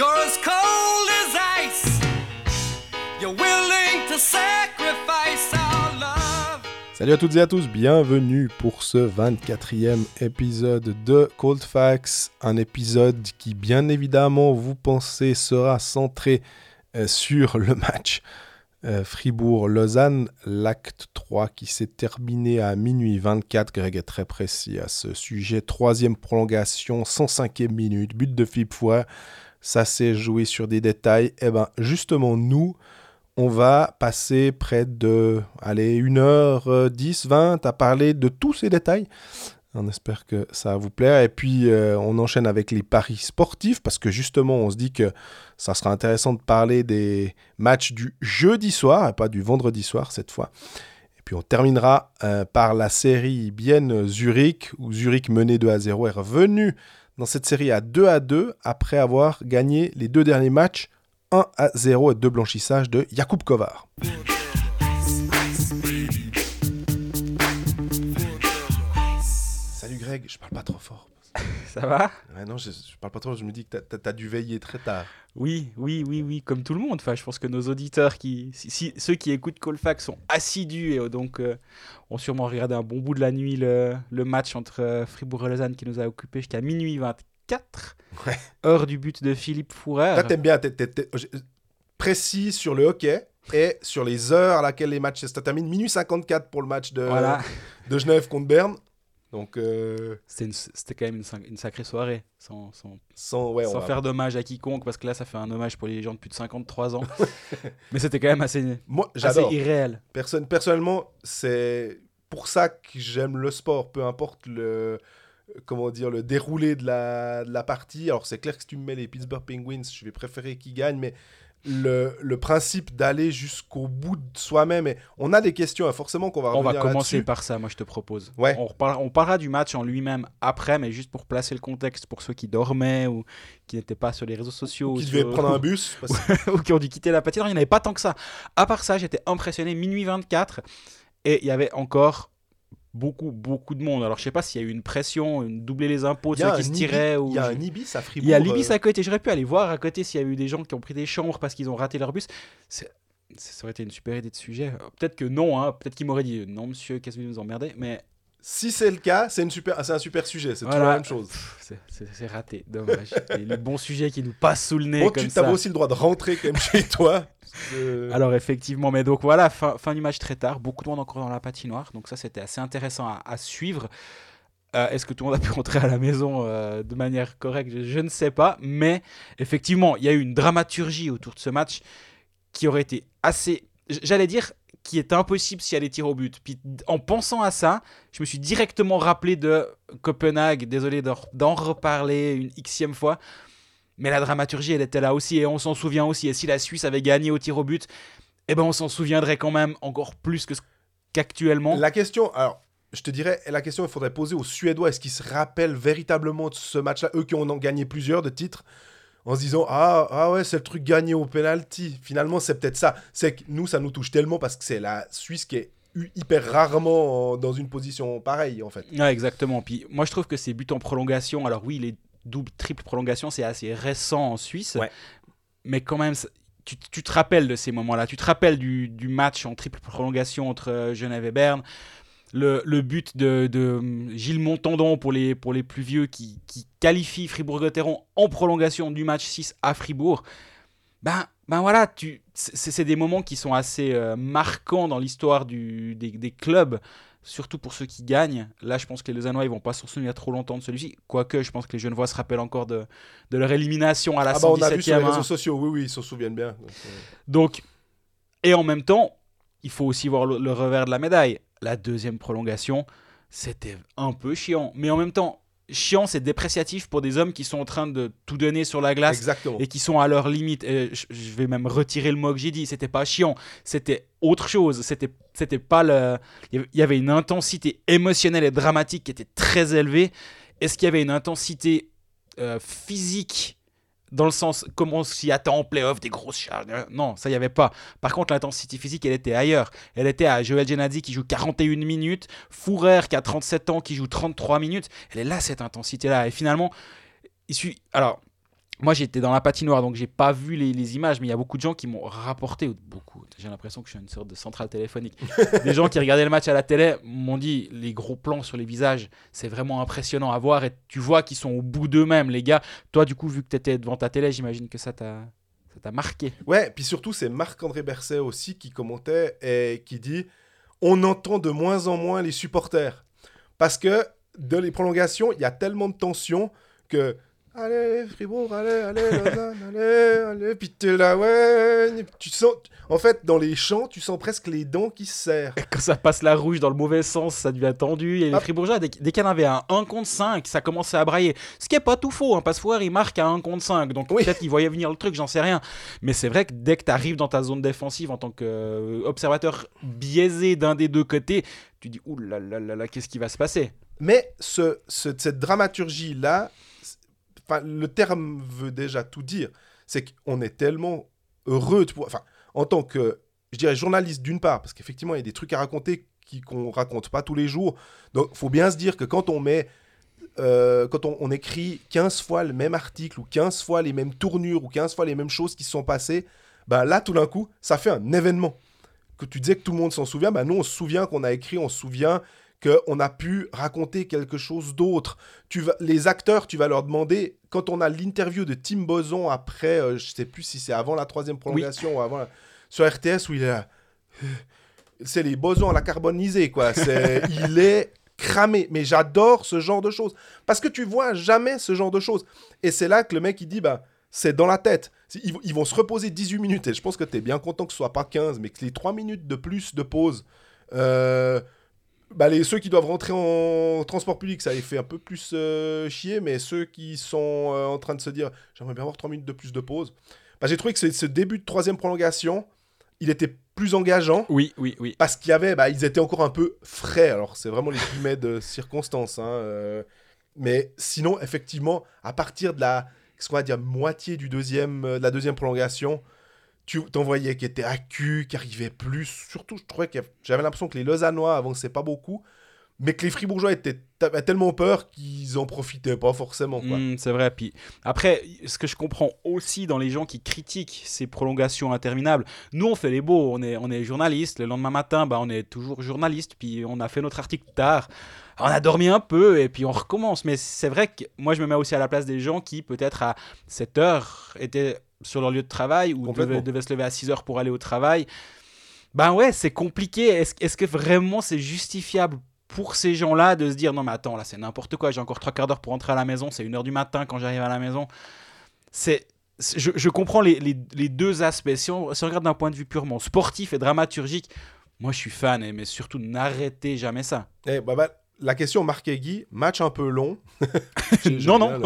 You're as cold as ice. You're willing to sacrifice our love. Salut à toutes et à tous, bienvenue pour ce 24e épisode de Cold Facts, un épisode qui bien évidemment vous pensez sera centré euh, sur le match euh, Fribourg-Lausanne, l'acte 3 qui s'est terminé à minuit 24. Greg est très précis à ce sujet. Troisième prolongation, 105e minute, but de Fouet. Ça s'est joué sur des détails. Eh ben justement, nous, on va passer près de allez, 1h10, 20 à parler de tous ces détails. On espère que ça va vous plaire. Et puis, euh, on enchaîne avec les paris sportifs parce que justement, on se dit que ça sera intéressant de parler des matchs du jeudi soir et pas du vendredi soir cette fois. Et puis, on terminera euh, par la série Bienne-Zurich où Zurich mené 2 à 0 est revenu dans cette série à 2 à 2 après avoir gagné les deux derniers matchs 1 à 0 et deux blanchissages de Jakub Kovar. Salut Greg, je parle pas trop fort. Ça va Ouais, non, je, je parle pas trop, je me dis que t'as as, dû veiller très tard. Oui, oui, oui, oui, comme tout le monde. Enfin, je pense que nos auditeurs, qui, si, ceux qui écoutent Colfax sont assidus et donc euh, ont sûrement regardé un bon bout de la nuit le, le match entre euh, Fribourg et Lausanne qui nous a occupé jusqu'à minuit 24. Ouais. Heure du but de Philippe Fourrer. Toi, t'aimes bien, t'es, précis sur le hockey et sur les heures à laquelle les matchs se terminent. Minuit 54 pour le match de, Voilà. de Genève contre Berne. Donc, euh, C'était, quand même une, sac- une sacrée soirée, sans, sans, sans, ouais, faire d'hommage à quiconque, parce que là, ça fait un hommage pour les gens de plus de 53 ans. Mais c'était quand même assez, Moi, assez irréel. Personne, personnellement, c'est pour ça que j'aime le sport, peu importe le comment dire le déroulé de la, de la partie. Alors c'est clair que si tu me mets les Pittsburgh Penguins, je vais préférer qu'ils gagnent, mais le, le principe d'aller jusqu'au bout de soi-même, et on a des questions, hein, forcément qu'on va On va commencer par ça, moi je te propose. Ouais. On, reparlera, on parlera du match en lui-même après, mais juste pour placer le contexte pour ceux qui dormaient ou qui n'étaient pas sur les réseaux sociaux. Qui ou sur- prendre un bus. parce ou qui ont dû quitter la patinoire. Il n'y en avait pas tant que ça. À part ça, j'étais impressionné. Minuit 24. Et il y avait encore beaucoup, beaucoup de monde. Alors je sais pas s'il y a eu une pression, une doubler les impôts de ceux qui se tiraient. Il y a un Ibis à Fribourg. Il y a l'Ibis euh, à côté. J'aurais pu aller voir à côté s'il y a eu des gens qui ont pris des chambres parce qu'ils ont raté leur bus. Ça aurait été une super idée de sujet. Euh, Peut-être que non, hein. peut-être qu'ils m'auraient dit non, monsieur, qu'est-ce que vous nous emmerdez? Mais Si c'est le cas, c'est un super sujet. C'est toujours Voilà. la même chose. C'est- raté, dommage. Les bons sujets qui nous passent sous le nez. Bon, comme tu ça. as aussi le droit de rentrer quand même chez toi. Euh, Alors effectivement, mais donc voilà, fin, fin du match très tard, beaucoup de monde encore dans la patinoire, donc ça c'était assez intéressant à, suivre. Euh, Est-ce que tout le monde a pu rentrer à la maison euh, de manière correcte? Je, je ne sais pas, mais effectivement, il y a eu une dramaturgie autour de ce match qui aurait été assez, j'allais dire, qui est impossible si elle est tir au but. Puis en pensant à ça, je me suis directement rappelé de Copenhague, désolé d'en d'en reparler une xème fois, mais la dramaturgie, elle était là aussi, et on s'en souvient aussi. Et si la Suisse avait gagné au tir au but, eh ben on s'en souviendrait quand même encore plus que qu'actuellement. La question, alors, je te dirais, la question, il faudrait poser aux Suédois, est-ce qu'ils se rappellent véritablement de ce match-là, eux qui en ont gagné plusieurs de titres, en se disant, ah, ah ouais, c'est le truc gagné au penalty. Finalement, c'est peut-être ça. C'est que nous, ça nous touche tellement parce que c'est la Suisse qui est hyper rarement en- dans une position pareille, en fait. Ouais, exactement. Puis moi, je trouve que ces buts en prolongation, alors oui, les doubles, triples prolongations, c'est assez récent en Suisse. Ouais. Mais quand même, tu, tu te rappelles de ces moments-là. Tu te rappelles du, du match en triple prolongation entre euh, Genève et Berne. Le, le but de, de hum, Gilles Montandon pour les, pour les plus vieux qui, qui qualifie Fribourg-Gotteron en prolongation du match 6 à Fribourg. Ben, ben voilà, tu- c'est c'est des moments qui sont assez euh, marquants dans l'histoire du- des, des clubs surtout pour ceux qui gagnent. Là, je pense que les Lausannois, ils vont pas s'en souvenir trop longtemps de celui-ci. Quoique, je pense que les Genevois se rappellent encore de, de leur élimination à la Ah bah, on a vu sur les 117e. réseaux hein. sociaux, oui, oui, ils s'en souviennent bien. Donc, euh, Donc, et en même temps, il faut aussi voir le, le revers de la médaille. La deuxième prolongation, c'était un peu chiant. Mais en même temps, chiant, c'est dépréciatif pour des hommes qui sont en train de tout donner sur la glace Exactement. et qui sont à leur limite. Et je, vais même retirer le mot que j'ai dit. C'était pas chiant, c'était autre chose. C'était, c'était pas le. Il y avait- il y avait une intensité émotionnelle et dramatique qui était très élevée. Est-ce qu'il y avait une intensité euh, physique dans le sens comme on s'y attend en playoff, des grosses charges Non, ça y avait pas. Par contre, l'intensité physique, elle était ailleurs. Elle était à Joel Genadzi qui joue 41 minutes, Fourer qui a 37 ans qui joue 33 minutes. Elle est là cette intensité-là. Et finalement, il suit. Alors moi j'étais dans la patinoire donc j'ai pas vu les, les images mais il y a beaucoup de gens qui m'ont rapporté ou beaucoup j'ai l'impression que je suis une sorte de centrale téléphonique des gens qui regardaient le match à la télé m'ont dit les gros plans sur les visages c'est vraiment impressionnant à voir et tu vois qu'ils sont au bout d'eux-mêmes les gars toi du coup vu que tu étais devant ta télé j'imagine que ça t'a ça t'a marqué Ouais, puis surtout, c'est Marc-André Berset aussi qui commentait et qui dit on entend de moins en moins les supporters. Parce que dans les prolongations, il y a tellement de tension que. Allez, Fribourg, allez, allez, Lausanne, allez, allez. Puis t'es là, ouais. Tu sens. En fait, dans les chants, tu sens presque les dents qui se serrent. quand ça passe la rouge dans le mauvais sens, ça devient tendu. Et les Ah. Fribourgeois, dès, dès qu'il y en avait un 1 contre 5, ça commençait à brailler. Ce qui est pas tout faux, hein, parce que Fouer, il marque à 1 contre 5. Donc Oui. peut-être qu'il voyait venir le truc, j'en sais rien. Mais c'est vrai que dès que tu arrives dans ta zone défensive en tant qu'observateur biaisé d'un des deux côtés, tu dis, ouh là là là là, qu'est-ce qui va se passer? Mais ce, ce- cette dramaturgie-là, enfin, le terme veut déjà tout dire. C'est qu'on est tellement heureux de pouvoir. Enfin, en tant que, je dirais, journaliste d'une part, parce qu'effectivement, il y a des trucs à raconter qu'on raconte pas tous les jours. Donc, faut bien se dire que quand on met. euh, quand on écrit 15 fois le même article ou 15 fois les mêmes tournures ou 15 fois les mêmes choses qui se sont passées, bah là tout d'un coup ça fait un événement. Que tu disais que tout le monde s'en souvient, bah nous on se souvient qu'on a écrit, on se souvient qu'on a pu raconter quelque chose d'autre. Tu vas, les acteurs, tu vas leur demander, quand on a l'interview de Tim Boson après, euh, je sais plus si c'est avant la troisième prolongation ou avant la- sur RTS où il est là. C'est les bosons à la carbonisée, quoi. C'est, il est cramé. Mais j'adore ce genre de choses. Parce que tu vois jamais ce genre de choses. Et c'est là que le mec, il dit, bah, c'est dans la tête. Ils, ils vont se reposer 18 minutes. Et je pense que tu es bien content que ce soit pas 15, mais que les 3 minutes de plus de pause. euh, bah, les, ceux qui doivent rentrer en transport public, ça les fait un peu plus euh, chier, mais ceux qui sont euh, en train de se dire j'aimerais bien avoir 3 minutes de plus de pause, bah, j'ai trouvé que ce, ce début de troisième prolongation, il était plus engageant Oui, oui, oui. parce qu'il y avait, bah, ils étaient encore un peu frais. Alors, c'est vraiment les guillemets de circonstances. hein, euh, mais sinon, effectivement, à partir de la, qu'est-ce qu'on va dire, moitié du deuxième, de la deuxième prolongation, tu t'en voyais qui étaient à cul, qui arrivaient plus. Surtout, je trouvais que j'avais l'impression que les Lausannois avançaient pas beaucoup, mais que les Fribourgeois étaient, avaient tellement peur qu'ils en profitaient pas forcément. Mm, c'est vrai. Puis après, ce que je comprends aussi dans les gens qui critiquent ces prolongations interminables, nous on fait les beaux, on est, on est journaliste. Le lendemain matin, bah, on est toujours journaliste. Puis on a fait notre article tard. On a dormi un peu et puis on recommence. Mais c'est vrai que moi je me mets aussi à la place des gens qui peut-être à 7 heures étaient sur leur lieu de travail ou devaient, devaient se lever à 6 heures pour aller au travail. Ben ouais, c'est compliqué. Est-ce que vraiment c'est justifiable pour ces gens-là de se dire non mais attends là c'est n'importe quoi, j'ai encore trois quarts d'heure pour rentrer à la maison, c'est une heure du matin quand j'arrive à la maison. C'est je, je comprends les, les- les deux aspects. Si on, si on regarde d'un point de vue purement sportif et dramaturgique, moi je suis fan, et- mais surtout n'arrêtez jamais ça. Eh, bah, bah, la question marquée Guy, match un peu long. Non, non.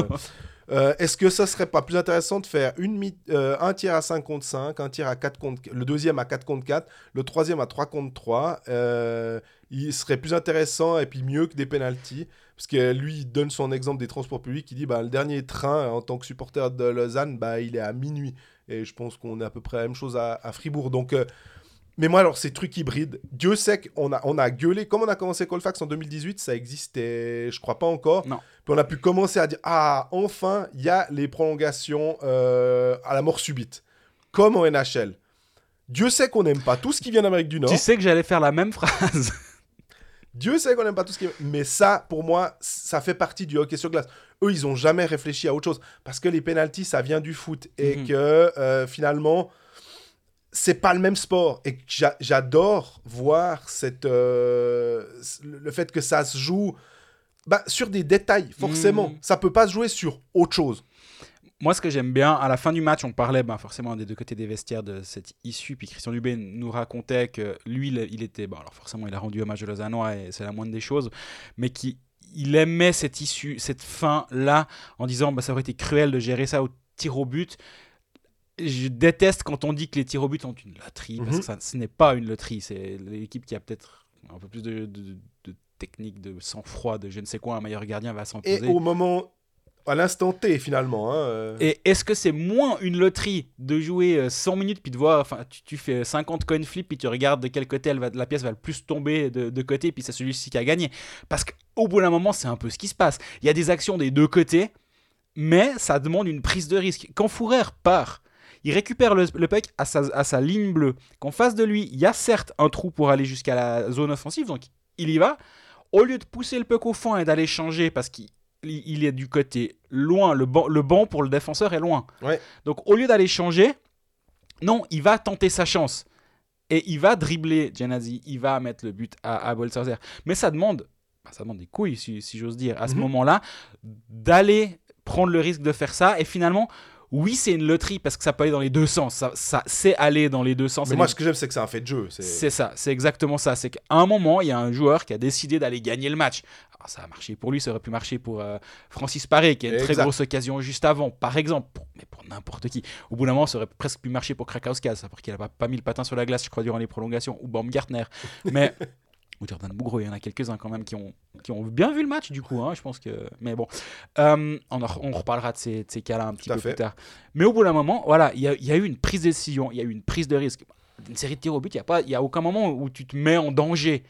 Euh, Est-ce que ça serait pas plus intéressant de faire une euh, un tiers à 5 contre 5, un tiers à 4 contre le deuxième à 4 contre 4, le troisième à 3 contre 3 euh, Il serait plus intéressant et puis mieux que des pénalties? Parce que lui, il donne son exemple des transports publics. Il dit bah, le dernier train, en tant que supporter de Lausanne, bah, il est à minuit. Et je pense qu'on est à peu près la même chose à, à Fribourg. Donc. Mais moi, alors, ces trucs hybrides, Dieu sait qu'on a, on a gueulé. Comme on a commencé Colfax en 2018, ça existait, je crois pas encore. Non. Puis on a pu commencer à dire Ah, enfin, il y a les prolongations euh, à la mort subite. Comme en NHL. Dieu sait qu'on n'aime pas tout ce qui vient d'Amérique du Nord. Tu sais que j'allais faire la même phrase. Dieu sait qu'on n'aime pas tout ce qui Mais ça, pour moi, ça fait partie du hockey sur glace. Eux, ils ont jamais réfléchi à autre chose. Parce que les pénalties, ça vient du foot. Et Mhm. que euh, finalement, c'est pas le même sport. Et j'adore voir cette, euh, le fait que ça se joue bah, sur des détails, forcément. Mhm. Ça peut pas se jouer sur autre chose. Moi, ce que j'aime bien, à la fin du match, on parlait ben, forcément des deux côtés des vestiaires de cette issue. Puis Christian Dubé nous racontait que lui, il, était. Bon, alors forcément, il a rendu hommage au Lausannois et c'est la moindre des choses. Mais qu'il il aimait cette issue, cette fin-là, en disant bah, ça aurait été cruel de gérer ça au tir au but. Je déteste quand on dit que les tirs au but sont une loterie, parce Mhm. que ça, ce n'est pas une loterie. C'est l'équipe qui a peut-être un peu plus de, de- de technique, de sang-froid, de je ne sais quoi, un meilleur gardien va Et s'imposer. au moment, à l'instant T, finalement. hein, euh, Et est-ce que c'est moins une loterie de jouer euh, 100 minutes puis de voir, enfin, tu, tu fais 50 coin flip puis tu regardes de quel côté elle va, la pièce va le plus tomber de, de côté puis c'est celui-ci qui a gagné. Parce qu'au bout d'un moment, c'est un peu ce qui se passe. Il y a des actions des deux côtés mais ça demande une prise de risque. Quand Fourer part, il récupère le, le puck à sa, à sa ligne bleue. Qu'en face de lui, il y a certes un trou pour aller jusqu'à la zone offensive, donc il y va. Au lieu de pousser le puck au fond et d'aller changer parce qu'il il est du côté loin, le banc, le banc pour le défenseur est loin. Ouais. Donc au lieu d'aller changer, non, il va tenter sa chance. Et il va dribbler Genasi, il va mettre le but à, à. Mais ça demande, bah, ça demande des couilles, si, si j'ose dire, à ce Mhm. moment-là, d'aller prendre le risque de faire ça. Et finalement, oui, c'est une loterie parce que ça peut aller dans les deux sens. Ça, ça c'est aller dans les deux sens. Mais moi, les- ce que j'aime, c'est que c'est un fait de jeu. C'est ça, c'est exactement ça. C'est qu'à un moment, il y a un joueur qui a décidé d'aller gagner le match. Alors, ça a marché pour lui, ça aurait pu marcher pour euh, Francis Paré, qui a une très grosse occasion juste avant, par exemple. Pour- mais pour n'importe qui. Au bout d'un moment, ça aurait presque pu marcher pour Krakowska, ça, parce qu'il n'a pas, pas mis le patin sur la glace, je crois, durant les prolongations, ou Baumgartner. Mais. Ou Jordan Bougro, il y en a quelques-uns quand même qui ont, qui ont bien vu le match, du coup. hein, je pense que. Mais bon. Euh, on, on reparlera de ces, de ces cas-là un petit peu fait. plus tard. Mais au bout d'un moment, voilà, il y a, il y a eu une prise de décision, il y a eu une prise de risque. Une série de tirs au but, il n'y a, pas- y a aucun moment où tu te mets en danger.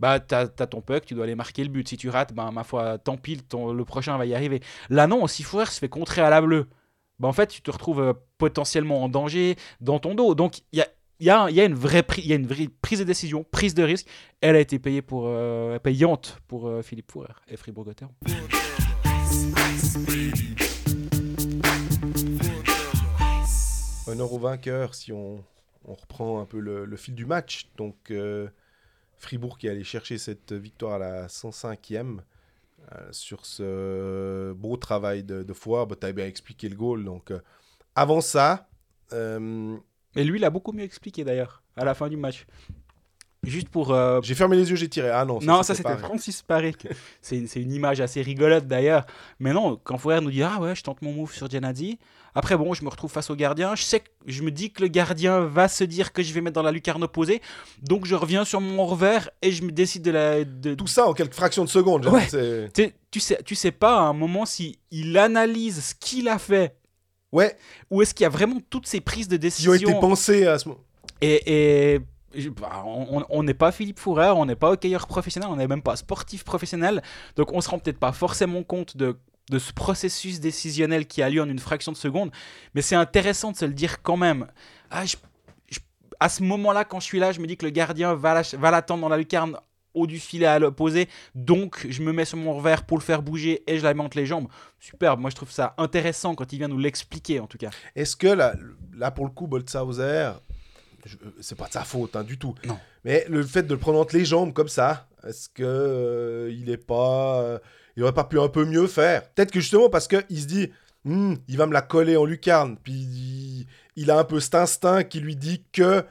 Bah, t'as as ton puck, tu dois aller marquer le but. Si tu rates, bah, ma foi, tant pis, ton- le prochain va y arriver. Là, non, si Fourier se fait contrer à la bleue, bah, en fait, tu te retrouves euh, potentiellement en danger dans ton dos. Donc, il y a, il y, a, une vraie prise de décision, prise de risque. Elle a été payée pour, euh, payante pour euh, Philippe Fourier et Fribourg-Gotteron. honneur au vainqueur si on, reprend un peu le, fil du match. Donc, euh, Fribourg qui est allé chercher cette victoire à la 105e euh, sur ce beau travail de, de tu as bien expliqué le goal. Donc, avant ça, Mais lui, il a beaucoup mieux expliqué d'ailleurs, à la fin du match. Juste pour. euh, j'ai fermé les yeux, j'ai tiré. Ah non, non, ça c'était. Francis Paré. C'est une, image assez rigolote d'ailleurs. Mais non, quand Fourer nous dit Ah ouais, je tente mon move sur Genadi. Après, bon, je me retrouve face au gardien. Je sais que je me dis que le gardien va se dire que je vais mettre dans la lucarne opposée. Donc je reviens sur mon revers et je me décide de la. de- Tout ça en quelques fractions de secondes. Ouais. Tu sais- tu sais, tu sais pas à un moment si il analyse ce qu'il a fait Ouais, ou est-ce qu'il y a vraiment toutes ces prises de qui décision ont été pensés à ce moment. Et, et bah, on n'est pas Philippe Foureur, on n'est pas hockeyeur professionnel, on n'est même pas sportif professionnel, donc on se rend peut-être pas forcément compte de, de ce processus décisionnel qui a lieu en une fraction de seconde, mais c'est intéressant de se le dire quand même. Ah, je- je- à ce moment-là, quand je suis là, je me dis que le gardien va l'attendre dans la lucarne haut du filet à l'opposé, donc je me mets sur mon revers pour le faire bouger et je entre les jambes. Superbe, moi je trouve ça intéressant quand il vient nous l'expliquer en tout cas. Est-ce que là, là, pour le coup, Boltzhauser, c'est pas de sa faute hein, du tout. Non. Mais le fait de le prendre entre les jambes comme ça, est-ce que euh, il est pas, euh, il aurait pas pu un peu mieux faire? Peut-être que justement parce que il se dit, Hmm, il va me la coller en lucarne, puis il, il a un peu cet instinct qui lui dit que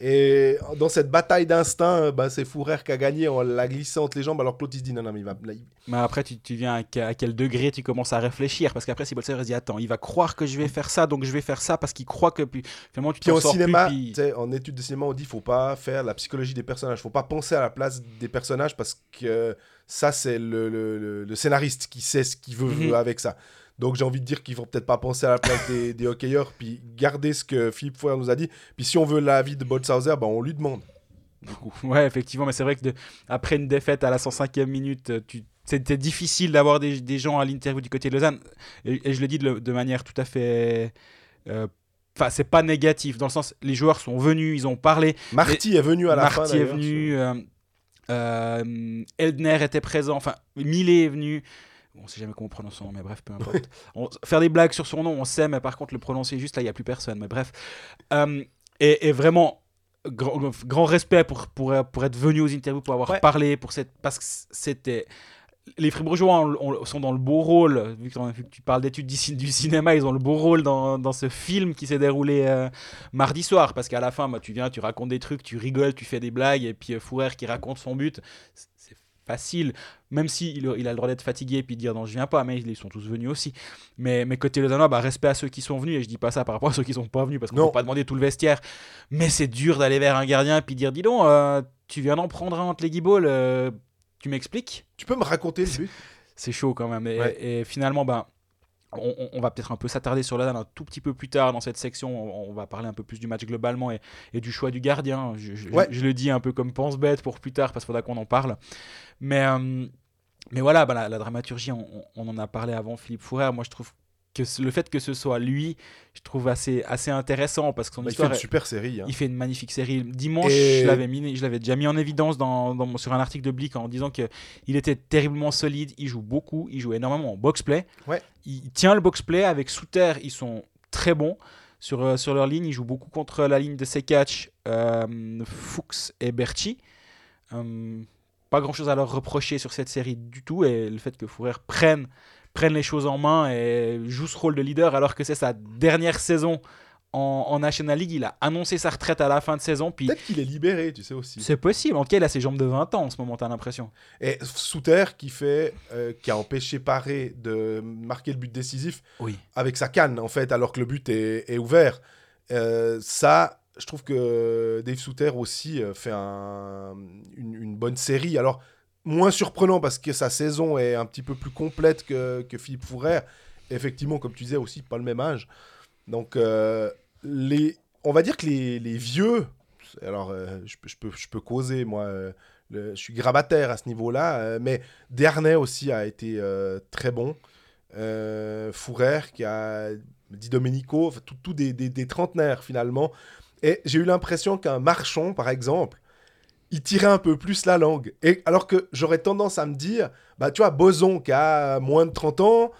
et dans cette bataille d'instinct, bah, c'est Fourer qui a gagné en la glissant entre les jambes, alors l'autre il se dit non non mais il va, il- Mais après, tu, tu viens à, que- à quel degré tu commences à réfléchir? Parce qu'après, si Bolser se dit Attends, il va croire que je vais faire ça, donc je vais faire ça parce qu'il croit que. Puis, finalement, tu Puis en sors cinéma, plus, puis- en études de cinéma, on dit faut pas faire la psychologie des personnages, faut pas penser à la place des personnages parce que ça c'est le, le- le- le scénariste qui sait ce qu'il veut, Mhm. veut avec ça. Donc j'ai envie de dire qu'il faut peut-être pas penser à la place des, des hockeyeurs, puis garder ce que Philippe Fouer nous a dit. Puis si on veut l'avis de Boltzhauser, ben on lui demande. Ouais, effectivement, mais c'est vrai que de- après une défaite à la 105e minute, euh, tu- c'était difficile d'avoir des, des gens à l'interview du côté de Lausanne. Et, et je le dis de, manière tout à fait. euh, Enfin, c'est pas négatif, dans le sens, les joueurs sont venus, ils ont parlé. Marty est venu à la fin. Marty est venu, euh, euh, Eldner était présent, enfin, Millet est venu. On sait jamais comment on prononce son nom, mais bref, peu importe. On- faire des blagues sur son nom, on sait, mais par contre, le prononcer juste, là, il n'y a plus personne. Mais bref. Euh, et, et vraiment, grand, grand respect pour, pour, pour être venu aux interviews, pour avoir Ouais. parlé, pour cette, parce que c'était. Les Fribourgeois ont- ont- sont dans le beau rôle, vu que, vu que tu parles d'études du, cin- du cinéma, ils ont le beau rôle dans, dans ce film qui s'est déroulé euh, mardi soir. Parce qu'à la fin, bah, tu viens, tu racontes des trucs, tu rigoles, tu fais des blagues, et puis euh, Fourer qui raconte son but, c'est facile. Même s'il il a le droit d'être fatigué et puis de dire non, je viens pas, mais ils sont tous venus aussi. Mais, mais côté Lausannois, bah, respect à ceux qui sont venus, et je dis pas ça par rapport à ceux qui sont pas venus, parce qu'on peut pas demander tout le vestiaire. Mais c'est dur d'aller vers un gardien et puis dire dis donc, euh, tu viens d'en prendre un entre les guibolles, euh, tu m'expliques? Tu peux me raconter le but? c'est chaud quand même. Et, Ouais. et finalement, ben, on, on- on va peut-être un peu s'attarder sur Lausanne un tout petit peu plus tard dans cette section. On, on va parler un peu plus du match globalement et, et du choix du gardien. Je, je- Ouais. je le dis un peu comme pense-bête pour plus tard parce qu'il faudra qu'on en parle. Mais, euh, mais voilà, ben, la, la dramaturgie, on, en a parlé avant Philippe Fourrer. Moi, je trouve que le fait que ce soit lui, je trouve assez, assez intéressant parce que son Bah, il fait histoire, une super série. hein. il fait une magnifique série. Dimanche, Et- je l'avais mis, je l'avais déjà mis en évidence dans, dans mon- sur un article de Blick en disant que il était terriblement solide. Il joue beaucoup, il joue énormément en box play. Ouais. Il, tient le box play avec Souter. Ils sont très bons sur, euh, sur leur ligne. Il joue beaucoup contre la ligne de Sekatch, euh, Fuchs et Berchi. Euh, pas grand chose à leur reprocher sur cette série du tout et le fait que Fourer prenne, prenne les choses en main et joue ce rôle de leader alors que c'est sa dernière saison en, en National League. Il a annoncé sa retraite à la fin de saison. Puis Peut-être qu'il est libéré, tu sais aussi. c'est possible. En tout cas, il a ses jambes de 20 ans en ce moment, t'as l'impression. Et Souter qui fait, euh, qui a empêché Paré de marquer le but décisif Oui. avec sa canne en fait, alors que le but est, est ouvert. Euh, ça, je trouve que Dave Souter aussi euh, fait un- une, bonne série. Alors moins surprenant parce que sa saison est un petit peu plus complète que, que Philippe Fourer. Effectivement, comme tu disais aussi, pas le même âge. Donc euh, les, on va dire que les, les vieux, alors euh, je, peux, je, peux, causer moi. je suis grabataire à ce niveau-là, mais Dernay aussi a été très bon. Fourer qui a Di Domenico, tout, tout des, des, des trentenaires finalement. Et j'ai eu l'impression qu'un marchand, par exemple, il tirait un peu plus la langue. Et alors que j'aurais tendance à me dire, bah tu vois, Boson qui a moins de 30 ans,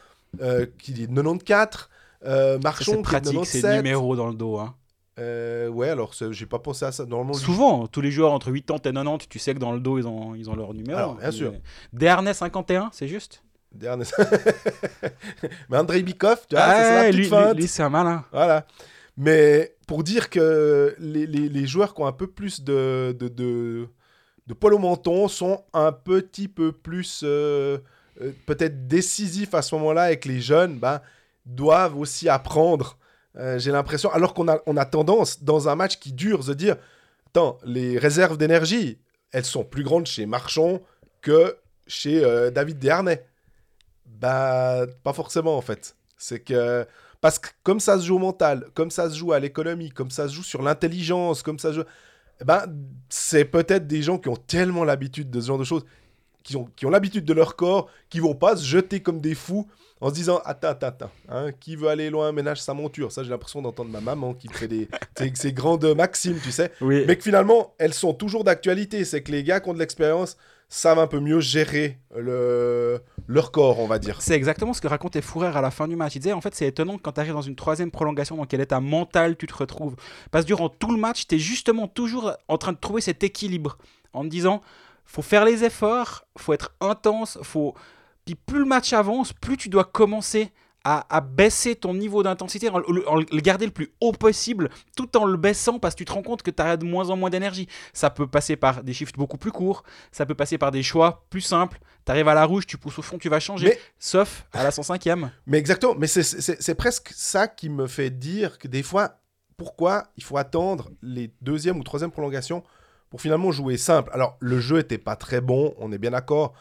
euh, qui est de 94, euh, Marchand C'est qui est de pratique, ces 97. numéros dans le dos. hein. Euh, ouais, alors c'est- j'ai pas pensé à ça. Normalement, Souvent, tous les joueurs entre 80 et 90, tu sais que dans le dos, ils ont, ils ont leur numéro. Alors, bien sûr. Dernay 51, c'est juste? Dernier- Mais Andrei Bikov, tu vois, ça, c'est la Ah, petite lui, feinte. lui, lui, c'est un malin. Voilà. Mais pour dire que les, les- joueurs qui ont un peu plus de, de, de, poil au menton sont un petit peu plus euh, euh, peut-être décisifs à ce moment-là et que les jeunes ben, doivent aussi apprendre. Euh, J'ai l'impression, alors qu'on a, on a tendance dans un match qui dure, de dire Attends, les réserves d'énergie, elles sont plus grandes chez Marchand que chez David Desharnais. Bah, pas forcément en fait. C'est que parce que comme ça se joue au mental, comme ça se joue à l'économie, comme ça se joue sur l'intelligence, comme ça se joue... eh ben, c'est peut-être des gens qui ont tellement l'habitude de ce genre de choses, qui ont, qui ont l'habitude de leur corps, qui vont pas se jeter comme des fous en se disant Attends, attends, attends, hein, qui veut aller loin ménage sa monture. Ça, j'ai l'impression d'entendre ma maman qui fait des, ces, ces grandes maximes, tu sais. Oui. Mais que finalement, elles sont toujours d'actualité. C'est que les gars qui ont de l'expérience savent un peu mieux gérer le... leur corps, on va dire. C'est exactement ce que racontait Fourer à la fin du match. Il disait en fait c'est étonnant que quand tu arrives dans une troisième prolongation dans quel état mental tu te retrouves. Parce que durant tout le match, tu es justement toujours en train de trouver cet équilibre en te disant faut faire les efforts, faut être intense, faut puis plus le match avance, plus tu dois commencer à, à baisser ton niveau d'intensité, en, le- en le garder le plus haut possible, tout en le baissant parce que tu te rends compte que tu as de moins en moins d'énergie. Ça peut passer par des shifts beaucoup plus courts, ça peut passer par des choix plus simples. Tu arrives à la rouge, tu pousses au fond, tu vas changer. Mais- Sauf à la 105e. Mais exactement, mais c'est- presque ça qui me fait dire que des fois, pourquoi il faut attendre les deuxième ou troisième prolongations pour finalement jouer simple? Alors, le jeu était pas très bon, on est bien d'accord,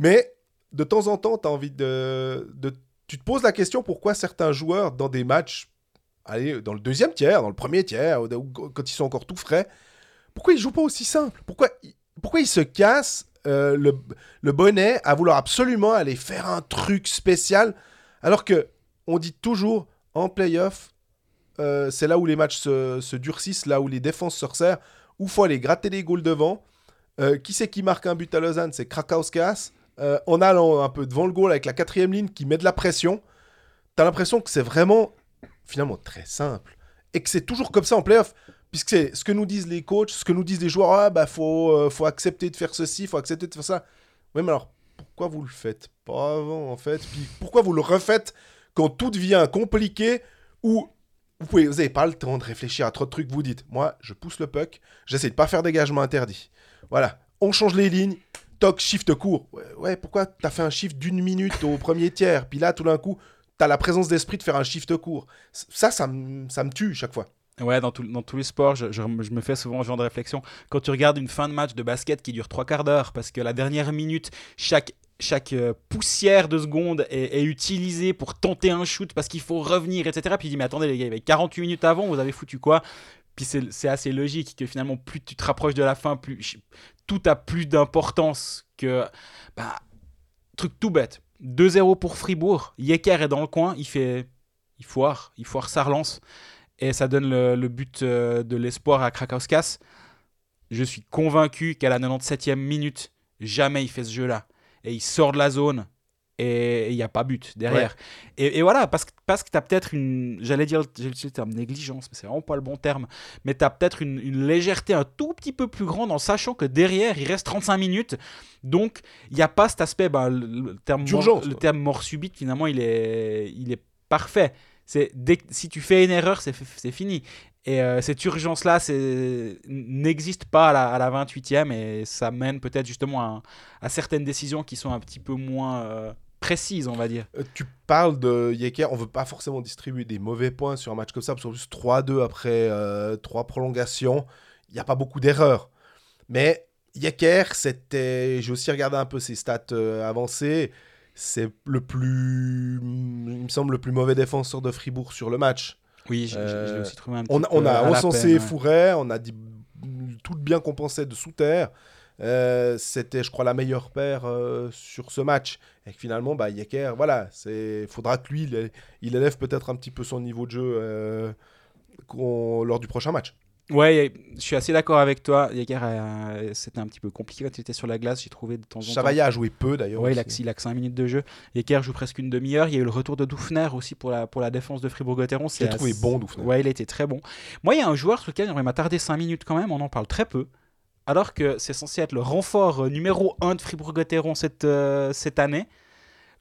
mais de temps en temps, tu as envie de, de... Tu te poses la question pourquoi certains joueurs, dans des matchs, allez, dans le deuxième tiers, dans le premier tiers, quand ils sont encore tout frais, pourquoi ils jouent pas aussi simple? Pourquoi, ils- se cassent euh, le, bonnet à vouloir absolument aller faire un truc spécial alors que on dit toujours en playoff, euh, c'est là où les matchs se, se durcissent, là où les défenses se resserrent, où faut aller gratter les goals devant. Euh, qui c'est qui marque un but à Lausanne? C'est Krakauskas. Euh, en allant un peu devant le goal avec la quatrième ligne qui met de la pression, t'as l'impression que c'est vraiment finalement très simple et que c'est toujours comme ça en playoff. Puisque c'est ce que nous disent les coachs, ce que nous disent les joueurs, ah bah faut, euh, faut accepter de faire ceci, faut accepter de faire ça. Oui, mais alors pourquoi vous le faites pas avant en fait? Puis pourquoi vous le refaites quand tout devient compliqué ou vous pouvez, vous avez pas le temps de réfléchir à trop de trucs. Vous dites, moi, je pousse le puck, j'essaie de pas faire dégagement interdit. Voilà, on change les lignes, toc, shift court. Ouais, pourquoi t'as fait un shift d'une minute au premier tiers, puis là, tout d'un coup, t'as la présence d'esprit de faire un shift court. Ça, ça, me- ça me tue chaque fois. Ouais, dans, tout- dans tous les sports, je, je- me fais souvent ce genre de réflexion. Quand tu regardes une fin de match de basket qui dure trois quarts d'heure, parce que la dernière minute, chaque, chaque euh, poussière de seconde est, est utilisée pour tenter un shoot parce qu'il faut revenir, etc. Puis il dit, mais attendez les gars, il y avait 48 minutes avant, vous avez foutu quoi? Puis c'est assez logique que finalement, plus tu te rapproches de la fin, plus tout a plus d'importance que... Bah, truc tout bête. 2-0 pour Fribourg. Yecker est dans le coin, il fait il foire, il foire sa relance. Et ça donne le, le but euh, de l'espoir à Krakauskas. Je suis convaincu qu'à la 97e minute, jamais il fait ce jeu-là. Et il sort de la zone et il n'y a pas but derrière. Et, et voilà, parce que, parce que tu as peut-être une, j'allais dire j'ai utilisé le terme négligence, mais c'est vraiment pas le bon terme, mais tu as peut-être une, une légèreté un tout petit peu plus grande en sachant que derrière, il reste 35 minutes. Donc, il n'y a pas cet aspect, bah, le, le terme, mort, le terme mort subite, finalement, il est, il est parfait. C'est dès si tu fais une erreur, c'est c'est fini. Et euh, cette urgence-là c'est- n'existe pas à la, à la 28e et ça mène peut-être justement à, à certaines décisions qui sont un petit peu moins euh, précises, on va dire. Euh, Tu parles de Yeker, on veut pas forcément distribuer des mauvais points sur un match comme ça, parce qu'en plus 3-2 après 3 prolongations, il n'y a pas beaucoup d'erreurs. Mais Yeker, c'était. J'ai aussi regardé un peu ses stats euh, avancées. C'est le plus. Il me semble le plus mauvais défenseur de Fribourg sur le match. Oui, je, je- je l'ai Euh, aussi trouvé un petit On, on a ouais. Fouret, on a dit tout le bien qu'on pensait de sous terre. Euh, C'était, je crois, la meilleure paire euh, sur ce match. Et que finalement, bah, Yeker, voilà, c'est faudra que lui, il, il élève peut-être un petit peu son niveau de jeu euh, lors du prochain match. Ouais, je suis assez d'accord avec toi. Yeker, euh, c'était un petit peu compliqué quand il était sur la glace, j'ai trouvé de temps en temps. Chavaillat a joué peu d'ailleurs. Ouais, il a, il a que 5 minutes de jeu. Yeker joue presque une demi-heure. Il y a eu le retour de Doufner aussi pour la, pour la défense de Fribourg-Gotteron. Je l'ai trouvé bon, Doufner. Ouais, il a été très bon. Moi, il y a un joueur sur lequel j'aimerais m'attarder 5 minutes quand même. On en parle très peu. Alors que c'est censé être le renfort euh, numéro 1 de Fribourg-Gotteron cette, euh, cette année.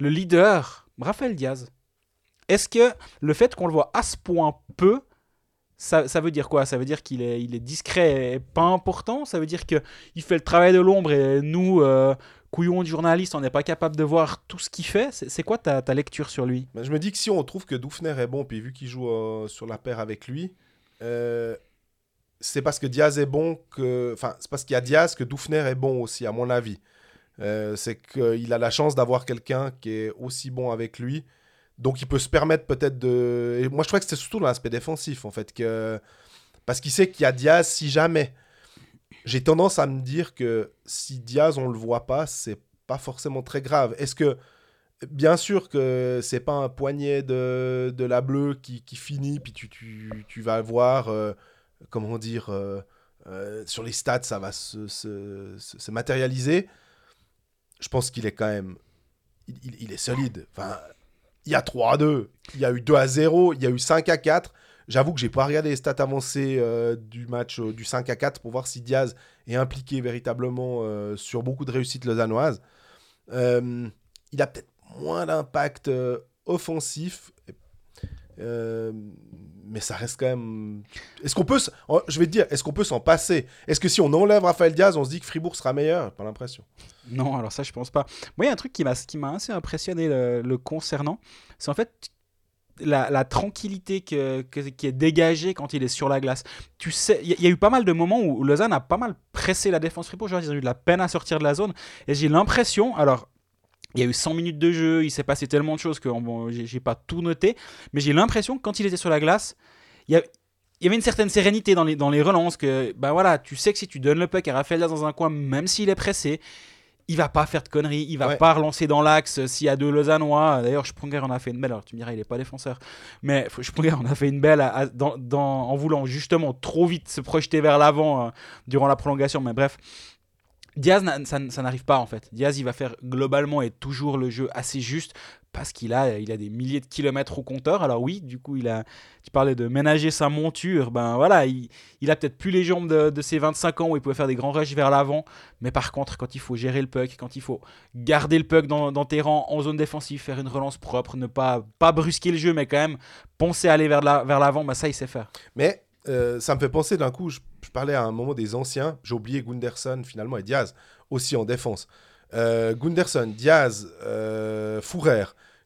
Le leader, Raphaël Diaz. Est-ce que le fait qu'on le voit à ce point peu, ça, ça veut dire quoi? Ça veut dire qu'il est, il est discret et pas important? Ça veut dire qu'il fait le travail de l'ombre et nous, euh, couillons de journalistes, on n'est pas capable de voir tout ce qu'il fait? C'est quoi ta, ta lecture sur lui? Mais je me dis que si on trouve que Doufner est bon, puis vu qu'il joue sur la paire avec lui, c'est parce que Diaz est bon que. Enfin, c'est parce qu'il y a Diaz que Doufner est bon aussi, à mon avis. Euh, c'est qu'il a la chance d'avoir quelqu'un qui est aussi bon avec lui. Donc il peut se permettre peut-être de. Moi je trouvais que c'était surtout dans l'aspect défensif en fait. Que... Parce qu'il sait qu'il y a Diaz si jamais. J'ai tendance à me dire que si Diaz on le voit pas, c'est pas forcément très grave. Est-ce que. Bien sûr que c'est pas un poignet de, de la bleue qui, qui finit, puis tu, tu, tu vas voir, euh, comment dire, euh, euh, sur les stats, ça va se, se, se- se matérialiser. Je pense qu'il est quand même. Il, est solide. Il y a 3 à 2, il y a eu 2 à 0, il y a eu 5 à 4. J'avoue que j'ai pas regardé les stats avancées euh, du match du 5 à 4 pour voir si Diaz est impliqué véritablement euh, sur beaucoup de réussites lausannoises. Il a peut-être moins d'impact offensif. Mais ça reste quand même. Est-ce qu'on peut. Je vais te dire, est-ce qu'on peut s'en passer? Est-ce que si on enlève Raphaël Diaz, on se dit que Fribourg sera meilleur? Pas l'impression. Non, alors ça, je pense pas. Moi, il y a un truc qui m'a assez impressionné le, concernant. C'est en fait la, tranquillité que, qui est dégagée quand il est sur la glace. Tu sais, il y, y a eu pas mal de moments où Lausanne a pas mal pressé la défense Fribourg. Ils ont eu de la peine à sortir de la zone. Et j'ai l'impression, alors. Il y a eu 100 minutes de jeu, il s'est passé tellement de choses que bon, j'ai pas tout noté, mais j'ai l'impression que quand il était sur la glace, il y, a- il y avait une certaine sérénité dans les, dans les relances, que bah voilà, tu sais que si tu donnes le puck à Raphaël Diaz dans un coin, même s'il est pressé, il va pas faire de conneries, il va Ouais. pas relancer dans l'axe s'il y a deux Lausannois. D'ailleurs, Sprunger en a fait une belle. Alors tu me diras, il est pas défenseur, mais Sprunger en a fait une belle à- à- dans, dans- en voulant justement trop vite se projeter vers l'avant euh, durant la prolongation. Mais bref. Diaz, ça, n'arrive pas en fait. Diaz, il va faire globalement et toujours le jeu assez juste parce qu'il a, des milliers de kilomètres au compteur. Alors oui, du coup, il a, tu parlais de ménager sa monture. Ben voilà, il, a peut-être plus les jambes de, ses 25 ans où il pouvait faire des grands rushs vers l'avant. Mais par contre, quand il faut gérer le puck, quand il faut garder le puck dans, tes rangs en zone défensive, faire une relance propre, ne pas, brusquer le jeu, mais quand même penser à aller vers la- vers l'avant, ben ça, il sait faire. Mais euh, ça me fait penser d'un coup, parlais à un moment des anciens, j'ai oublié Gunderson finalement et Diaz aussi en défense. Euh, Gunderson, Diaz, euh, Fourer,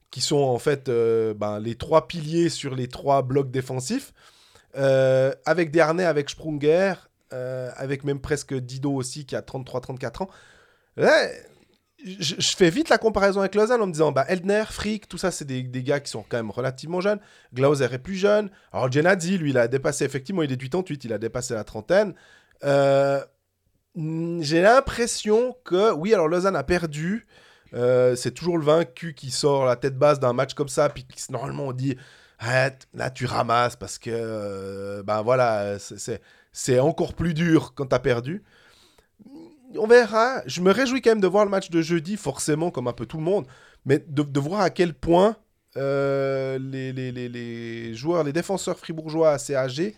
qui sont en fait euh, ben, les trois piliers sur les trois blocs défensifs, euh, avec Desharnais, avec Sprunger, avec même presque Dido aussi qui a 33-34 ans. Je, fais vite la comparaison avec Lausanne en me disant bah, Eldner, Frick, tout ça, c'est des, gars qui sont quand même relativement jeunes. Glauser est plus jeune. Alors, Genadzi, lui, il a dépassé, effectivement, il est 88, il a dépassé la trentaine. Euh, mm, J'ai l'impression que, oui, alors Lausanne a perdu. Euh, c'est toujours le vaincu qui sort la tête basse d'un match comme ça, puis qui, normalement on dit là tu ramasses parce que euh, ben voilà, c'est- encore plus dur quand tu as perdu. On verra. Je me réjouis quand même de voir le match de jeudi, forcément, comme un peu tout le monde, mais de, de voir à quel point euh, les, les- les- les joueurs, les défenseurs fribourgeois assez âgés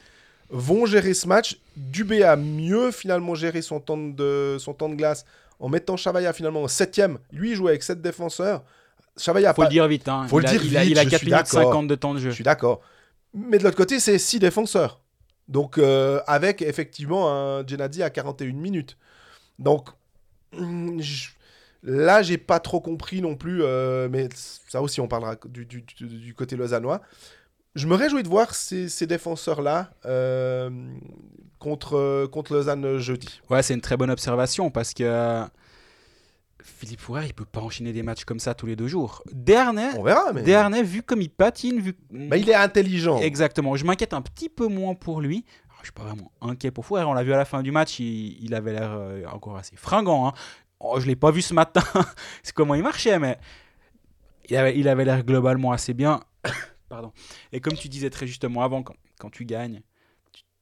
vont gérer ce match. Dubé a mieux finalement géré son temps de, son temps de glace en mettant Chavaya finalement au septième. Lui, il jouait avec sept défenseurs. Chavaya Faut pas- le dire vite. Hein. Faut il le a, dire il a, vite, il a je 4 suis minutes d'accord. 50 de temps de jeu. Je suis d'accord. Mais de l'autre côté, c'est 6 défenseurs. Donc, euh, avec effectivement un Gennady à 41 minutes. Donc, hum, je- là, j'ai pas trop compris non plus. euh, mais ça aussi, on parlera du, du- côté lausannois. Je me réjouis de voir ces, ces défenseurs-là euh, contre, contre Lausanne jeudi. Ouais, c'est une très bonne observation parce que Philippe Fourer, il peut pas enchaîner des matchs comme ça tous les deux jours. Dernier, On verra, mais dernier vu comme il patine, vu. Bah, il est intelligent. Exactement. Je m'inquiète un petit peu moins pour lui. Je suis pas vraiment inquiet pour Fourer. On l'a vu à la fin du match, il, il avait l'air euh, encore assez fringant. Hein. Oh, je l'ai pas vu ce matin. c'est comment il marchait, mais il avait il avait l'air globalement assez bien. Pardon. Et comme tu disais très justement avant, quand, quand tu gagnes,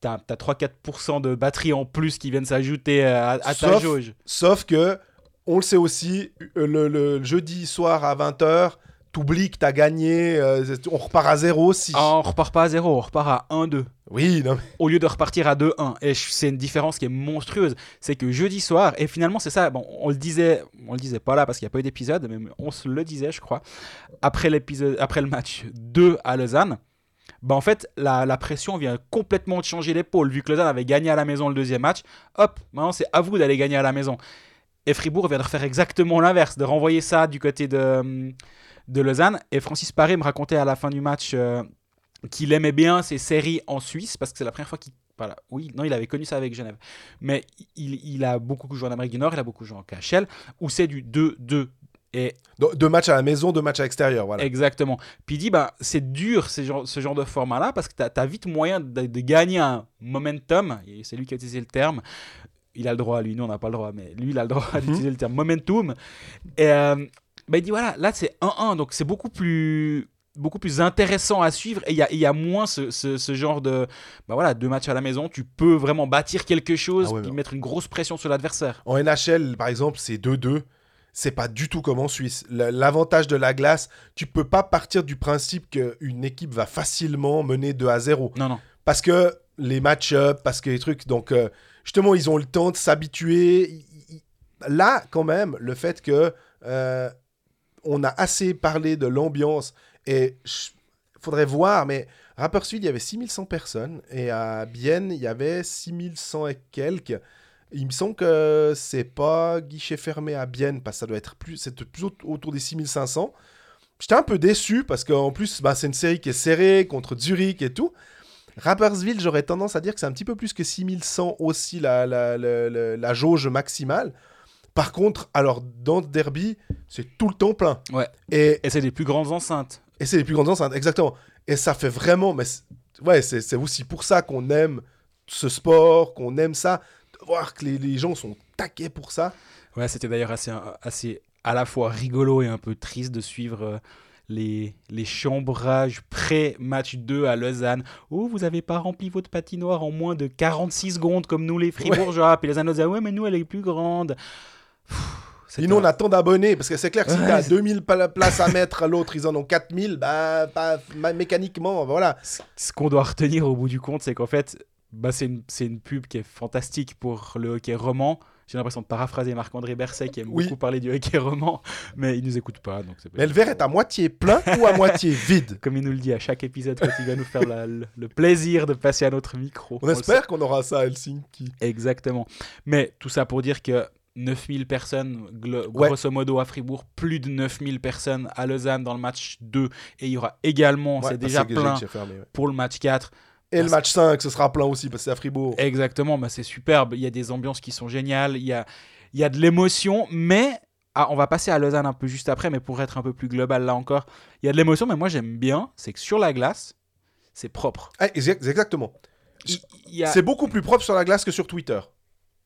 tu as, 3-4% de batterie en plus qui viennent s'ajouter euh, à, à ta Sauf- jauge. Sauf que, on le sait aussi, le, le jeudi soir à 20h, t'oublies que t'as gagné, euh, on repart à zéro aussi. Ah, on repart pas à 0, on repart à 1-2. Oui, non, mais- au lieu de repartir à 2-1. Et c'est une différence qui est monstrueuse. C'est que jeudi soir, et finalement c'est ça, bon, on le disait, on le disait pas là parce qu'il n'y a pas eu d'épisode, mais on se le disait, je crois, après, l'épisode, après le match 2 à Lausanne. Bah en fait, la, la pression vient complètement de changer l'épaule. Vu que Lausanne avait gagné à la maison le deuxième match, hop, maintenant c'est à vous d'aller gagner à la maison. Et Fribourg vient de refaire exactement l'inverse, de renvoyer ça du côté de, de Lausanne. Et Francis Paré me racontait à la fin du match euh, qu'il aimait bien ces séries en Suisse parce que c'est la première fois qu'il. Voilà. Oui, non, il avait connu ça avec Genève. Mais il, il a beaucoup joué en Amérique du Nord, il a beaucoup joué en KHL, où c'est du 2-2. Et deux matchs à la maison, deux matchs à l'extérieur, voilà. exactement. Puis il dit, bah, c'est dur ce genre, ce genre de format-là parce que tu as, vite moyen de, de gagner un momentum. C'est lui qui a utilisé le terme. Il a le droit, lui, nous on n'a pas le droit, mais lui il a le droit Mhm. d'utiliser le terme momentum. Et euh, bah, il dit, voilà, là c'est 1-1, donc c'est beaucoup plus beaucoup plus intéressant à suivre et il y y a moins ce, ce- ce genre de bah voilà deux matchs à la maison tu peux vraiment bâtir quelque chose Ah ouais, mais- mettre une grosse pression sur l'adversaire En NHL, par exemple, c'est 2-2. C'est pas du tout comme en Suisse. La- L'avantage de la glace, tu peux pas partir du principe qu'une équipe va facilement mener 2 à 0. non non Parce que les match-up, parce que les trucs. Donc, euh, justement, ils ont le temps de s'habituer. Là, quand même, le fait que euh, on a assez parlé de l'ambiance et il faudrait voir, mais Rapperswil, il y avait 6100 personnes et à Bienne, il y avait 6100 et quelques. Il me semble que c'est pas guichet fermé à Bienne parce que ça doit être plus, c'est plus au- autour des 6500. J'étais un peu déçu parce qu'en plus, bah, c'est une série qui est serrée contre Zurich et tout. Rappersville, j'aurais tendance à dire que c'est un petit peu plus que 6100 aussi la, la, la- la jauge maximale. Par contre, alors dans le derby, c'est tout le temps plein. Ouais. Et, et c'est les plus grandes enceintes et c'est les plus grandes enceintes, exactement. Et ça fait vraiment. Mais c'est- ouais, c'est aussi pour ça qu'on aime ce sport, qu'on aime ça. De voir que les, les gens sont taqués pour ça. Ouais, c'était d'ailleurs assez, assez à la fois rigolo et un peu triste de suivre euh, les, les chambrages pré-match 2 à Lausanne. Oh, vous avez pas rempli votre patinoire en moins de 46 secondes comme nous les Fribourgeois. Puis les disaient, ouais, mais nous, elle est plus grande. C'était Sinon, on a tant d'abonnés. Parce que c'est clair que si Ouais, t'as c'est- 2000 pla- places à mettre, l'autre, ils en ont 4000. Bah, pas, mécaniquement, voilà. Ce- qu'on doit retenir au bout du compte, c'est qu'en fait, bah, c'est une, une pub qui est fantastique pour le hockey roman. J'ai l'impression de paraphraser Marc-André Berset qui aime Oui. beaucoup parler du hockey roman, mais il nous écoute pas. Donc Mais le verre est à moitié plein ou à moitié vide? Comme il nous le dit à chaque épisode quand il va nous faire la- le, le plaisir de passer à notre micro. On le espère qu'on aura ça à Helsinki. Exactement. Mais tout ça pour dire que 9000 personnes, Ouais. grosso modo à Fribourg, plus de 9000 personnes à Lausanne dans le match 2. Et il y aura également, Ouais, c'est parce déjà plein j'ai fermé, ouais. pour le match 4. Et le Parce- match 5, ce sera plein aussi parce que c'est à Fribourg. Exactement, bah c'est superbe. Il y a des ambiances qui sont géniales. Il y a, il y a de l'émotion, mais. Ah, on va passer à Lausanne un peu juste après, mais pour être un peu plus global là encore. Il y a de l'émotion, mais moi j'aime bien, c'est que sur la glace, c'est propre. Ah, exact- exactement. A... C'est beaucoup plus propre sur la glace que sur Twitter.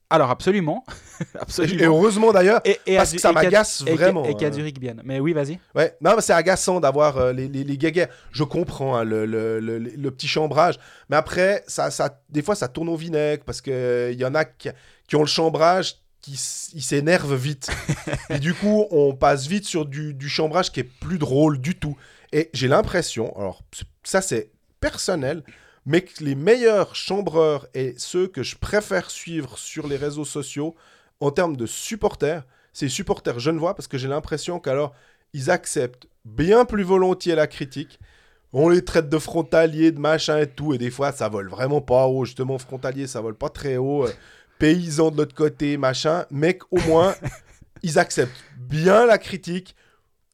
Alors absolument, Et heureusement d'ailleurs, Et, et parce que ça et m'agace et vraiment. Et qu'à hein. Zurich bien. Mais oui, vas-y. Ouais, non, mais c'est agaçant d'avoir euh, les, les, les guéguerres. Je comprends hein, le, le, le, le petit chambrage, mais après, ça, ça, des fois, ça tourne au vinaigre parce qu'il y en a qui, qui ont le chambrage qui s'énervent vite. Et du coup, on passe vite sur du, du chambrage qui est plus drôle du tout. Et j'ai l'impression, alors ça c'est personnel, mais que les meilleurs chambreurs et ceux que je préfère suivre sur les réseaux sociaux en termes de supporters, c'est les supporters genevois parce que j'ai l'impression qu'alors ils acceptent bien plus volontiers la critique. On les traite de frontaliers, de machin et tout, et des fois ça vole vraiment pas haut. Justement, frontalier, ça vole pas très haut. euh, Paysans de l'autre côté, machin. Mais au moins, ils acceptent bien la critique.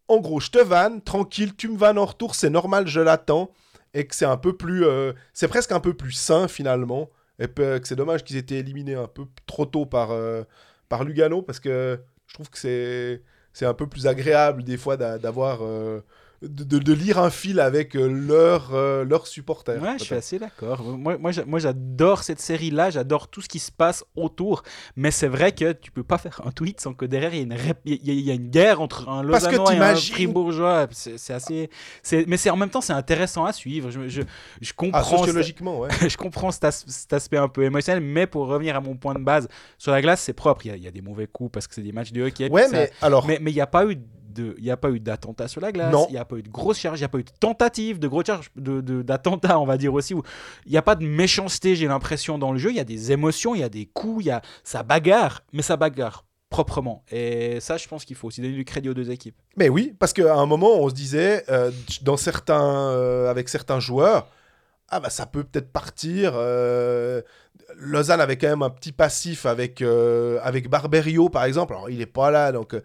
En gros, je te vanne, tranquille, tu me vannes en retour, c'est normal, je l'attends. Et que c'est un peu plus. euh, c'est presque un peu plus sain finalement. Et que c'est dommage qu'ils aient été éliminés un peu trop tôt par, euh, par Lugano parce que je trouve que c'est, un peu plus agréable des fois d'a- d'avoir. euh, de, de- de lire un fil avec euh, leurs euh, leurs supporters. Ouais, je suis assez d'accord. Moi, moi, j'a- moi, j'adore cette série-là, j'adore tout ce qui se passe autour. Mais c'est vrai que tu peux pas faire un tweet sans que derrière il y ait une, il y a- a une guerre entre un Lausannois et un Fribourgeois. C'est assez. c'est- Mais c'est en même temps, c'est intéressant à suivre. Je, je, je Ah, comprends. sociologiquement, ouais. je comprends cet, as- cet aspect un peu émotionnel, mais pour revenir à mon point de base, sur la glace, c'est propre. Il y, a, il y a des mauvais coups parce que c'est des matchs de hockey. Ouais, ça- mais alors. mais il n'y a pas eu de, il y a pas eu d'attentat sur la glace. Non. Il n'y a pas eu de grosses charges. Il n'y a pas eu de tentative de grosses charges, de, de- d'attentats, on va dire aussi. Il n'y a pas de méchanceté, j'ai l'impression, dans le jeu. Il y a des émotions, il y a des coups, il y a ça bagarre, mais ça bagarre proprement. Et ça, je pense qu'il faut aussi donner du crédit aux deux équipes. Mais oui, parce qu'à un moment, on se disait, euh, dans certains, euh, avec certains joueurs, ah bah ça peut peut-être partir. euh, Lausanne avait quand même un petit passif avec, euh, avec Barberio, par exemple. Alors, il n'est pas là, donc...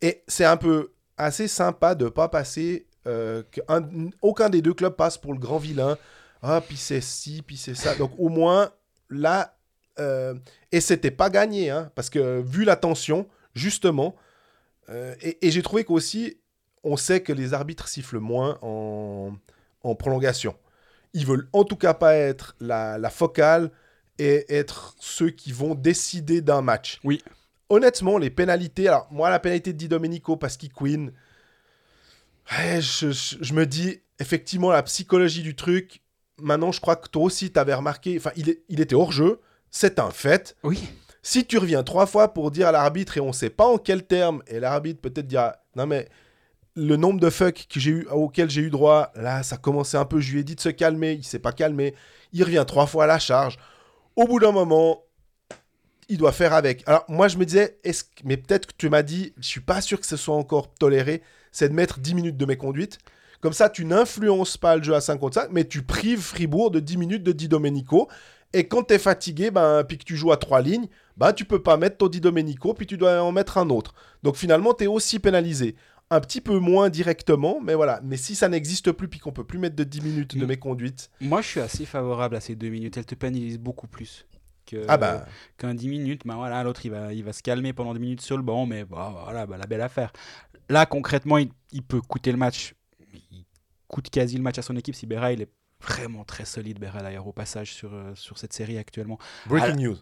et c'est un peu assez sympa de pas passer... euh, qu'un- aucun des deux clubs passe pour le grand vilain. Ah, puis c'est ci, puis c'est ça. Donc, au moins, là... euh, et c'était pas gagné, hein, parce que vu la tension, justement... euh, et et j'ai trouvé qu'aussi, on sait que les arbitres sifflent moins en, en prolongation. Ils veulent en tout cas pas être la, la focale et être ceux qui vont décider d'un match. Oui. Honnêtement, les pénalités, alors moi la pénalité de Di Domenico parce qu'il queen, ouais, je, je- je me dis effectivement la psychologie du truc. Maintenant, je crois que toi aussi t'avais remarqué, enfin il, est- il était hors jeu, c'est un fait. Oui. Si tu reviens trois fois pour dire à l'arbitre et on sait pas en quel terme, et l'arbitre peut-être dira non mais le nombre de fuck que j'ai eu, auquel j'ai eu droit, là ça commençait un peu, je lui ai dit de se calmer, il s'est pas calmé, il revient trois fois à la charge. Au bout d'un moment, il doit faire avec. Alors moi je me disais, est-ce que- mais peut-être que tu m'as dit, je suis pas sûr que ce soit encore toléré, c'est de mettre 10 minutes de mes conduites. Comme ça, tu n'influences pas le jeu à 5 contre 5, mais tu prives Fribourg de 10 minutes de Di Domenico. Et quand tu es fatigué, ben, puis que tu joues à trois lignes, bah tu peux pas mettre ton Di Domenico, puis tu dois en mettre un autre. Donc finalement, tu es aussi pénalisé. Un petit peu moins directement, mais voilà. Mais si ça n'existe plus, puis qu'on peut plus mettre de 10 minutes de Mm. mes conduites, Moi, je suis assez favorable à ces deux minutes. Elles te pénalisent beaucoup plus. Que, ah bah, qu'un 10 minutes, ben voilà, l'autre il va, il va se calmer pendant 10 minutes sur le banc, mais bah, voilà, bah, la belle affaire. Là, concrètement, il, il peut coûter le match. Il coûte quasi le match à son équipe si Berra, il est vraiment très solide, Berra d'ailleurs, au passage sur, euh, sur cette série actuellement. breaking news.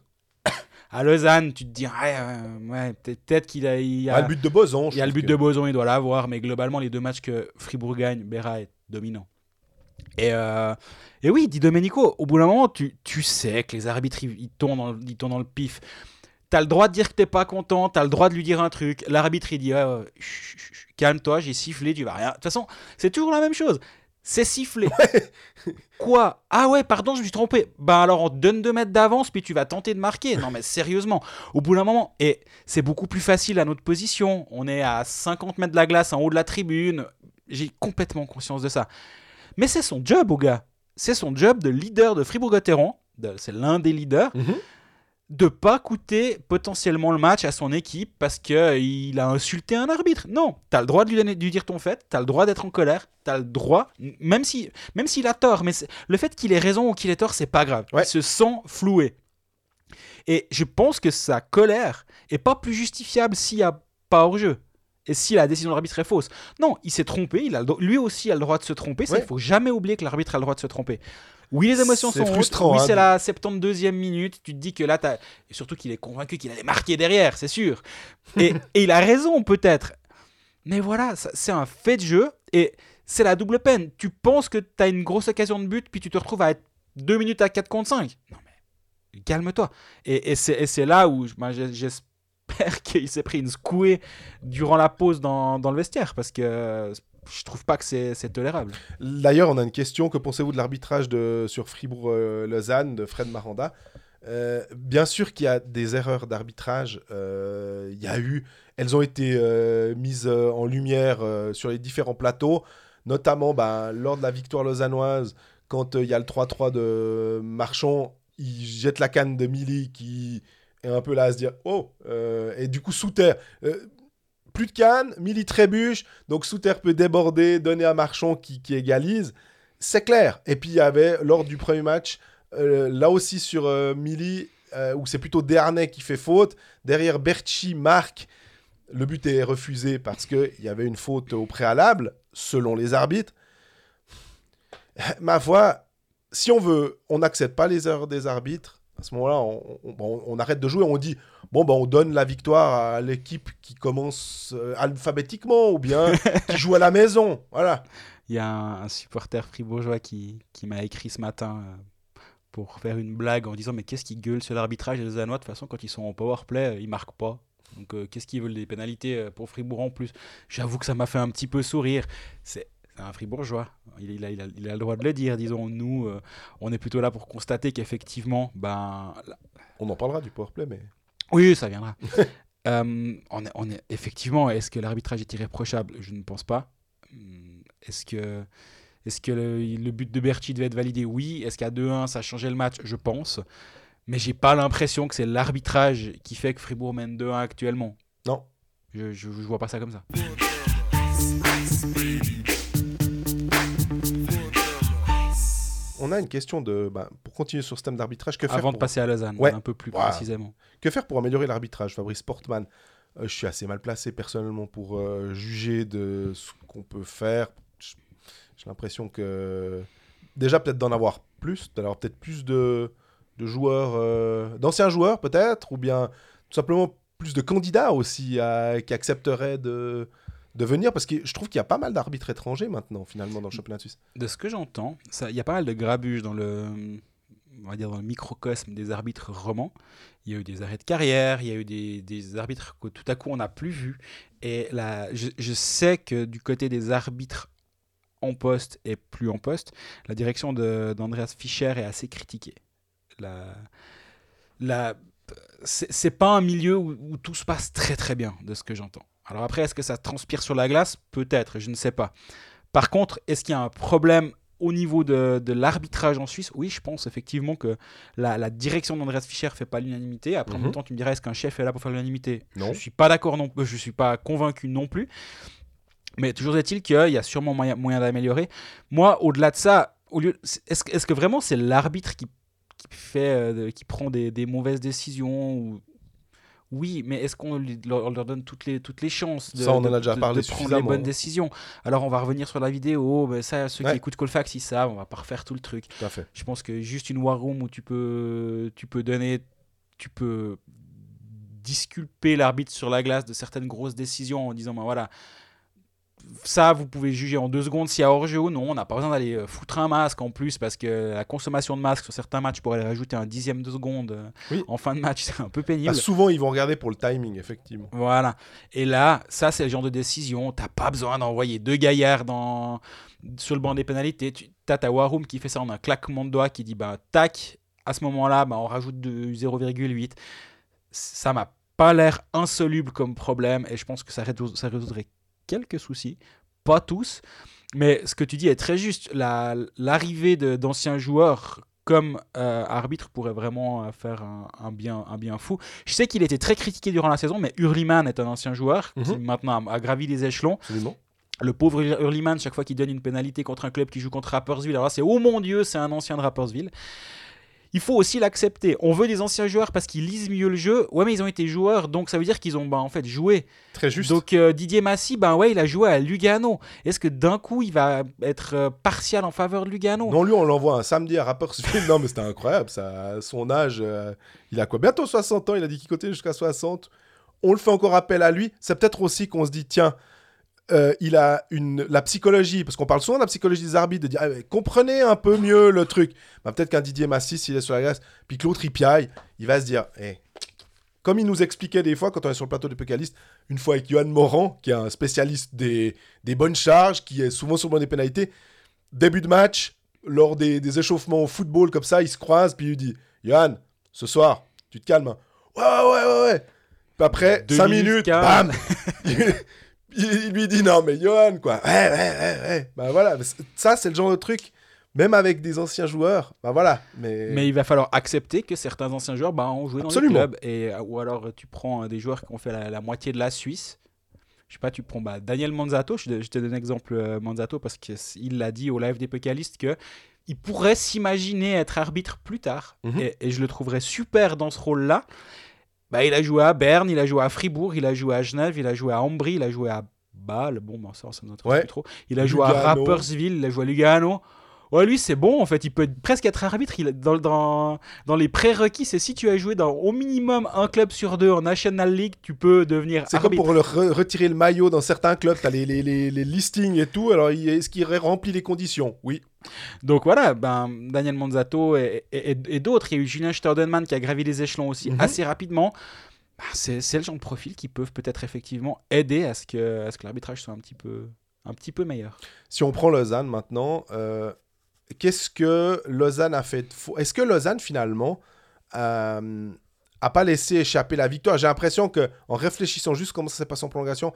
À Lausanne, tu te dis, ouais, euh, ouais, peut-être, qu'il a. Il a, Ah, le but de Boson. il y a le but de Boson, il doit l'avoir, mais globalement, les deux matchs que Fribourg gagne, Berra est dominant. Et, euh, et oui, Di Domenico, au bout d'un moment, tu, tu sais que les arbitres, ils, ils tournent dans, le- ils tournent dans le pif. T'as le droit de dire que t'es pas content, t'as le droit de lui dire un truc. L'arbitre, il dit, chut, calme-toi, j'ai sifflé, tu vas rien. De toute façon, c'est toujours la même chose. C'est sifflé. Quoi? Ah ouais, pardon, je me suis trompé. Bah alors on te donne 2 mètres d'avance, puis tu vas tenter de marquer. Non mais sérieusement, au bout d'un moment, et c'est beaucoup plus facile à notre position. On est à 50 mètres de la glace, en haut de la tribune. J'ai complètement conscience de ça. Mais c'est son job, au gars. C'est son job de leader de Fribourg-Gotteron. C'est l'un des leaders Mhm. de pas coûter potentiellement le match à son équipe parce que euh, a insulté un arbitre. Non, tu as le droit de lui, donner, de lui dire ton fait, tu as le droit d'être en colère, tu as le droit, même si même s'il a tort, mais le fait qu'il ait raison ou qu'il ait tort, c'est pas grave. Ouais. Il se sent floué. Et je pense que sa colère est pas plus justifiable s'il n'y a pas hors-jeu. Et si la décision de l'arbitre est fausse. Non, il s'est trompé, il a lui aussi a le droit de se tromper. Ça, Ouais. il faut jamais oublier que l'arbitre a le droit de se tromper. Oui, les émotions sont hautes. frustrant, Oui, hein. c'est la 72e minute. Tu te dis que là, et surtout qu'il est convaincu qu'il allait marquer derrière, c'est sûr. Et, et il a raison, peut-être. Mais voilà, c'est un fait de jeu et c'est la double peine. Tu penses que tu as une grosse occasion de but, puis tu te retrouves à être 2 minutes à 4 contre 5. Non, mais calme-toi. Et, et c'est, là où ben, j'ai- qu'il s'est pris une secouée durant la pause dans, dans le vestiaire parce que je trouve pas que c'est, tolérable. D'ailleurs, on a une question. Que pensez-vous de l'arbitrage sur Fribourg-Lausanne de Fred Maranda? Euh, Bien sûr qu'il y a des erreurs d'arbitrage. euh, Il y a eu, elles ont été euh, mises euh, en lumière euh, sur les différents plateaux, notamment ben, lors de la victoire lausannoise, quand euh, il y a le 3-3 de Marchand, il jette la canne de Milly qui un peu là à se dire oh euh, et du coup sous terre. euh, plus de canne, Milly trébuche, donc Souter peut déborder, donner à Marchand qui, qui égalise. C'est clair. Et puis il y avait, lors du premier match, euh, là aussi sur Milly, où c'est plutôt Desharnais qui fait faute. Derrière, Berchi marque. Le but est refusé parce qu'il y avait une faute au préalable, selon les arbitres. Ma foi, si on veut, on n'accepte pas les erreurs des arbitres. À ce moment-là, on, on- on- on arrête de jouer. On dit bon, ben, on donne la victoire à l'équipe qui commence euh, alphabétiquement ou bien qui joue à la maison. Voilà. Il y a un, un supporter fribourgeois qui, qui m'a écrit ce matin euh, pour faire une blague en disant Mais qu'est-ce qu'ils gueulent sur l'arbitrage des Danois? De toute façon, quand ils sont en powerplay, euh, ils marquent pas. Donc euh, qu'est-ce qu'ils veulent des pénalités pour Fribourg en plus? J'avoue que ça m'a fait un petit peu sourire. C'est un fribourgeois. Il, il a, il a- il a le droit de le dire, disons. Nous, euh, on est plutôt là pour constater qu'effectivement, ben, On en parlera du powerplay, mais oui, ça viendra. Euh, on, est, on est- effectivement, est-ce que l'arbitrage est irréprochable? Je ne pense pas. Hum, Est-ce que, est que le, le but de Berti devait être validé? Oui. Est-ce qu'à 2-1, ça a changé le match? Je pense. Mais j'ai pas l'impression que c'est l'arbitrage qui fait que Fribourg mène 2-1 actuellement. non. Je, je, je vois pas ça comme ça. On a une question de. bah, pour continuer sur ce thème d'arbitrage, que faire Avant de pour- passer à Lausanne, Ouais. un peu plus Voilà. précisément. Que faire pour améliorer l'arbitrage Fabrice Portman, Euh, je suis assez mal placé personnellement pour euh, juger de ce qu'on peut faire. J'ai l'impression que déjà peut-être d'en avoir plus, d'avoir peut-être plus de, de joueurs, euh, d'anciens joueurs peut-être, ou bien tout simplement plus de candidats aussi à- qui accepteraient de, de venir, parce que je trouve qu'il y a pas mal d'arbitres étrangers maintenant finalement dans le championnat suisse. De ce que j'entends, il y a pas mal de grabuge dans le, on va dire dans le microcosme des arbitres romans. Il y a eu des arrêts de carrière, il y a eu des, arbitres que tout à coup on n'a plus vus. Et là, je, sais que du côté des arbitres en poste et plus en poste, la direction d'Andreas Fischer est assez critiquée. La, la, c'est pas un milieu où tout se passe très très bien, de ce que j'entends. Alors après, est-ce que ça transpire sur la glace? Peut-être, je ne sais pas. Par contre, est-ce qu'il y a un problème au niveau de, de l'arbitrage en Suisse? Oui, je pense effectivement que la, la direction d'Andreas Fischer fait pas l'unanimité. Après, en même temps, tu me dirais, est-ce qu'un chef est là pour faire l'unanimité? Non. Je suis pas d'accord non plus, je suis pas convaincu non plus. Mais toujours est-il qu'il y a sûrement moyen, moyen d'améliorer. Moi, au-delà de ça, au lieu, est-ce, que- est-ce que vraiment c'est l'arbitre qui, qui fait, euh, qui prend des, des mauvaises décisions ou... Oui, mais est-ce qu'on leur, donne toutes les, toutes les chances de, Ça, on en de- a déjà de- parlé de prendre les bonnes décisions? Alors, on va revenir sur la vidéo. Mais ça, ceux Ouais. qui écoutent Colfax, ils savent. On va pas refaire tout le truc. Tout à fait. Je pense que juste une war room où tu peux, tu peux donner, tu peux disculper l'arbitre sur la glace de certaines grosses décisions en disant, ben voilà, ça, vous pouvez juger en deux secondes s'il y a hors-jeu ou non. On n'a pas besoin d'aller euh, foutre un masque en plus parce que la consommation de masques sur certains matchs pourrait aller rajouter un dixième de seconde euh, Oui. en fin de match. C'est un peu Bah, pénible. souvent, ils vont regarder pour le timing, effectivement. Voilà. Et là, ça, c'est le genre de décision. T'as pas besoin d'envoyer deux gaillards dans... sur le banc des pénalités. Tu as ta War Room qui fait ça en un claquement de doigts qui dit bah, tac, à ce moment-là, bah, on rajoute de 0,8. Ça m'a pas l'air insoluble comme problème et je pense que ça résoudrait quelques soucis. Pas tous. Mais ce que tu dis est très juste. La- L'arrivée de- d'anciens joueurs comme euh, arbitre pourrait vraiment euh, faire un, un bien, un bien fou. Je sais qu'il était très critiqué durant la saison, mais Hurliman est un ancien joueur qui Mhm. maintenant a, a gravi les échelons. Absolument. Le pauvre Hurliman, chaque fois qu'il donne une pénalité contre un club qui joue contre Rapperswil, alors c'est oh mon dieu, c'est un ancien de Rapperswil. Il faut aussi l'accepter. On veut des anciens joueurs parce qu'ils lisent mieux le jeu. Ouais, mais ils ont été joueurs, donc ça veut dire qu'ils ont bah, en fait joué. Très juste. Donc euh, Didier Massy, ben ouais, il a joué à Lugano. Est-ce que d'un coup il va être euh, partial en faveur de Lugano? Non, lui, on l'envoie un samedi à Rapperswil. non, mais c'était incroyable. Ça, son âge, euh, il a quoi? Bientôt 60 ans. Il a dit qu'il comptait jusqu'à 60. On le fait encore appel à lui. C'est peut-être aussi qu'on se dit, tiens, euh, il a une, la psychologie, parce qu'on parle souvent de la psychologie des arbitres, de dire, ah, comprenez un peu mieux le truc. Bah, peut-être qu'un Didier Massy, s'il est sur la glace, puis que l'autre il piaille, il va se dire, Eh, comme il nous expliquait des fois quand on est sur le plateau de Pécaliste, une fois avec Johan Morand, qui est un spécialiste des, des bonnes charges, qui est souvent sur le banc des pénalités, début de match, lors des, des échauffements au football comme ça, il se croise, puis il lui dit, Johan, ce soir, tu te calmes. hein. Ouais, ouais, ouais, ouais. Puis après, Deux 5 minutes, minutes, bam il, lui dit non mais Johan quoi ouais ouais ouais ouais bah voilà ça c'est le genre de truc même avec des anciens joueurs bah voilà mais, Mais il va falloir accepter que certains anciens joueurs bah, ont joué dans les clubs. Et, euh, ou alors tu prends euh, des joueurs qui ont fait la, la moitié de la Suisse. Je sais pas, tu prends bah, Daniel Manzato. Je, te- je te donne un exemple euh, Manzato parce qu'il l'a dit au live des Pécalistes que il pourrait s'imaginer être arbitre plus tard. Mhm. et, et je le trouverais super dans ce rôle-là. Bah, il a joué à Berne, il a joué à Fribourg, il a joué à Genève, il a joué à Ambry, il a joué à Bâle. Bon, bah, ça, ça ne nous intéresse Ouais. plus trop. Il a joué à. Rapperswil, il a joué à Lugano. Ouais, lui, c'est bon, en fait. Il peut être- presque être arbitre. Il, dans, dans, dans les prérequis, c'est si tu as joué dans au minimum un club sur deux en National League, tu peux devenir c'est comme arbitre. pour le re- retirer le maillot dans certains clubs t'as les, les, les, les listings et tout alors est-ce qu'il remplit les conditions? Oui Donc voilà, ben, Daniel Manzato et, et- et- et d'autres. Il y a eu Julien Staudenman qui a gravi les échelons aussi Mhm. assez rapidement. Bah, c'est c'est le genre de profil qui peuvent peut-être effectivement aider à ce que, à ce que l'arbitrage soit un petit, peu, un petit peu meilleur. si on prend Lausanne maintenant euh, qu'est-ce que Lausanne a fait? Est-ce que Lausanne finalement euh, a pas laissé échapper la victoire? J'ai l'impression que en réfléchissant juste comment ça s'est passé en prolongation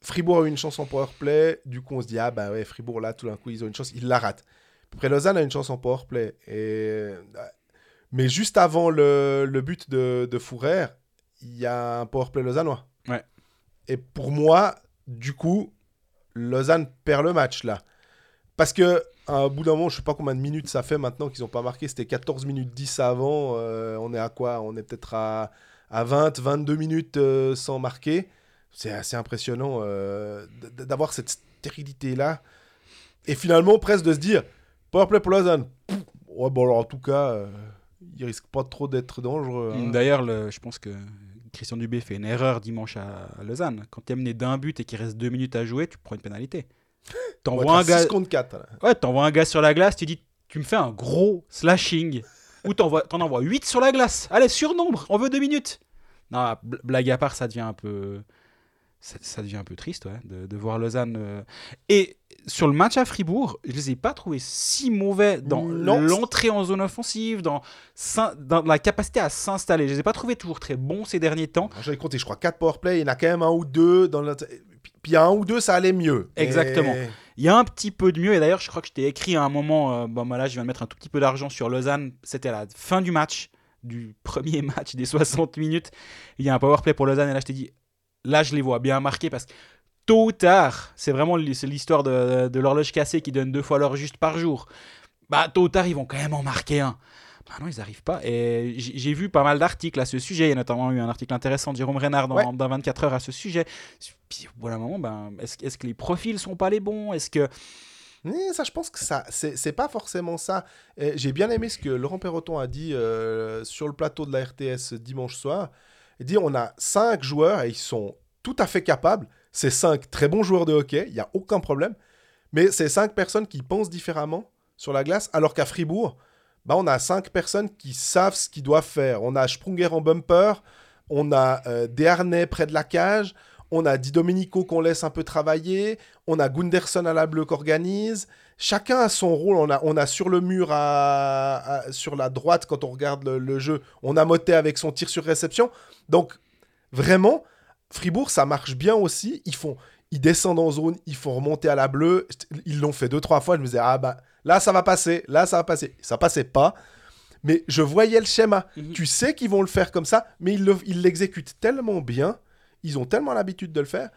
Fribourg a eu une chance en powerplay, du coup on se dit ah bah ouais Fribourg là tout d'un coup ils ont une chance, ils la ratent. Après Lausanne a une chance en powerplay et mais juste avant le, le but de, de Fourer, il y a un powerplay lausannois. Ouais. Et pour moi, du coup, Lausanne perd le match là. Parce que à un bout d'un moment, je sais pas combien de minutes ça fait maintenant qu'ils ont pas marqué, c'était 14 minutes 10 avant, euh, on est à quoi? On est peut-être à, à 20, 22 minutes euh, sans marquer. C'est assez impressionnant euh, d'avoir cette stérilité là. Et finalement, presque de se dire, powerplay pour Lausanne. Ouais, bon alors en tout cas, il risque pas trop d'être dangereux. hein. D'ailleurs, le- je pense que Christian Dubé fait une erreur dimanche à, à Lausanne. Quand tu es mené d'un but et qu'il reste deux minutes à jouer, tu prends une pénalité. T'envoies un, gars... 6 contre 4. là. ouais, t'envoies un gars sur la glace, tu dis tu me fais un gros slashing. Ou t'en envoies 8 sur la glace. Allez, surnombre, on veut deux minutes. Non, bl- blague à part, ça devient un peu. Ça, ça devient un peu triste ouais, de, de voir Lausanne. euh. Et sur le match à Fribourg, je les ai pas trouvés si mauvais dans l'entrée en zone offensive, dans, la capacité à s'installer. Je les ai pas trouvés toujours très bons ces derniers temps. J'avais compté, je crois, 4 powerplay. Il y en a quand même un ou deux. Dans le... Puis il y a un ou deux, ça allait mieux. Exactement. Et- Il y a un petit peu de mieux. Et d'ailleurs, je crois que je t'ai écrit à un moment. euh, bon, bah là, je viens de mettre un tout petit peu d'argent sur Lausanne. C'était à la fin du match, du premier match des 60 minutes. Il y a un power play pour Lausanne. Et là, je t'ai dit, là, je les vois bien marqués parce que tôt ou tard, c'est vraiment l'histoire de, de l'horloge cassée qui donne deux fois l'heure juste par jour. Bah, tôt ou tard, ils vont quand même en marquer un. Bah non, ils n'arrivent pas. Et j'ai vu pas mal d'articles à ce sujet. Il y a notamment eu un article intéressant de Jérôme Renard dans, Ouais. dans 24 heures à ce sujet. Puis au bout d'un moment, ben, est-ce que les profils sont pas les bons? Est-ce que ça, je pense que ça, c'est pas forcément ça. J'ai bien aimé ce que Laurent Perroton a dit euh, sur le plateau de la RTS dimanche soir. On a cinq joueurs et ils sont tout à fait capables. C'est cinq très bons joueurs de hockey, il n'y a aucun problème. Mais c'est cinq personnes qui pensent différemment sur la glace, alors qu'à Fribourg, bah, on a cinq personnes qui savent ce qu'ils doivent faire. On a Sprunger en bumper, on a euh, Desharnais près de la cage, on a Di Domenico qu'on laisse un peu travailler, on a Gunderson à la bleue qu'organise. Chacun a son rôle. On a, on a sur le mur, à, à- sur la droite, quand on regarde le, le jeu, on a Motet avec son tir sur réception. Donc, vraiment, Fribourg, ça marche bien aussi. Ils font, ils descendent en zone, ils font remonter à la bleue. Ils l'ont fait deux, trois fois. Je me disais, ah bah, là, ça va passer, là, ça va passer. Ça passait pas. Mais je voyais le schéma. Mhm. Tu sais qu'ils vont le faire comme ça, mais ils le- ils l'exécutent tellement bien. Ils ont tellement l'habitude de le faire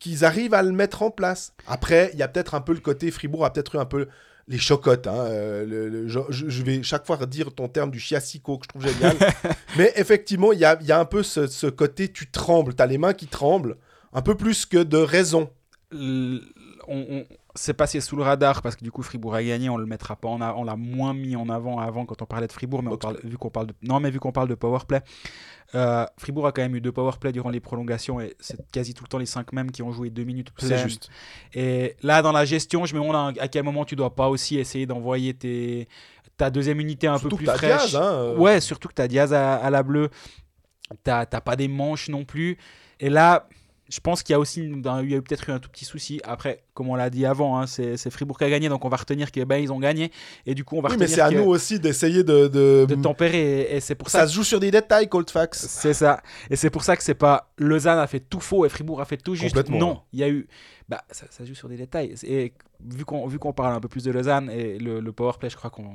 qu'ils arrivent à le mettre en place. Après, il y a peut-être un peu le côté Fribourg a peut-être eu un peu les chocottes. hein, euh, le- le- je, je vais chaque fois dire ton terme du chiassico que je trouve génial. Mais effectivement, il y a, il y a un peu ce, ce côté, tu trembles, tu as les mains qui tremblent, un peu plus que de raison. L- on, on- c'est passé sous le radar parce que du coup Fribourg a gagné, on le mettra pas en a- on l'a moins mis en avant avant quand on parlait de Fribourg, mais on parle, vu qu'on parle de non mais vu qu'on parle de power play, euh, Fribourg a quand même eu deux power play durant les prolongations et c'est quasi tout le temps les cinq mêmes qui ont joué deux minutes C'est juste. Et là dans la gestion, je me demande à, quel moment tu dois pas aussi essayer d'envoyer tes ta deuxième unité un Surtout peu plus fraîche. Diaz, hein, euh. Ouais, surtout que tu as Diaz à, à la bleue. T'as t'as pas des manches non plus. Et là, je pense qu'il y a aussi une- un- il y a eu peut-être eu un tout petit souci. Après, comme on l'a dit avant, hein, c'est Fribourg qui a gagné, donc on va retenir que ben, ils ont gagné. Et du coup, on va Oui, mais c'est à nous aussi d'essayer de. de- de tempérer. Et, et c'est pour ça. Ça se joue sur des détails, Coldfax. C'est ça. Et c'est pour ça que c'est pas Lausanne a fait tout faux et Fribourg a fait tout juste. Non, il y a eu. Bah, ça, ça joue sur des détails. Et vu qu'on vu qu'on parle un peu plus de Lausanne et le, le powerplay, je crois qu'on.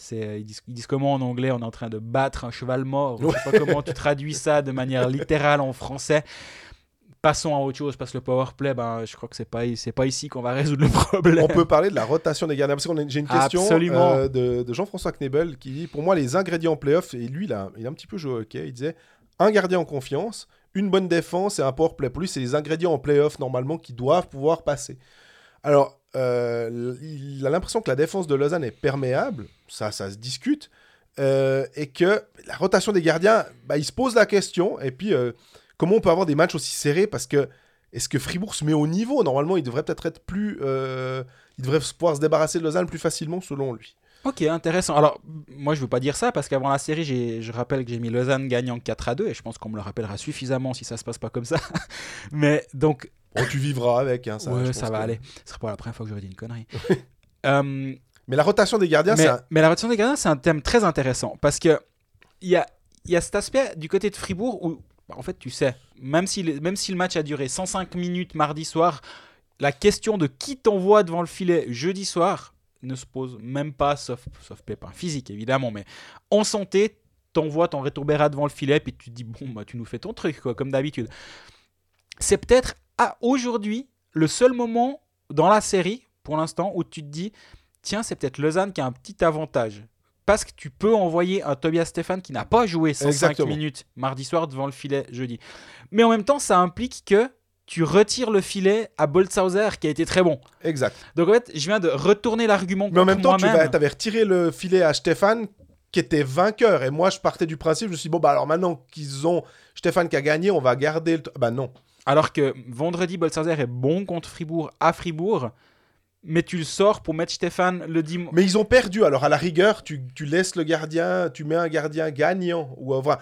C'est, ils, disent, ils disent comment en anglais? On est en train de battre un cheval mort. Je sais pas comment tu traduis ça de manière littérale en français. Passons à autre chose parce que le powerplay, ben, je crois que c'est pas, c'est pas ici qu'on va résoudre le problème. On peut parler de la rotation des gardiens. Parce j'ai une question euh, de, de Jean-François Knebel qui dit Pour moi, les ingrédients en playoff, et lui, il a, il a un petit peu joué au hockey, il disait un gardien en confiance, une bonne défense et un power play. Pour lui, c'est les ingrédients en playoff, normalement, qui doivent pouvoir passer. Alors, euh, il a l'impression que la défense de Lausanne est perméable, ça, ça se discute, euh, et que la rotation des gardiens, bah, il se pose la question, et puis euh, comment on peut avoir des matchs aussi serrés parce que est-ce que Fribourg se met au niveau? Normalement, il devrait peut-être être plus. euh, il devrait pouvoir se débarrasser de Lausanne plus facilement, selon lui. Ok, intéressant. Alors, moi, je veux pas dire ça parce qu'avant la série, j'ai- je rappelle que j'ai mis Lausanne gagnant 4 à 2 et je pense qu'on me le rappellera suffisamment si ça se passe pas comme ça. Mais donc, Bon, tu vivras avec. Hein, ça, ouais, ça va que- aller. Ce sera pas la première fois que j'aurais dit une connerie. Euh, Mais la rotation des gardiens, c'est un- mais la rotation des gardiens, c'est un thème très intéressant parce que il y a, y a cet aspect du côté de Fribourg où, bah, en fait, tu sais, même si, le, match a duré 105 minutes mardi soir, la question de qui t'envoie devant le filet jeudi soir ne se pose même pas, sauf, sauf pépin physique évidemment, mais en santé, t'envoies ton rétourbéra devant le filet, puis tu te dis, bon, bah, tu nous fais ton truc, comme d'habitude. C'est peut-être à aujourd'hui le seul moment dans la série, pour l'instant, où tu te dis, tiens, c'est peut-être Lausanne qui a un petit avantage. Parce que tu peux envoyer un Tobias Stéphane qui n'a pas joué 105 Exactement. minutes mardi soir devant le filet jeudi. Mais en même temps, ça implique que tu retires le filet à Boltzhauser qui a été très bon. Exact. Donc en fait, je viens de retourner l'argument Mais en même temps, tu avais retiré le filet à Stéphane qui était vainqueur. Et moi, je partais du principe, je me suis dit, bon, bah alors maintenant qu'ils ont Stéphane qui a gagné, on va garder le. Bah non. Alors que vendredi, Boltzhauser est bon contre Fribourg à Fribourg, mais tu le sors pour mettre Stéphane le dimanche. Mais ils ont perdu. Alors, à la rigueur, tu, tu laisses le gardien, tu mets un gardien gagnant. Ou, voilà.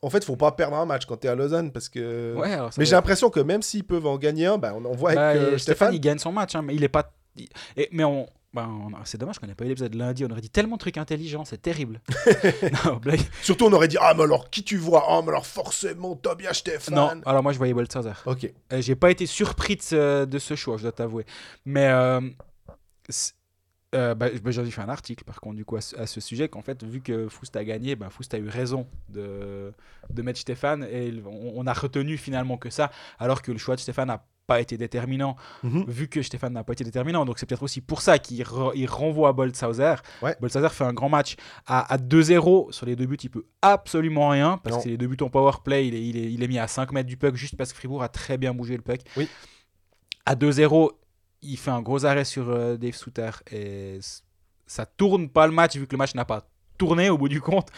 En fait, faut pas perdre un match quand tu es à Lausanne parce que. Ouais, alors Mais j'ai l'impression que même s'ils peuvent en gagner un, bah, on en voit Bah, avec euh, Stéphane, Stéphane. il gagne son match, hein, mais il est pas. il- et- mais on. Bah, c'est dommage qu'on n'ait pas eu l'épisode lundi, on aurait dit tellement de trucs intelligents, c'est terrible. non, blague. Surtout, on aurait dit Ah, mais alors qui tu vois? Ah, mais alors forcément Tobias Stéphane. Non, alors moi je voyais Boltzhauser. Ok. Euh, J'ai pas été surpris de ce, de ce choix, je dois t'avouer. Mais euh, euh, bah, bah, j'en ai fait un article par contre du coup à ce, à ce sujet qu'en fait vu que Foust a gagné, bah, Foust a eu raison de, de mettre Stéphane et on, on a retenu finalement que ça alors que le choix de Stéphane n'a pas été déterminant Mhm. vu que Stéphane n'a pas été déterminant donc c'est peut-être aussi pour ça qu'il re- renvoie à Boltzhauser. Ouais. Boltzhauser fait un grand match à, à 2-0 sur les deux buts il peut absolument rien parce Non. que les deux buts en power play il est, il, est, il est mis à 5 mètres du puck juste parce que Fribourg a très bien bougé le puck Oui. à 2-0, il fait un gros arrêt sur euh, Dave Souter et ça tourne pas le match vu que le match n'a pas tourné au bout du compte.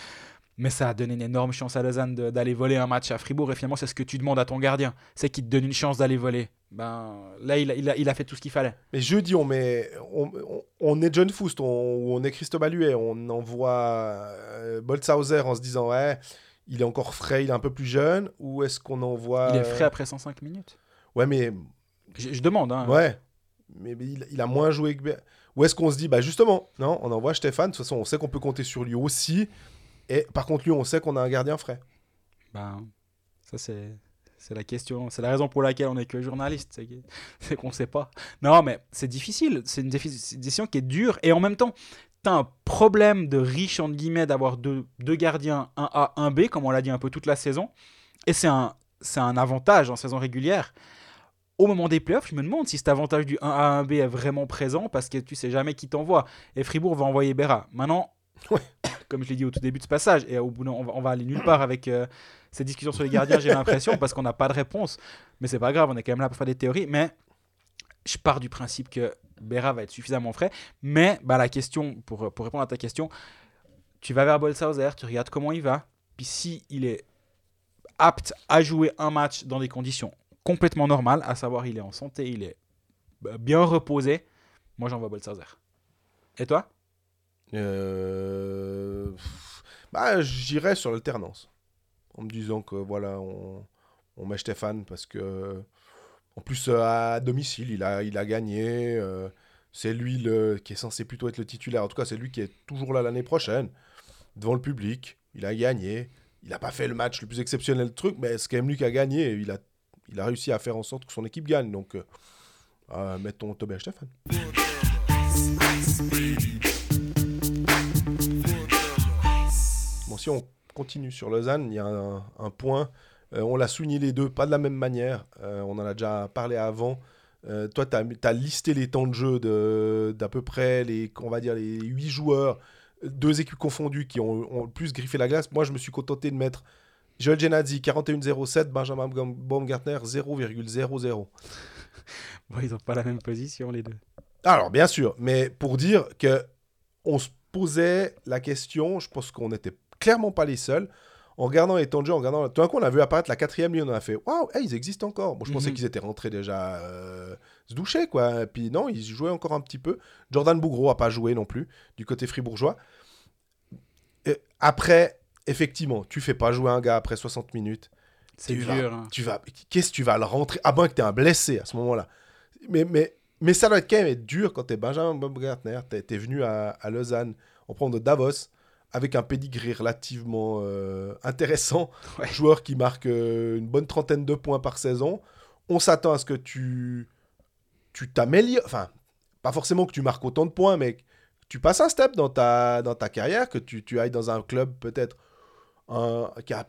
Mais ça a donné une énorme chance à Lausanne d'aller voler un match à Fribourg et finalement c'est ce que tu demandes à ton gardien, c'est qu'il te donne une chance d'aller voler. Ben là il a, il a- il a fait tout ce qu'il fallait. Mais jeudi, on met, on, on- on est John Foust, on, ou on est Christophe Baluet, on envoie euh, Boltzhauser en se disant ouais, il est encore frais, il est un peu plus jeune, ou est-ce qu'on envoie Il est frais après 105 minutes? Ouais, mais Je, je demande. Hein. ouais, mais, il, a moins joué que. Ou est-ce qu'on se dit bah justement, non, on envoie Stéphane. De toute façon, on sait qu'on peut compter sur lui aussi. Et par contre, lui, on sait qu'on a un gardien frais. Ben, ça c'est c'est la question, c'est la raison pour laquelle on est que journaliste, c'est qu'on sait pas. Non, mais c'est difficile, c'est une, défi- c'est une décision qui est dure et en même temps, tu as un problème de riche entre guillemets d'avoir deux, deux gardiens, un A, un B, comme on l'a dit un peu toute la saison, et c'est un c'est un avantage en saison régulière. Au moment des playoffs, je me demande si cet avantage du 1 à 1B est vraiment présent parce que tu sais jamais qui t'envoie. Et Fribourg va envoyer Berra. Maintenant, Ouais. comme je l'ai dit au tout début de ce passage, et au bout d'un- on va, on va aller nulle part avec euh, cette discussion sur les gardiens, j'ai l'impression, parce qu'on n'a pas de réponse. Mais c'est pas grave, on est quand même là pour faire des théories. Mais je pars du principe que Berra va être suffisamment frais. Mais bah, la question, pour, pour répondre à ta question, tu vas vers Bolshauser, tu regardes comment il va, puis si il est apte à jouer un match dans des conditions complètement normales, à savoir il est en santé, il est bah, bien reposé, moi j'envoie Bolshauser. Et toi? Euh, Bah, j'irais sur l'alternance. En me disant que voilà, on, on met Stéphane parce que. En plus, euh, à domicile, il a, il a gagné. euh, c'est lui le, qui est censé plutôt être le titulaire. En tout cas, c'est lui qui est toujours là l'année prochaine. Devant le public. Il a gagné. Il n'a pas fait le match le plus exceptionnel truc, mais c'est quand même lui qui a gagné. Il a, il a réussi à faire en sorte que son équipe gagne. Donc, euh, euh, mettons Tobias Stéphane. Bon, si on continue sur Lausanne, il y a un, point. euh, on l'a souligné les deux, pas de la même manière. euh, on en a déjà parlé avant. Toi, tu as, listé les temps de jeu d'à peu près les, on va dire les 8 joueurs, deux équipes confondues qui ont, ont le plus griffé la glace. Moi, je me suis contenté de mettre Joel Genadzi 41,07, Benjamin Baum- Baumgartner 0,00. Bon, Ils n'ont pas la même position les deux. Alors, bien sûr, mais pour dire que on se posait la question, je pense qu'on n'était clairement pas les seuls. En regardant les temps de jeu, en regardant. Tout d'un coup, on a vu apparaître la quatrième ligne, on a fait Waouh, hey, ils existent encore. Bon, je pensais Mhm. qu'ils étaient rentrés déjà euh, se doucher, quoi. Et puis non, ils jouaient encore un petit peu. Jordan Bougro a pas joué non plus, du côté fribourgeois. Et après, effectivement, tu fais pas jouer un gars après 60 minutes. C'est dur. vas- hein. Tu vas, qu'est-ce que tu vas le rentrer À moins que tu aies un blessé à ce moment-là. Mais, mais, mais ça doit être quand même être dur quand tu es Benjamin Baumgartner. Tu es, venu à, à Lausanne, on prend de Davos, avec un pedigree relativement euh, intéressant. Ouais. Joueur qui marque euh, une bonne trentaine de points par saison. On s'attend à ce que tu tu t'améliores. Enfin, pas forcément que tu marques autant de points, mais que tu passes un step dans ta, dans ta carrière, que tu, tu ailles dans un club peut-être un, qui a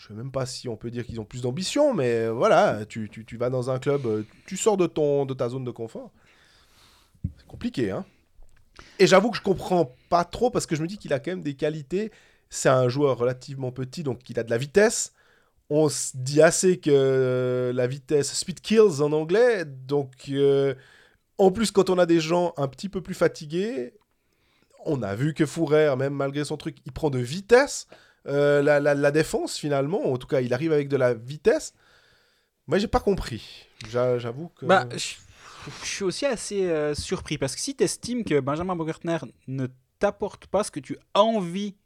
je sais même pas si on peut dire qu'ils ont plus d'ambition, mais voilà, tu, tu, tu vas dans un club, euh, tu sors de, ton, de ta zone de confort. C'est compliqué, hein. Et j'avoue que je comprends pas trop parce que je me dis qu'il a quand même des qualités. C'est un joueur relativement petit, donc il a de la vitesse. On se dit assez que euh, la vitesse, speed kills en anglais. Donc, euh, en plus, quand on a des gens un petit peu plus fatigués, on a vu que Fourer, même malgré son truc, il prend de vitesse. Euh, la, défense finalement. En tout cas, il arrive avec de la vitesse. Moi, j'ai pas compris. J'a- J'avoue que. Bah, je, suis aussi assez euh, surpris parce que si tu estimes que Benjamin Baumgartner ne t'apporte pas ce que tu as envie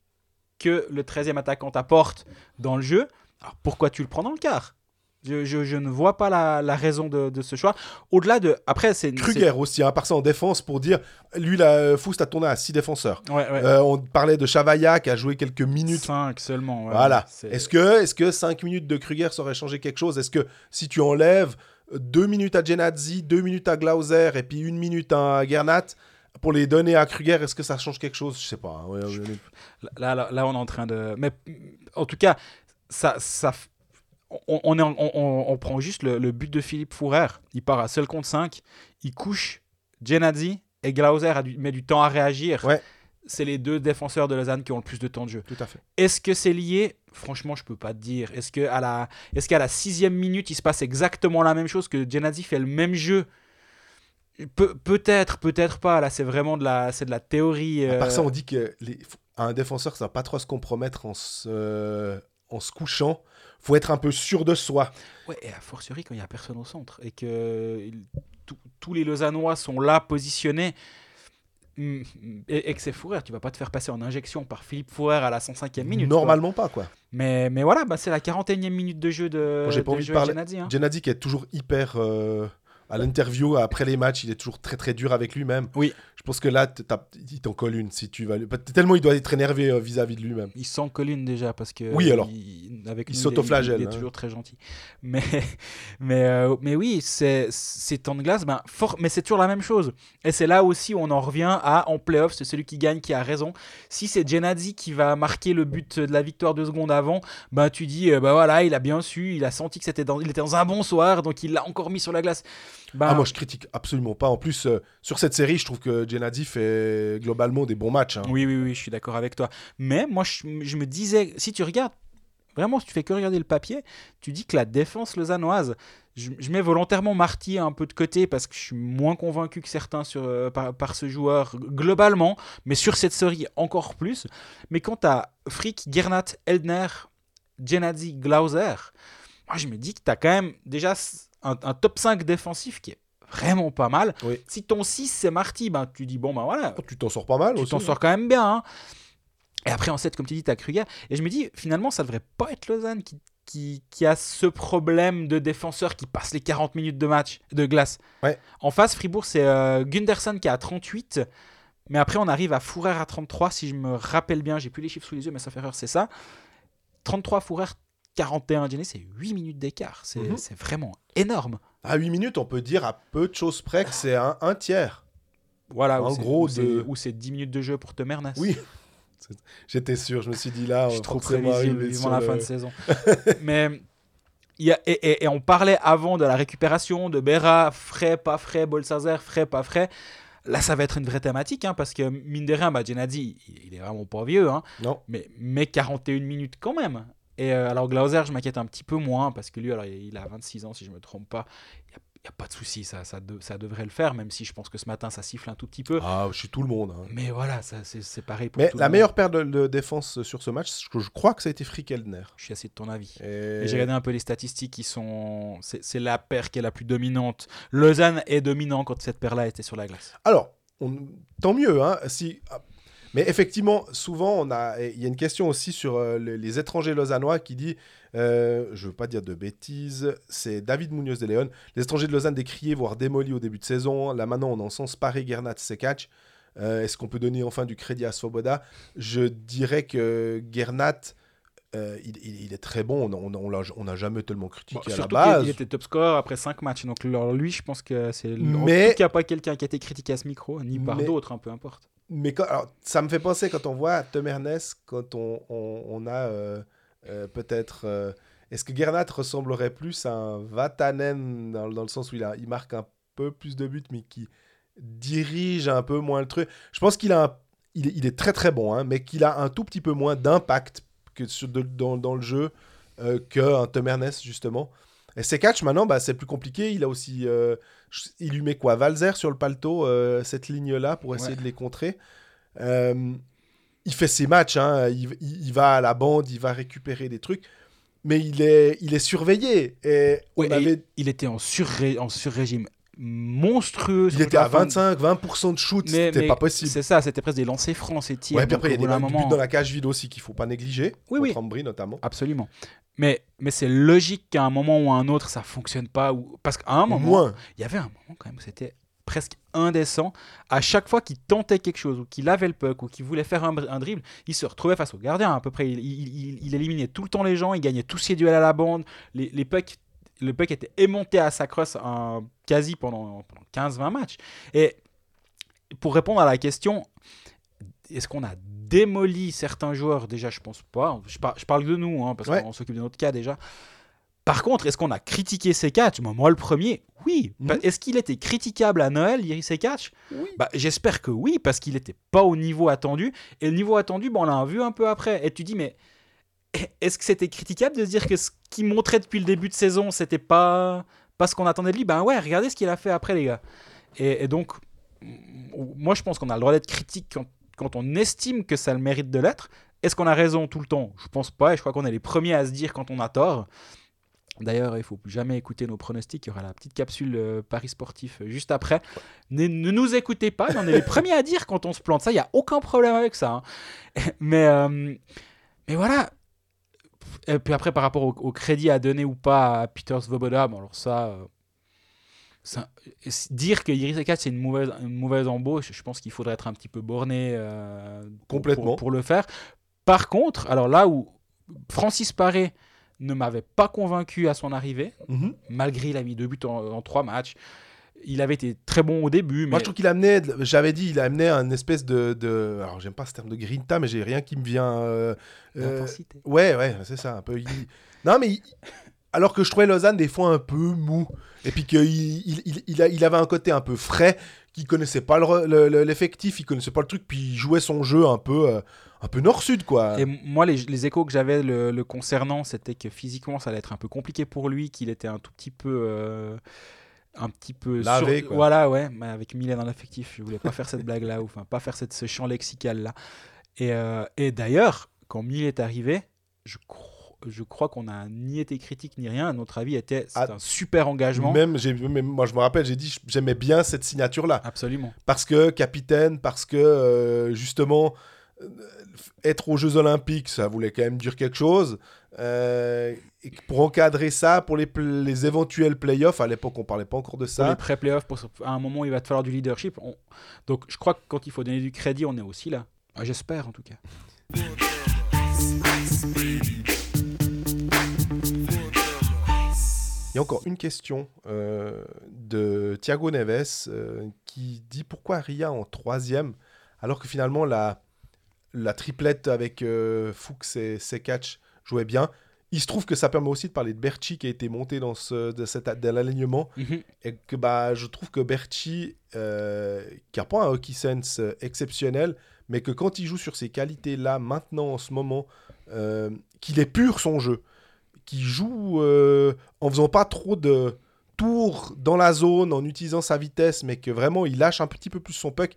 que le 13e attaquant t'apporte dans le jeu, pourquoi tu le prends dans le quart? Je, je- je ne vois pas la, la raison de, de ce choix. Au-delà de. Après, c'est. Kruger aussi, hein, par ça en défense pour dire. Lui, la Foust a tourné à 6 défenseurs. c'est- Ouais, ouais. Euh, on parlait de Chavaya qui a joué quelques minutes. 5 seulement. ouais, voilà. Est-ce que, est que 5 minutes de Kruger ça aurait changé quelque chose? Est-ce que si tu enlèves 2 minutes à Genadzi, 2 minutes à Glauser et puis 1 minute à Gernat pour les donner à Kruger, est-ce que ça change quelque chose? Je sais pas. hein. Ouais, Là, là, là, on est en train de. Mais en tout cas, ça, ça, on, on est en- on, on- on prend juste le, le but de Philippe Fourer. Il part à seul contre 5. Il couche Genadzi et Glauser a du- met du temps à réagir. Ouais. C'est les deux défenseurs de Lausanne qui ont le plus de temps de jeu. Tout à fait. Est-ce que c'est lié? Franchement, je peux pas te dire. Est-ce qu'à la, est qu'à la sixième minute, il se passe exactement la même chose que Genadzi fait le même jeu? Pe- Peut-être, peut-être pas. Là, c'est vraiment de la, c'est de la théorie. À part euh, ça, on dit que les- un défenseur, ça va pas trop se compromettre en se, en se couchant. Faut être un peu sûr de soi. Ouais, et a fortiori quand il n'y a personne au centre et que tous- les Lausannois sont là positionnés mm, et, et que c'est Fourer, tu vas pas te faire passer en injection par Philippe Fourer à la 105e minute. quoi. Normalement pas, quoi. Mais, mais voilà, bah, c'est la 41e minute de jeu de, Moi, j'ai pas de envie de Joël parler- Genadzi, hein. Gennady qui est toujours hyper euh, à l'interview après les matchs, il est toujours très très dur avec lui-même. Oui. Je pense que là, il t'en colle une si tu vas. Tellement il doit être énervé euh, vis-à-vis de lui-même. Il sent Colline déjà parce que. Oui, alors. il- avec Il s'autoflagelle, Il est hein. toujours très gentil. Mais, mais, euh, mais oui, c'est- ces temps de glace, ben, fort, mais c'est toujours la même chose. Et c'est là aussi où on en revient à en playoff, c'est celui qui gagne qui a raison. Si c'est Genadzi qui va marquer le but de la victoire deux secondes avant, ben, tu dis, euh, ben voilà, il a bien su, il a senti que c'était dans, il était dans un bon soir, donc il l'a encore mis sur la glace. Ben, Ah, moi, je critique absolument pas. En plus, euh, sur cette série, je trouve que Gennady fait globalement des bons matchs. hein. Oui, oui, oui, je suis d'accord avec toi. Mais moi, je, je me disais, si tu regardes, vraiment, si tu fais que regarder le papier, tu dis que la défense lausannoise, je, je mets volontairement Marty un peu de côté parce que je suis moins convaincu que certains sur, euh, par, par ce joueur globalement, mais sur cette série encore plus. Mais quant à Frick, Gernat, Eldner, Genadzi, Glauser, moi, je me dis que tu as quand même déjà un, un top 5 défensif qui est vraiment pas mal. Oui. Si ton 6 c'est Marty, ben, tu dis bon ben voilà, Oh, tu t'en sors pas mal tu t'en sors quand même bien. hein. Et après, en 7, comme tu dis, tu as Kruger. Et je me dis, finalement, ça devrait pas être Lausanne qui, qui, qui a ce problème de défenseur qui passe les 40 minutes de match, de glace. Ouais. En face, Fribourg, c'est euh, Gunderson qui a 38. Mais après, on arrive à Fourer à 33, si je me rappelle bien. J'ai plus les chiffres sous les yeux, mais ça fait erreur, c'est ça. 33 Fourer, 41 Jenny, c'est 8 minutes d'écart. C'est Mhm. c'est vraiment énorme. À 8 minutes, on peut dire à peu de choses près que c'est un, un tiers. Voilà, En gros, où c'est- de- où c'est 10 minutes de jeu pour te merner. Oui. J'étais sûr, je me suis dit là, on Je va suis trop prévisible sur la le- fin de saison. Mais il y a, et, et- et on parlait avant de la récupération de Berra, frais, pas frais, Bolsazer, frais, pas frais. Là, ça va être une vraie thématique, hein, parce que mine de rien, bah, il, il est vraiment pas vieux, hein, Non. mais, mais 41 minutes quand même. Et euh, alors Glauser, je m'inquiète un petit peu moins, parce que lui, alors, il a 26 ans, si je me trompe pas. Il n'y a, pas de souci, ça, ça, de- ça devrait le faire, même si je pense que ce matin, ça siffle un tout petit peu. Ah, je suis tout le monde. hein. Mais voilà, ça, c'est c'est pareil pour Mais tout la le monde. meilleure paire de, de défense sur ce match, je, je crois que ça a été Frick Eldner. Je suis assez de ton avis. Et... Et j'ai regardé un peu les statistiques qui sont. C'est c'est la paire qui est la plus dominante. Lausanne est dominant quand cette paire-là était sur la glace. Alors, on- tant mieux. Hein, si... Mais effectivement, souvent, on a... il y a une question aussi sur euh, le- les étrangers lausannois qui dit, euh, je veux pas dire de bêtises, c'est David Munoz de Léon, les étrangers de Lausanne décriés, voire démolis au début de saison. Là maintenant, on encense Paré, Gernat, Sekac. Euh, Est-ce qu'on peut donner enfin du crédit à Svoboda? Je dirais que Gernat, euh, il, il- il est très bon. On n'a on, on jamais tellement critiqué à la base. qu'il était top score après 5 matchs. Donc alors, lui, je pense que c'est. En Mais- tout cas, pas quelqu'un qui a été critiqué à ce micro, ni par Mais- d'autres, hein, peu importe. Mais alors, ça me fait penser quand on voit Tom Ernest, quand on, on- a euh, euh, peut-être. euh, Est-ce que Gernat ressemblerait plus à un Vatanen dans, dans le sens où il, a, il marque un peu plus de buts, mais qui dirige un peu moins le truc? Je pense qu'il a il, il est très très bon, hein, mais qu'il a un tout petit peu moins d'impact que sur- dans, dans le jeu qu'un Tom Ernest, justement. Et Sekac, maintenant, bah, c'est plus compliqué. Il a aussi. Il lui met quoi Valzer sur le paletot, euh, cette ligne-là, pour essayer Ouais. de les contrer? Euh, il fait ses matchs, hein, il, va à la bande, il va récupérer des trucs, mais il est, il est surveillé. Et on Il était en, surré- en sur-régime monstrueux. il était à fin de- 25-20% de shoot, c'était pas possible. C'est ça, c'était presque des lancers francs, ces tirs. Ouais, puis après, il y a des buts moment- dans la cage vide aussi qu'il faut pas négliger, Oui, oui. Ambry notamment. Absolument. Mais, mais c'est logique qu'à un moment ou à un autre, ça fonctionne pas. Ou... Parce qu'à un moment, il y avait un moment quand même où c'était presque indécent. À chaque fois qu'il tentait quelque chose, ou qu'il avait le puck, ou qu'il voulait faire un, dribble, il se retrouvait face au gardien à peu près. Il, il- il- il éliminait tout le temps les gens, il gagnait tous ses duels à la bande. Les, les pucks, le puck était émonté à sa crosse un- quasi pendant, pendant 15-20 matchs. Et pour répondre à la question, est-ce qu'on a démoli certains joueurs? Déjà, je pense pas. Je, par- je parle de nous, hein, parce Ouais. qu'on s'occupe de notre cas déjà. Par contre, est-ce qu'on a critiqué ces catchs Moi, moi, le premier, oui. Mhm. Bah, Est-ce qu'il était critiquable à Noël, Iris Sekatch? Oui. bah, J'espère que oui, parce qu'il n'était pas au niveau attendu. Et le niveau attendu, bah, on l'a vu un peu après. Et tu dis, mais est-ce que c'était critiquable de se dire que ce qu'il montrait depuis le début de saison, c'était pas, pas ce qu'on attendait de lui? Ben ouais, regardez ce qu'il a fait après, les gars. Et, donc, moi, je pense qu'on a le droit d'être critique quand, on estime que ça le mérite de l'être. Est-ce qu'on a raison tout le temps? Je pense pas, et je crois qu'on est les premiers à se dire quand on a tort. D'ailleurs, il faut jamais écouter nos pronostics. Il y aura la petite capsule euh, Paris sportif euh, juste après. Ne, ne nous écoutez pas, on est les premiers à dire quand on se plante. Ça, il n'y a aucun problème avec ça. hein. Mais, euh, mais voilà. Et puis après, par rapport au, au crédit à donner ou pas à Peter Svoboda, bon, alors ça. euh, ça- dire que Iris Ekat c'est une mauvaise, une mauvaise embauche, je pense qu'il faudrait être un petit peu borné euh, pour- Complètement. Pour, pour le faire. Par contre, alors là où Francis Paré ne m'avait pas convaincu à son arrivée, Mhm. malgré il a mis deux buts en, en trois matchs. Il avait été très bon au début, mais Moi, je trouve qu'il amenait, j'avais dit, il amenait un espèce de, de- alors j'aime pas ce terme de grinta, mais j'ai rien qui me vient. euh, euh, ouais, ouais, c'est ça, un peu. il- Non, mais il- alors que je trouvais Lausanne des fois un peu mou, et puis qu'il il, il, il a- il avait un côté un peu frais, qu'il connaissait pas le re- le- le- l'effectif, il connaissait pas le truc, puis il jouait son jeu un peu, euh, un peu nord-sud, quoi. Et moi, les, les échos que j'avais le, le concernant, c'était que physiquement, ça allait être un peu compliqué pour lui, qu'il était un tout petit peu. Un petit peu. Lavé, sur- quoi. Voilà, ouais, mais avec Milet dans l'affectif, je voulais pas faire cette blague-là, ou enfin, pas faire cette, ce champ lexical-là. Et, euh, et d'ailleurs, quand Milet est arrivé, je, cro- je crois qu'on n'a ni été critique ni rien. Notre avis était c'est Ah, un super engagement. Même, moi, je me rappelle, j'ai dit, j'aimais bien cette signature-là. Absolument. parce que capitaine, parce que euh, justement être aux Jeux Olympiques, ça voulait quand même dire quelque chose. Euh, et pour encadrer ça, pour les, éventuels playoffs, à l'époque on parlait pas encore de Pour les ça. pré-playoffs, à un moment, il va te falloir du leadership. On- Donc, je crois que quand il faut donner du crédit, on est aussi là. Ah, J'espère, en tout cas. Il y a encore une question euh, de Thiago Neves euh, qui dit pourquoi Ria en troisième alors que finalement la, la triplette avec euh, Fuchs et Sekatch jouait bien. Il se trouve que ça permet aussi de parler de Berchi qui a été monté dans, ce, de cet, dans l'alignement Mhm. et que bah, je trouve que Berchi, euh, qui n'a pas un hockey sense euh, exceptionnel, mais que quand il joue sur ces qualités-là, maintenant, en ce moment, euh, qu'il est pur son jeu, qu'il joue en faisant pas trop de tours dans la zone, en utilisant sa vitesse, mais que vraiment il lâche un petit peu plus son puck,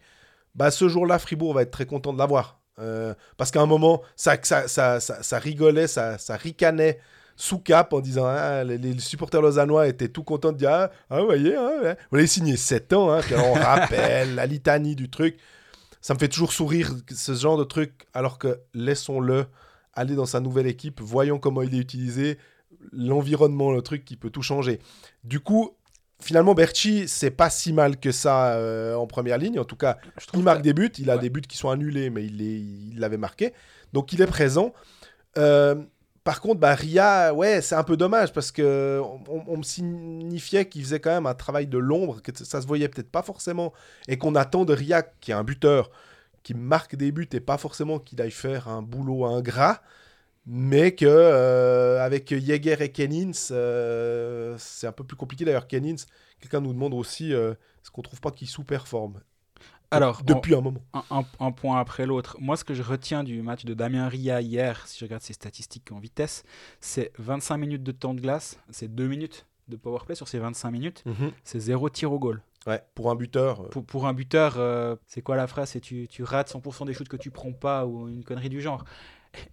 bah, ce jour-là, Fribourg va être très content de l'avoir. Euh, parce qu'à un moment, ça, ça, ça, ça, rigolait, ça, ça ricanait sous cap en disant ah, les, les supporters lausannois étaient tout contents de dire ah, ah, vous voyez, ouais. vous l'avez signé 7 ans, hein, puis on rappelle la litanie du truc. Ça me fait toujours sourire ce genre de truc, alors que laissons-le aller dans sa nouvelle équipe, voyons comment il est utilisé, l'environnement, le truc qui peut tout changer. Du coup, finalement, Berchi, c'est pas si mal que ça euh, en première ligne. En tout cas, Je il marque que- des buts, il a Ouais. des buts qui sont annulés, mais il l'avait marqué. Donc il est présent. Euh, par contre, bah, Ria, ouais, c'est un peu dommage parce que on, on me signifiait qu'il faisait quand même un travail de l'ombre, que ça se voyait peut-être pas forcément, et qu'on attend de Ria, qui est un buteur, qui marque des buts et pas forcément qu'il aille faire un boulot ingrat, mais que euh, avec Jäger et Kennins, euh, c'est un peu plus compliqué d'ailleurs. Kennins, quelqu'un nous demande aussi, euh, est-ce qu'on trouve pas qu'il sous-performe? Alors, depuis un moment un, un- un point après l'autre. Moi, ce que je retiens du match de Damien Ria hier, si je regarde ses statistiques en vitesse, c'est 25 minutes de temps de glace, c'est 2 minutes de powerplay sur ces 25 minutes, c'est zéro tir au goal. Ouais, pour un buteur. euh, Pour, pour un buteur, euh, c'est quoi la phrase? C'est tu, tu rates 100% des shoots que tu prends pas ou une connerie du genre.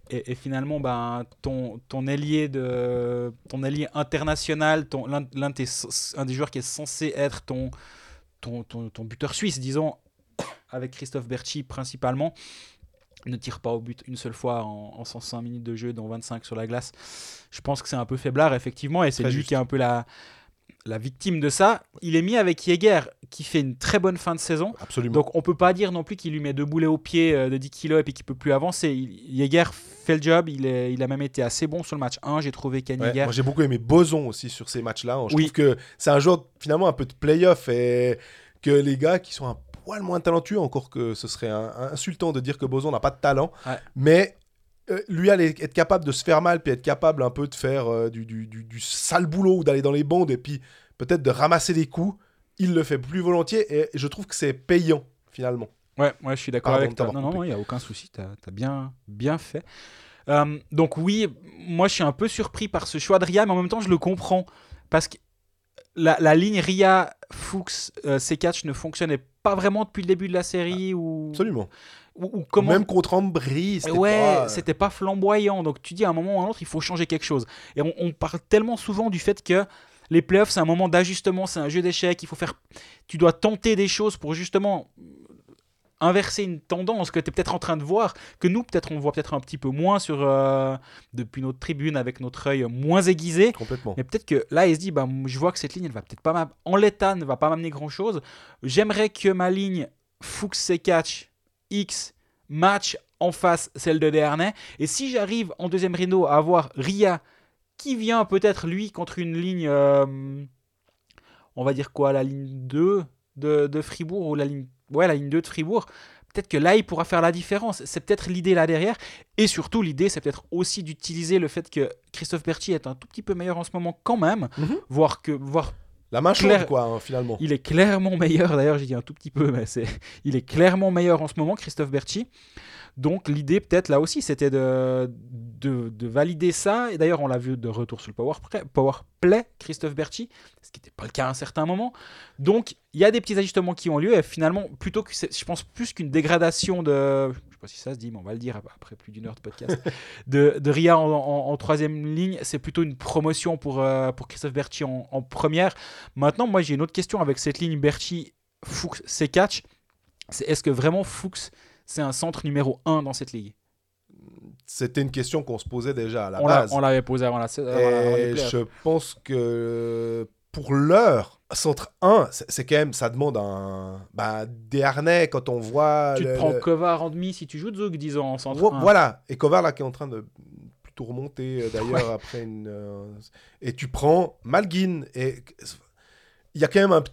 Et, et finalement, ben, ton, ton ailier de ton ailier international, ton, l'un, l'un de tes- un des joueurs qui est censé être ton, ton, ton, ton buteur suisse, disons, avec Christophe Berchi principalement, ne tire pas au but une seule fois en, en 105 minutes de jeu, dont 25 sur la glace. Je pense que c'est un peu faiblard, effectivement, et c'est Très lui juste. qui est un peu la, la victime de ça. Il est mis avec Jäger, qui fait une très bonne fin de saison. Absolument. Donc on peut pas dire non plus qu'il lui met deux boulets au pied euh, de 10 kilos et puis qu'il peut plus avancer. Il- Jäger fait le job, il, est, il a même été assez bon sur le match 1, j'ai trouvé Ken Ouais, moi j'ai beaucoup aimé Boson aussi sur ces matchs-là. Je Oui. trouve que c'est un joueur finalement un peu de playoff et que les gars qui sont un poil moins talentueux, encore que ce serait un- un insultant de dire que Boson n'a pas de talent, Ouais. mais euh, lui aller être capable de se faire mal puis être capable un peu de faire euh, du, du- du- du sale boulot ou d'aller dans les bandes et puis peut-être de ramasser des coups, il le fait plus volontiers et je trouve que c'est payant finalement. Ouais, ouais, je suis d'accord avec toi. Non, non, il n'y a aucun souci, tu as, bien, bien fait. Euh, donc oui, moi je suis un peu surpris par ce choix de Ria, mais en même temps je le comprends. Parce que la, la ligne Ria, Fuchs, C4 ne fonctionnait pas vraiment depuis le début de la série. ou, Absolument. Ou, ou comment Même contre Ambry, c'était ouais, pas- euh, c'était pas flamboyant. Donc tu dis à un moment ou à un autre, il faut changer quelque chose. Et on, on parle tellement souvent du fait que les playoffs, c'est un moment d'ajustement, c'est un jeu d'échecs. Il faut faire, tu dois tenter des choses pour justement inverser une tendance que tu es peut-être en train de voir, que nous peut-être on voit peut-être un petit peu moins sur euh, depuis notre tribune avec notre œil moins aiguisé. complètement. Mais peut-être que là, il se dit, bah, je vois que cette ligne, elle va peut-être pas en l'état, ne va pas m'amener grand-chose. J'aimerais que ma ligne Fuchs catch X match en face celle de Dernay. Et si j'arrive en deuxième rideau à avoir Ria qui vient peut-être lui contre une ligne, euh, on va dire quoi, la ligne 2 de, de Fribourg ou la ligne, ouais, la ligne 2 de Fribourg. Peut-être que là, il pourra faire la différence. C'est peut-être l'idée là derrière. Et surtout, l'idée, c'est peut-être aussi d'utiliser le fait que Christophe Berti est un tout petit peu meilleur en ce moment quand même. Mhm. Voire que, voire La main chaude, Claire- quoi, hein, finalement. il est clairement meilleur, d'ailleurs j'ai dit un tout petit peu, mais c'est, il est clairement meilleur en ce moment, Christophe Berchi. Donc l'idée peut-être là aussi c'était de, de, de valider ça, et d'ailleurs on l'a vu de retour sur le Power, Play- Power Play, Christophe Berchi, ce qui n'était pas le cas à un certain moment. Donc il y a des petits ajustements qui ont lieu, et finalement plutôt que, c'est- je pense plus qu'une dégradation de, pas si ça se dit, mais on va le dire après plus d'une heure de podcast, de, de Ria en, en- en troisième ligne, c'est plutôt une promotion pour, euh, pour Christophe Berchi en, en première. Maintenant, moi, j'ai une autre question avec cette ligne Berchi, Fuchs, Sekatch. C'est est-ce que vraiment Fuchs, c'est un centre numéro 1 dans cette ligue? C'était une question qu'on se posait déjà à la On base. on l'avait posé avant la saison. je pense que pour l'heure, centre 1, c'est quand même, ça demande un, bah, des harnais quand on voit. Tu te le- prends le- Kovar en demi si tu joues Zug, disons, en centre Vo- 1. Voilà, et Kovar là qui est en train de plutôt remonter euh, d'ailleurs après une. euh, Et tu prends Malguin, et il y a quand même un,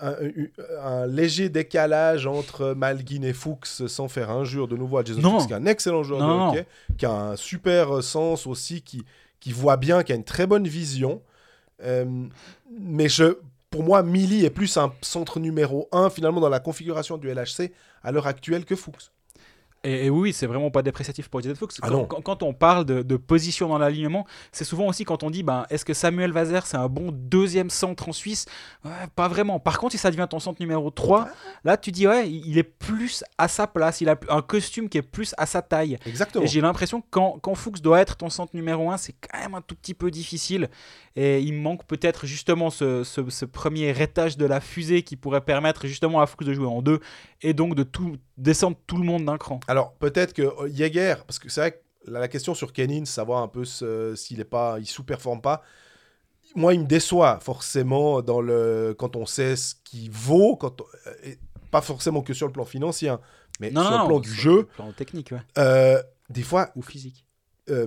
un, un- un léger décalage entre Malguin et Fuchs sans faire injure de nouveau à Jason. Fuchs, qui est un excellent joueur Non, de non. hockey, qui a un super sens aussi, qui, qui voit bien, qui a une très bonne vision. Euh, mais pour moi, Millie est plus un centre numéro 1 finalement dans la configuration du LHC à l'heure actuelle que Fuchs. Et, et oui, c'est vraiment pas dépréciatif pour Jason Fuchs. Ah quand, non. quand- quand on parle de, de position dans l'alignement, c'est souvent aussi quand on dit ben, est-ce que Samuel Vazer c'est un bon deuxième centre en Suisse? Ouais, Pas vraiment. Par contre, si ça devient ton centre numéro 3, là tu dis ouais, il il est plus à sa place, il a un costume qui est plus à sa taille. Exactement. Et j'ai l'impression que quand, quand Fuchs doit être ton centre numéro 1, c'est quand même un tout petit peu difficile. Et il manque peut-être justement ce, ce- ce premier étage de la fusée qui pourrait permettre justement à Fuchs de jouer en deux et donc de tout, descendre tout le monde d'un cran. Alors peut-être que euh, Jäger, parce que c'est vrai que la, la question sur Kenin, savoir un peu s'il est pas, il sous-performe pas. Moi, il me déçoit forcément dans le quand on sait ce qu'il vaut, quand on- euh, et pas forcément que sur le plan financier, hein, mais sur le plan du sur jeu. le plan technique ouais. euh, des fois, ou physique. euh,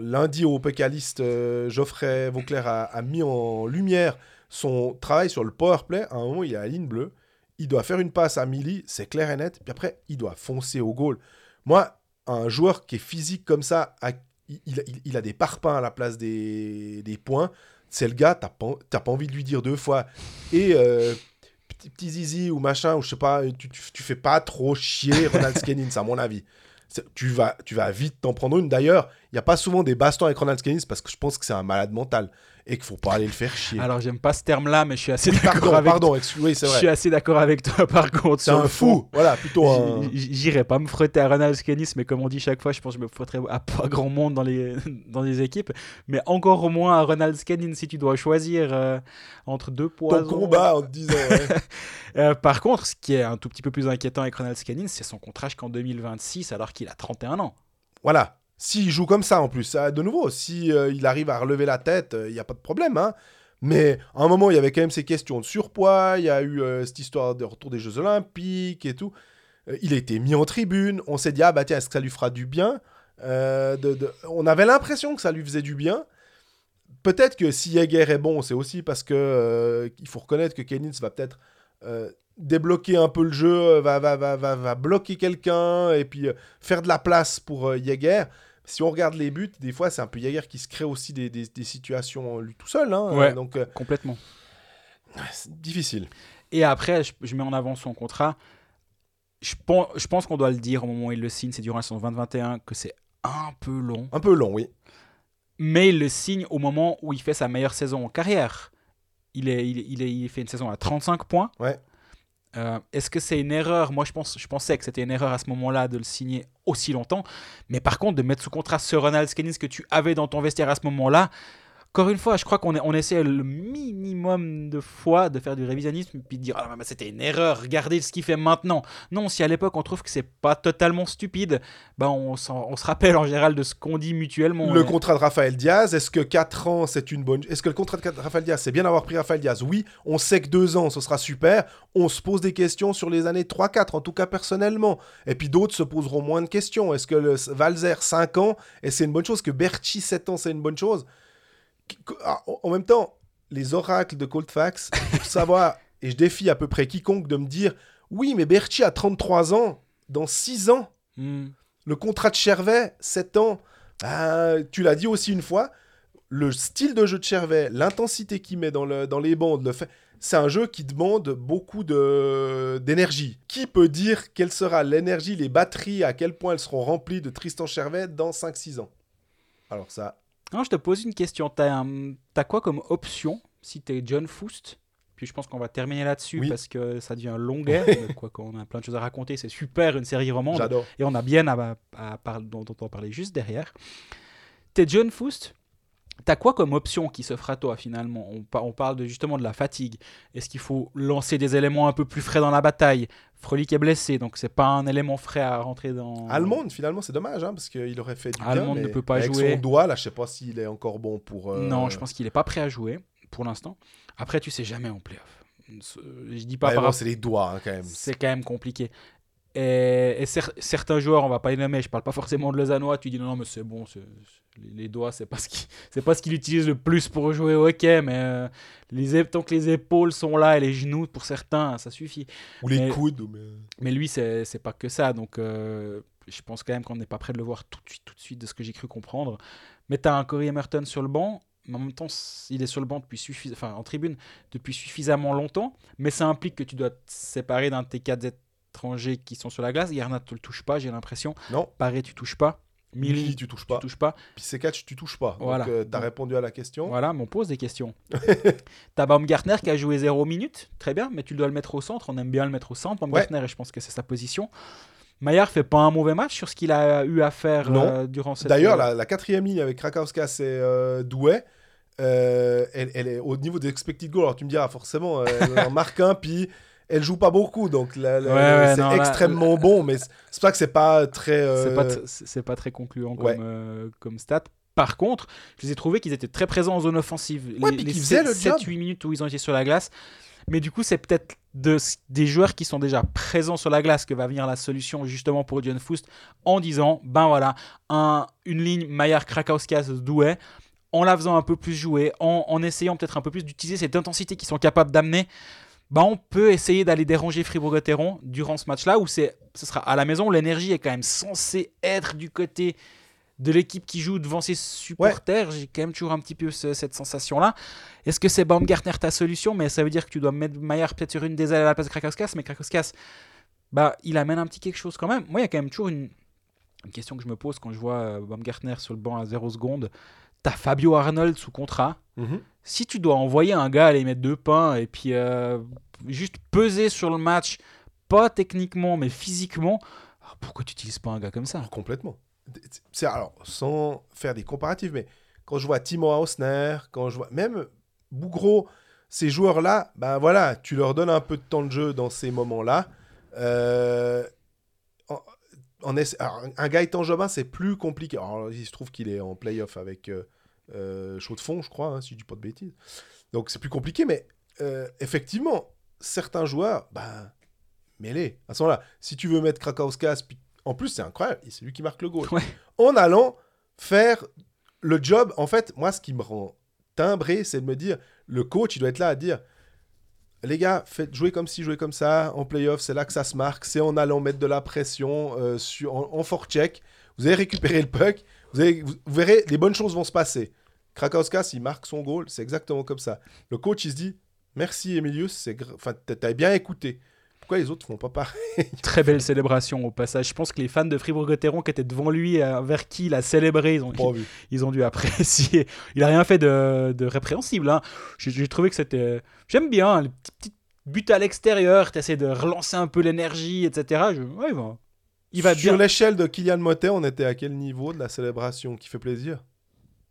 lundi au Pécaliste, euh, Geoffrey Vauclair a, a mis en lumière son travail sur le powerplay. À un moment, il est à la ligne bleue. Il doit faire une passe à Millie, c'est clair et net. Puis après, il doit foncer au goal. Moi, un joueur qui est physique comme ça, il, a des parpaings à la place des, des points. C'est le gars, t'as pas, pas envie de lui dire deux fois. Et euh, petit, zizi ou machin, ou je sais pas, tu, tu, fais pas trop chier Ronald Skenins, à mon avis. Tu vas, tu vas vite t'en prendre une. D'ailleurs, il n'y a pas souvent des bastons avec Ronald Skennis parce que je pense que c'est un malade mental et qu'il faut pas aller le faire chier. Alors j'aime pas ce terme-là, mais je suis assez d'accord avec pardon, oui, c'est Je suis assez d'accord avec toi par contre. C'est un fou, voilà, plutôt un. J'irai pas me frotter à Ronald Skenis, mais comme on dit chaque fois, je pense que je me frotterai à pas grand monde dans les, dans les équipes. Mais encore moins à Ronald Skenin si tu dois choisir euh, entre deux Ton poisons. combat en te disant. ouais. Euh, par contre, ce qui est un tout petit peu plus inquiétant avec Ronald Skenin, c'est son contrat jusqu'en 2026 alors qu'il a 31 ans. Voilà. S'il joue comme ça en plus, ça, de nouveau, si euh, arrive à relever la tête, il n'y a pas de problème. Hein. Mais à un moment, il y avait quand même ces questions de surpoids, il y a eu euh, cette histoire de retour des Jeux Olympiques et tout. Euh, il a été mis en tribune, on s'est dit, ah bah tiens, est-ce que ça lui fera du bien Euh, On avait l'impression que ça lui faisait du bien. Peut-être que si Jäger est bon, c'est aussi parce que euh, il faut reconnaître que Kenitz va peut-être euh, débloquer un peu le jeu, va, va, va, va, bloquer quelqu'un et puis euh, faire de la place pour euh, Jäger. Si on regarde les buts, des fois, c'est un peu Jäger qui se crée aussi des, des- des situations lui tout seul. hein. Ouais. donc, euh, Complètement. c'est difficile. Et après, je, je mets en avant son contrat. Je pense, je pense qu'on doit le dire au moment où il le signe, c'est durant la saison 2021, que c'est un peu long. Un peu long, oui. mais il le signe au moment où il fait sa meilleure saison en carrière. Il, est, il, il est- il fait une saison à 35 points. Ouais. Euh, Est-ce que c'est une erreur? Moi, je, pense, je pensais que c'était une erreur à ce moment-là de le signer aussi longtemps. Mais par contre, de mettre sous contrat ce Ronald Skenis que tu avais dans ton vestiaire à ce moment-là, encore une fois, je crois qu'on on essaie le minimum de fois de faire du révisionnisme puis de dire ah, c'était une erreur, regardez ce qu'il fait maintenant. Non, si à l'époque on trouve que c'est pas totalement stupide, ben on, se rappelle en général de ce qu'on dit mutuellement. Le Et- contrat de Raphaël Diaz, est-ce que 4 ans, c'est une bonne... Est-ce que le contrat de Raphaël Diaz, c'est bien d'avoir pris Raphaël Diaz? Oui, on sait que 2 ans, ce sera super. On se pose des questions sur les années 3-4, en tout cas personnellement. Et puis d'autres se poseront moins de questions. Est-ce que le Valzer, 5 ans, et c'est une bonne chose? Que Berchi, 7 ans, c'est une bonne chose? En en même temps, les oracles de Coldfax, pour savoir, et je défie à peu près quiconque de me dire Oui, mais Berchi a 33 ans, dans 6 ans. Hmm. Le contrat de Chervet, 7 ans. Ah, tu l'as dit aussi une fois, le style de jeu de Chervet, l'intensité qu'il met dans, le, dans les bandes, le fait, c'est un jeu qui demande beaucoup de- d'énergie. Qui peut dire quelle sera l'énergie, les batteries, à quel point elles seront remplies de Tristan Chervet dans 5-6 ans? Alors ça, Non, je te pose une question. T'as un- quoi comme option si t'es John Foust? Puis je pense qu'on va terminer là-dessus Oui. parce que ça devient longuet. mais quoi qu'on a plein de choses à raconter, c'est super une série romande. j'adore. Et on a bien à, à dont, dont on parlait juste derrière. T'es John Foust? T'as quoi comme option qui se fera toi finalement? On, pa- on parle de, justement de la fatigue. Est-ce qu'il faut lancer des éléments un peu plus frais dans la bataille? Frolic est blessé, donc c'est pas un élément frais à rentrer dans. Allemande, finalement, c'est dommage, hein, parce qu'il aurait fait du. Allemande ne peut pas avec jouer. son doigt, là, je sais pas s'il est encore bon pour... euh, Non, je pense qu'il est pas prêt à jouer pour l'instant. Après, tu sais jamais en playoff. Je dis pas Ouais, par bon, c'est les doigts, hein, quand même. c'est quand même compliqué. Et, et cer- certains joueurs, on va pas les nommer, je parle pas forcément de Lausannois, tu dis non, non mais c'est bon, les, les doigts, c'est pas ce qui- c'est pas ce qu'il utilise le plus pour jouer au hockey, mais euh, les, tant que les épaules sont là et les genoux, pour certains, ça suffit. Ou les Mais- coudes. ou- mais- Mais lui, c'est pas que ça, donc euh, je pense quand même qu'on n'est pas prêt de le voir tout de suite, tout de suite, de ce que j'ai cru comprendre. Mais tu as un Corey Emerton sur le banc, mais en même temps, il est sur le banc depuis suffis- enfin, en tribune depuis suffisamment longtemps, mais ça implique que tu dois te séparer d'un de tes quatre étrangers qui sont sur la glace. Garnat, tu le touches pas, j'ai l'impression. Non, Paré, tu touches pas. Milly, tu touches tu pas. touches pas. Puis C4, tu touches pas. Voilà. Donc, euh, t'as Donc- répondu à la question. Voilà, mais on pose des questions. T'as Baumgartner qui a joué 0 minutes, très bien, mais tu dois le mettre au centre. On aime bien le mettre au centre, Baumgartner, et je pense que c'est sa position. Maillard fait pas un mauvais match sur ce qu'il a eu à faire Non. euh, durant cette. D'ailleurs, la, la quatrième ligne avec Krakowskas et euh, Douai, euh, elle, elle est au niveau des expected goals. Alors tu me diras, forcément, euh, elle en marque un, puis elle joue pas beaucoup. Donc Ouais, ouais, c'est là- extrêmement bon, mais c'est c'est pas que c'est pas très. euh, C'est pas, tr- très concluant Ouais. comme, euh, comme stat. Par contre, je les ai trouvés qu'ils étaient très présents en zone offensive. Les puis les qu'ils faisaient le 7-8 minutes où ils ont été sur la glace. Mais du coup, c'est peut-être de, des joueurs qui sont déjà présents sur la glace que va venir la solution justement pour John Foust en disant ben voilà, un, une ligne Maillard Krakauskas Douai en la faisant un peu plus jouer, en, en essayant peut-être un peu plus d'utiliser cette intensité qu'ils sont capables d'amener. Ben on peut essayer d'aller déranger Fribourg-Gotteron durant ce match-là où ce sera à la maison. L'énergie est quand même censée être du côté de l'équipe qui joue devant ses supporters. J'ai quand même toujours un petit peu ce- cette sensation-là. Est-ce que c'est Baumgartner ta solution? Mais ça veut dire que tu dois mettre Maillard peut-être sur une des ailes à la place de Krakowskas. Mais Krakowskas, bah, il amène un petit quelque chose quand même. Moi, il y a quand même toujours une, une question que je me pose quand je vois euh, Baumgartner sur le banc à 0 secondes. T'as Fabio Arnold sous contrat. mhm. Si tu dois envoyer un gars aller mettre deux pains et puis euh, juste peser sur le match, pas techniquement mais physiquement, alors pourquoi tu n'utilises pas un gars comme ça? Complètement. C'est alors sans faire des comparatifs, mais quand je vois Timo Hausner, quand je vois même Bougro, ces joueurs-là, ben voilà, tu leur donnes un peu de temps de jeu dans ces moments-là. Euh, un- un Gaëtan Jobin, c'est plus compliqué. Il se trouve qu'il est en playoff avec euh, Chaud de Fond, je crois, hein, si je dis pas de bêtises. Donc c'est plus compliqué, mais euh, effectivement, certains joueurs, ben, mets-les. À ce moment-là, si tu veux mettre Krakowskas, en plus, c'est incroyable, c'est lui qui marque le goal. Ouais. En allant faire le job, en fait, moi, ce qui me rend timbré, c'est de me dire, le coach, il doit être là à dire, les gars, faites jouer comme ci, jouer comme ça, en playoff, c'est là que ça se marque, c'est en allant mettre de la pression euh, sur, en, en forecheck, vous allez récupérer le puck, vous, allez- vous- vous verrez, les bonnes choses vont se passer. Krakowskas, il marque son goal, c'est exactement comme ça. Le coach, il se dit, merci Emilius, c'est gra- enfin, t'as bien écouté. Pourquoi les autres font pas pareil? Très belle célébration au passage. Je pense que les fans de Fribourg-Gotteron qui étaient devant lui, euh, vers qui il a célébré, ils ont, ils dû apprécier. Il a rien fait de, de répréhensible. hein. J'ai trouvé que c'était. J'aime bien les petits, petits buts à l'extérieur. Tu essaies de relancer un peu l'énergie, etc. Je... ouais, va, il va Sur bien. l'échelle de Kylian Motet, on était à quel niveau de la célébration qui fait plaisir?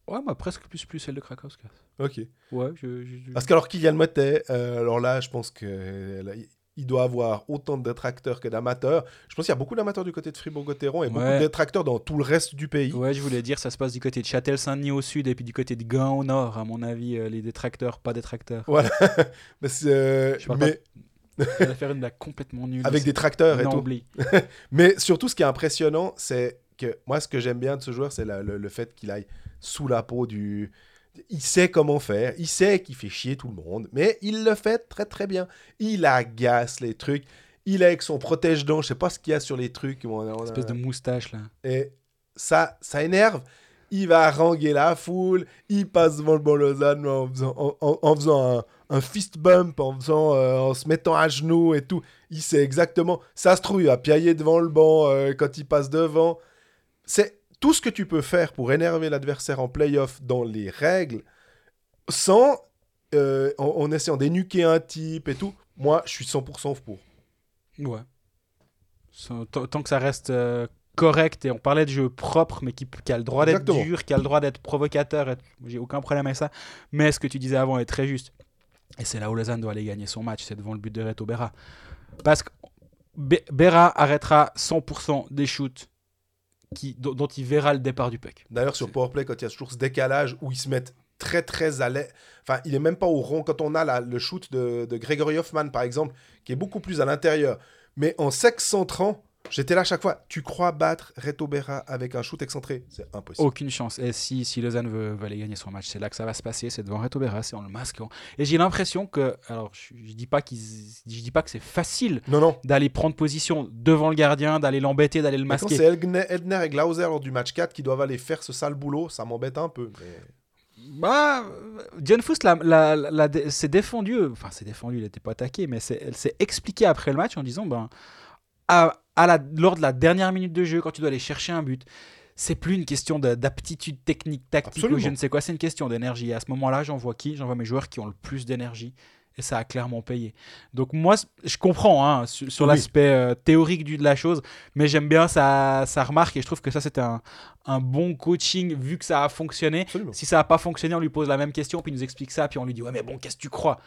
Ouais, moi presque plus plus celle de Krakowska. Ok. Ouais, je. je- je- Parce qu'alors Kylian Motet, euh, alors là, je pense que là, il doit avoir autant de détracteurs que d'amateurs. Je pense qu'il y a beaucoup d'amateurs du côté de Fribourg-Gotteron et beaucoup Ouais. de détracteurs dans tout le reste du pays. Ouais, je voulais dire, ça se passe du côté de Châtel-Saint-Denis au sud et puis du côté de Gand au nord, à mon avis, euh, les détracteurs, pas détracteurs. Mais, c'est, euh, Je mais J'allais faire une blague complètement nulle. avec des tracteurs et tout. Mais surtout, ce qui est impressionnant, c'est que moi, ce que j'aime bien de ce joueur, c'est le, le fait qu'il aille sous la peau du. Il sait comment faire, il sait qu'il fait chier tout le monde, mais il le fait très très bien. Il agace les trucs. Il est avec son protège-dents, je sais pas ce qu'il y a sur les trucs. on on a- Espèce de moustache là. Et ça, ça énerve. Il va haranguer la foule. Il passe devant le bon Lausanne en faisant, en, en- en faisant un, un fist bump, en, faisant, euh, en se mettant à genoux et tout. Il sait exactement. Ça se trouve, il va piailler devant le banc euh, quand il passe devant. C'est tout ce que tu peux faire pour énerver l'adversaire en playoff dans les règles sans. euh, en, en essayant d'énuquer un type et tout. Moi, je suis 100% pour. Ouais. Tant que ça reste correct et on parlait de jeu propre, mais qui, qui a le droit d'être dur, qui a le droit d'être provocateur, j'ai aucun problème avec ça. Mais ce que tu disais avant est très juste. Et c'est là où Lausanne doit aller gagner son match, c'est devant le but de Reto Berra. Parce que Be- Berra arrêtera 100% des shoots qui, dont, dont il verra le départ du puck. D'ailleurs, sur Powerplay, quand il y a toujours ce décalage où ils se mettent très très à l'aise, enfin, il est même pas au rond. Quand on a la- le shoot de, de Gregory Hoffman, par exemple, qui est beaucoup plus à l'intérieur, mais en s'excentrant, j'étais là chaque fois. Tu crois battre Reto Berra avec un shoot excentré? C'est impossible. Aucune chance. Et si, si Lausanne veut, veut aller gagner son match, c'est là que ça va se passer. C'est devant Reto Berra, c'est en le masquant. Et j'ai l'impression que, alors je, je dis pas qu'ils, je dis pas que c'est facile Non, non. d'aller prendre position devant le gardien, d'aller l'embêter, d'aller le Mais quand masquer. c'est Elgner, Edner et Glauser lors du match 4 qui doivent aller faire ce sale boulot, ça m'embête un peu. mais- Bah, John Fuss l'a- l'a- l'a dé- s'est défendu, enfin s'est défendu, il n'était pas attaqué, mais c'est- elle s'est expliqué après le match en disant, ben, à, à la, lors de la dernière minute de jeu, quand tu dois aller chercher un but, c'est plus une question de- d'aptitude technique, tactique Absolument. ou je ne sais quoi, c'est une question d'énergie. Et à ce moment-là, j'en vois qui? J'en vois mes joueurs qui ont le plus d'énergie. Et ça a clairement payé. Donc moi, je comprends hein, sur, sur Oui. l'aspect euh, théorique du, de la chose, mais j'aime bien sa, sa remarque et je trouve que ça, c'était un, un bon coaching vu que ça a fonctionné. Absolument. Si ça n'a pas fonctionné, on lui pose la même question, puis il nous explique ça, puis on lui dit Ouais, mais bon, qu'est-ce que tu crois?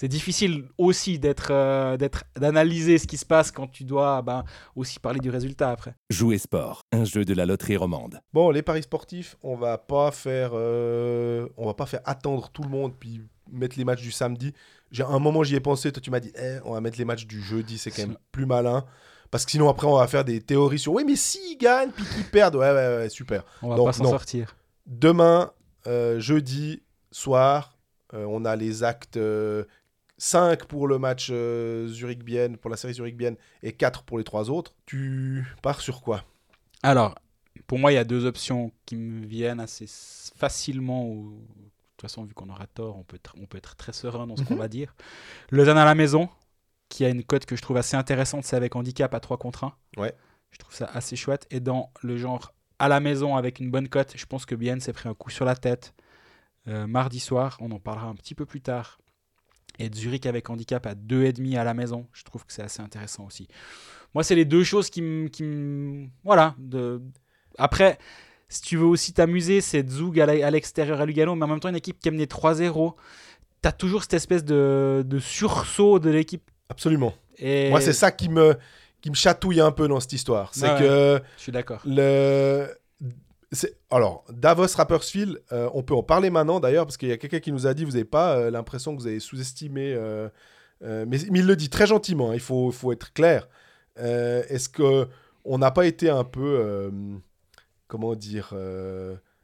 C'est difficile aussi d'être, euh, d'être, d'analyser ce qui se passe quand tu dois ben, aussi parler du résultat après. Jouer sport, un jeu de la loterie romande. Bon, les paris sportifs, on va pas faire, euh, on va pas faire attendre tout le monde puis mettre les matchs du samedi. J'ai un moment j'y ai pensé, toi tu m'as dit, eh, on va mettre les matchs du jeudi, c'est quand même plus malin. Parce que sinon après on va faire des théories sur, oui mais s'ils gagnent puis qu'ils perdent, ouais ouais ouais super. On va Donc, pas s'en sortir. Demain, euh, jeudi soir, euh, on a les actes 5 pour le match euh, Zurich-Bienne, pour la série Zurich-Bienne et 4 pour les trois autres. Tu pars sur quoi? Alors, pour moi, il y a deux options qui me viennent assez facilement. Ou... De toute façon, vu qu'on aura tort, on peut être, on peut être très serein dans ce qu'on Mhm. va dire. Lausanne à la maison, qui a une cote que je trouve assez intéressante, c'est avec handicap à 3 contre 1. Ouais. Je trouve ça assez chouette. Et dans le genre à la maison avec une bonne cote, je pense que Bien s'est pris un coup sur la tête euh, mardi soir. On en parlera un petit peu plus tard. Et Zurich avec handicap à 2,5 à la maison, je trouve que c'est assez intéressant aussi. Moi, c'est les deux choses qui me. Voilà. De... Après, si tu veux aussi t'amuser, c'est Zug à l'extérieur à Lugano, mais en même temps, une équipe qui a mené 3-0. T'as toujours cette espèce de, de sursaut de l'équipe. Absolument. Et Moi c'est ça qui me, qui me chatouille un peu dans cette histoire. C'est Ouais, que Je suis d'accord. le... Alors, Davos Rappersfield, euh, on peut en parler maintenant d'ailleurs, parce qu'il y a quelqu'un qui nous a dit, vous n'avez pas euh, l'impression que vous avez sous-estimé, euh, mais, mais il le dit très gentiment, hein, il faut, faut être clair. Est-ce que on n'a pas été un peu, comment dire,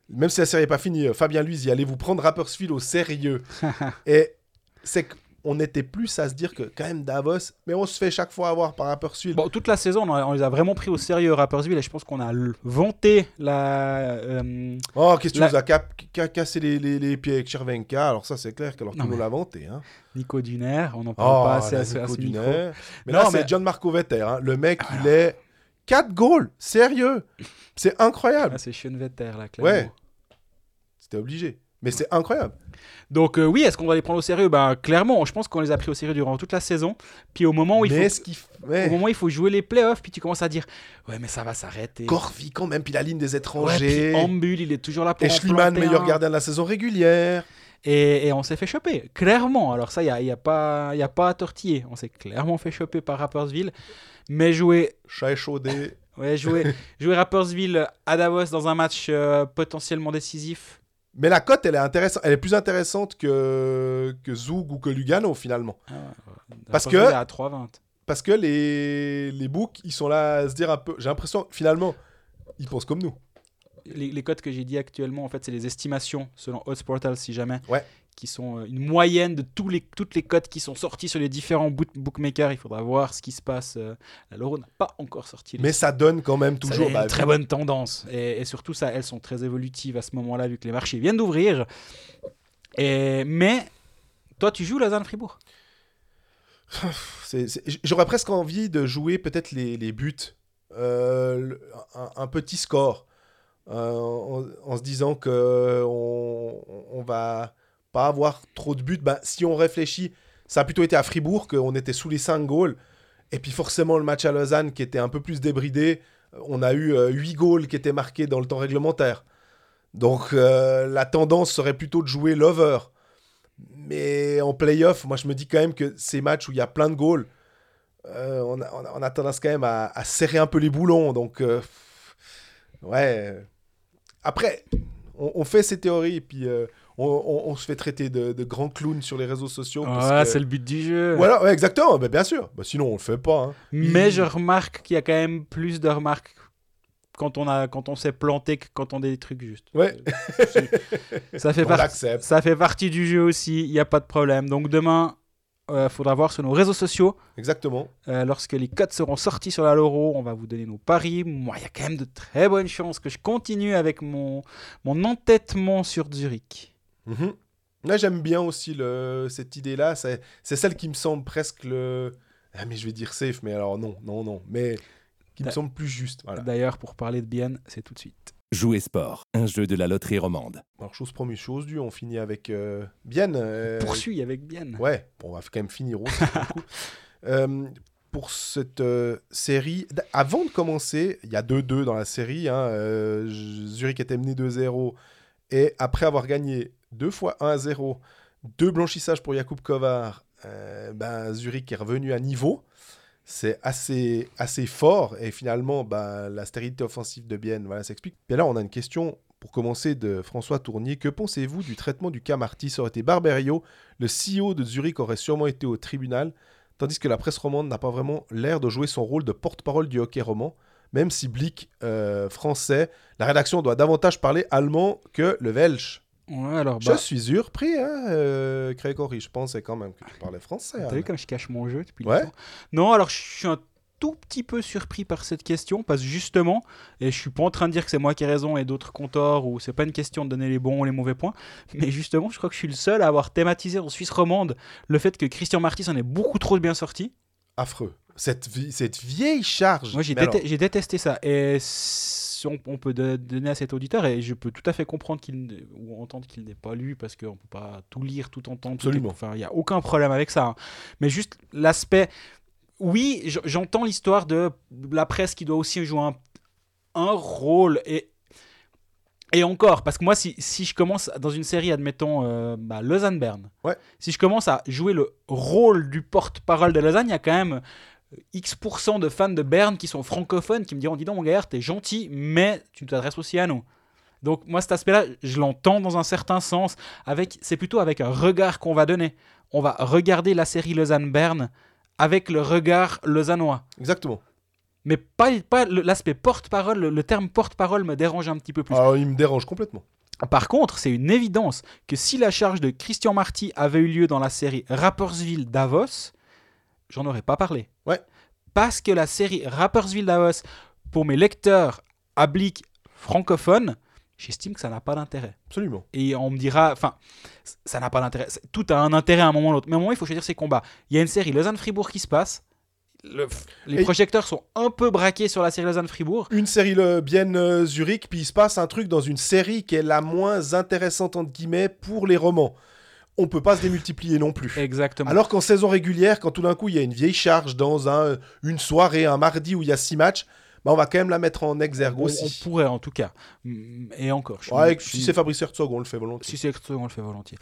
même si la série n'est pas finie, Fabien Luiz, y allez vous prendre Rappersfield au sérieux. Et c'est qu'on était plus à se dire que quand même Davos, mais on se fait chaque fois avoir par Rappersfield. Bon, toute la saison, on, on les a vraiment pris au sérieux, Rappersville, et je pense qu'on a vanté la. euh, Oh, qu'est-ce que La- tu nous as cap- cassé les, les- les pieds avec Chervenka Alors ça, c'est clair qu'alors nous l'as vanté. Hein. Nico Duner, on n'en parle Oh, pas assez la à ce, à micro. Mais Non, là, mais- c'est John Marco Vetter. hein. Le mec, il est 4 goals. Sérieux. C'est incroyable. Ah, c'est Schoenwetter, là, clairement. Ouais. C'était obligé. Mais c'est incroyable. Donc euh, oui, est-ce qu'on doit les prendre au sérieux? Ben clairement, je pense qu'on les a pris au sérieux durant toute la saison. Puis au moment où il mais faut, est-ce qu'il. f- ouais. au moment où il faut jouer les playoffs, puis tu commences à dire ouais mais ça va s'arrêter. Corvi quand même, puis la ligne des Ouais, étrangers. puis Ambul, il est toujours là pour et Schliemann, meilleur gardien de la saison régulière. Et, et on s'est fait choper, clairement. Alors ça, il n'y a, y a, pas- y a pas à tortiller. On s'est clairement fait choper par Rappersville. Mais jouer, Chat échaudé. ouais, jouer, jouer Rappersville à Davos dans un match euh, potentiellement décisif, Mais la cote, elle est intéressante. Elle est plus intéressante que, que Zug ou que Lugano, finalement. Parce Rappersville que- à 3,20. Parce que les, les books, ils sont là à se dire un peu. J'ai l'impression, finalement, ils pensent comme nous. Les, les cotes que j'ai dit actuellement, en fait, c'est les estimations selon Odds Portal, si jamais. Ouais. Qui sont euh, une moyenne de tous les, toutes les cotes qui sont sorties sur les différents book- bookmakers. Il faudra voir ce qui se passe. euh, La Loro n'a pas encore sorti les Mais ça donne quand même toujours. a bah, une très bonne tendance. Et, et surtout, ça, elles sont très évolutives à ce moment-là, vu que les marchés viennent d'ouvrir. Et, mais, toi, tu joues Lausanne-Fribourg c'est- c'est- J'aurais presque envie de jouer peut-être les, les buts. Euh, un, un petit score. Euh, en, en se disant que on, on va pas avoir trop de buts. Bah, si on réfléchit, ça a plutôt été à Fribourg qu'on était sous les 5 goals. Et puis forcément le match à Lausanne qui était un peu plus débridé. On a eu 8 goals qui étaient marqués dans le temps réglementaire. Donc euh, la tendance serait plutôt de jouer l'over. Mais en playoff, moi je me dis quand même que ces matchs où il y a plein de goals, euh, on, a, tendance quand même à, serrer un peu les boulons. Donc euh, ouais. Après, on, fait ces théories et puis euh, on, on- on se fait traiter de, de grands clowns sur les réseaux sociaux. que- c'est le but du jeu. Voilà, ouais, exactement, bah, bien sûr. Bah, sinon, on le fait pas. hein. Mais Il- je remarque qu'il y a quand même plus de remarques quand on, a, quand on s'est planté que quand on dit des trucs justes. Ouais. Ça fait, par- ça fait partie du jeu aussi, il n'y a pas de problème. Donc demain, il faudra voir sur nos réseaux sociaux. Exactement. Euh, lorsque les codes seront sortis sur la Loro, on va vous donner nos paris. Moi, il y a quand même de très bonnes chances que je continue avec mon, mon entêtement sur Zurich. Mhm. Là, j'aime bien aussi le, cette idée-là. C'est c'est celle qui me semble presque le. Ah, mais je vais dire safe, mais alors non, non, non. Mais qui me semble plus juste. Voilà. D'ailleurs, pour parler de Bienne, c'est tout de suite. Jouer sport, un jeu de la loterie romande. Alors, chose promise, chose due. On finit avec euh, Bien. euh, Poursuis avec Bienne. Ouais, bon, on va quand même finir aussi. pour. Euh, pour cette euh, série, avant de commencer, il y a 2-2 dans la série. hein, euh, Zurich était mené 2-0. Et après avoir gagné deux fois 1-0, deux blanchissages pour Jakub Kovar, euh, ben, Zurich est revenu à niveau. C'est assez, assez fort. Et finalement, ben, la stérilité offensive de Bienne voilà, s'explique. Et là, on a une question pour commencer de François Tournier. Que pensez-vous du traitement du cas Marty Ça aurait été Barberio le CEO de Zurich aurait sûrement été au tribunal, tandis que la presse romande n'a pas vraiment l'air de jouer son rôle de porte-parole du hockey roman, même si Blick euh, français, la rédaction doit davantage parler allemand que le Welsh. Ouais, alors, Je bah, suis surpris, hein, euh, Grégory, je pensais quand même que tu parlais français. t'as vu comme je cache mon jeu depuis le Ouais. temps Non, alors je suis un tout petit peu surpris par cette question, parce justement, et je suis pas en train de dire que c'est moi qui ai raison et d'autres compteurs, ou c'est pas une question de donner les bons ou les mauvais points, mais justement, je crois que je suis le seul à avoir thématisé en Suisse romande le fait que Christian Marty s'en est beaucoup trop bien sorti. Affreux. Cette, vie- cette vieille charge. Moi, j'ai alors, détesté ça. Et on, on peut donner à cet auditeur, et je peux tout à fait comprendre qu'il ou entendre qu'il n'ait pas lu, parce qu'on peut pas tout lire, tout entendre. Absolument. Enfin, il n'y a aucun problème avec ça. hein. Mais juste l'aspect. Oui, j'entends l'histoire de la presse qui doit aussi jouer un, un rôle. Et, et encore, parce que moi, si, si je commence dans une série, admettons, euh, bah, Lausanne-Berne, Ouais. si je commence à jouer le rôle du porte-parole de Lausanne, il y a quand même X% de fans de Berne qui sont francophones qui me diront Dis donc, mon gars, t'es gentil, mais tu t'adresses aussi à nous. Donc, moi, cet aspect-là, je l'entends dans un certain sens. Avec, c'est plutôt avec un regard qu'on va donner. On va regarder la série Lausanne-Berne avec le regard lausannois. Exactement. Mais pas, pas l'aspect porte-parole. Le, le terme porte-parole me dérange un petit peu plus. Alors, il me dérange complètement. Par contre, c'est une évidence que si la charge de Christian Marty avait eu lieu dans la série Rappersville-Davos, j'en aurais pas parlé. Ouais. Parce que la série Rappersville-Davos, pour mes lecteurs abliques francophones, j'estime que ça n'a pas d'intérêt. Absolument. Et on me dira, enfin, ça n'a pas d'intérêt. Tout a un intérêt à un moment ou l'autre. Mais à un moment, il faut choisir ses combats. Il y a une série Lausanne-Fribourg qui se passe. le- les Et- projecteurs sont un peu braqués sur la série Lausanne-Fribourg. Une série le Bienne euh, Zurich, puis il se passe un truc dans une série qui est la moins intéressante entre guillemets pour les romans. On peut pas se démultiplier non plus. Exactement. Alors qu'en saison régulière, quand tout d'un coup il y a une vieille charge dans un, une soirée, un mardi où il y a six matchs, bah, on va quand même la mettre en exergue on, on aussi. pourrait en tout cas. Mm, Et encore. je Ouais, si c'est Fabrice Herzog, on le fait volontiers. Si c'est extra, on le fait volontiers.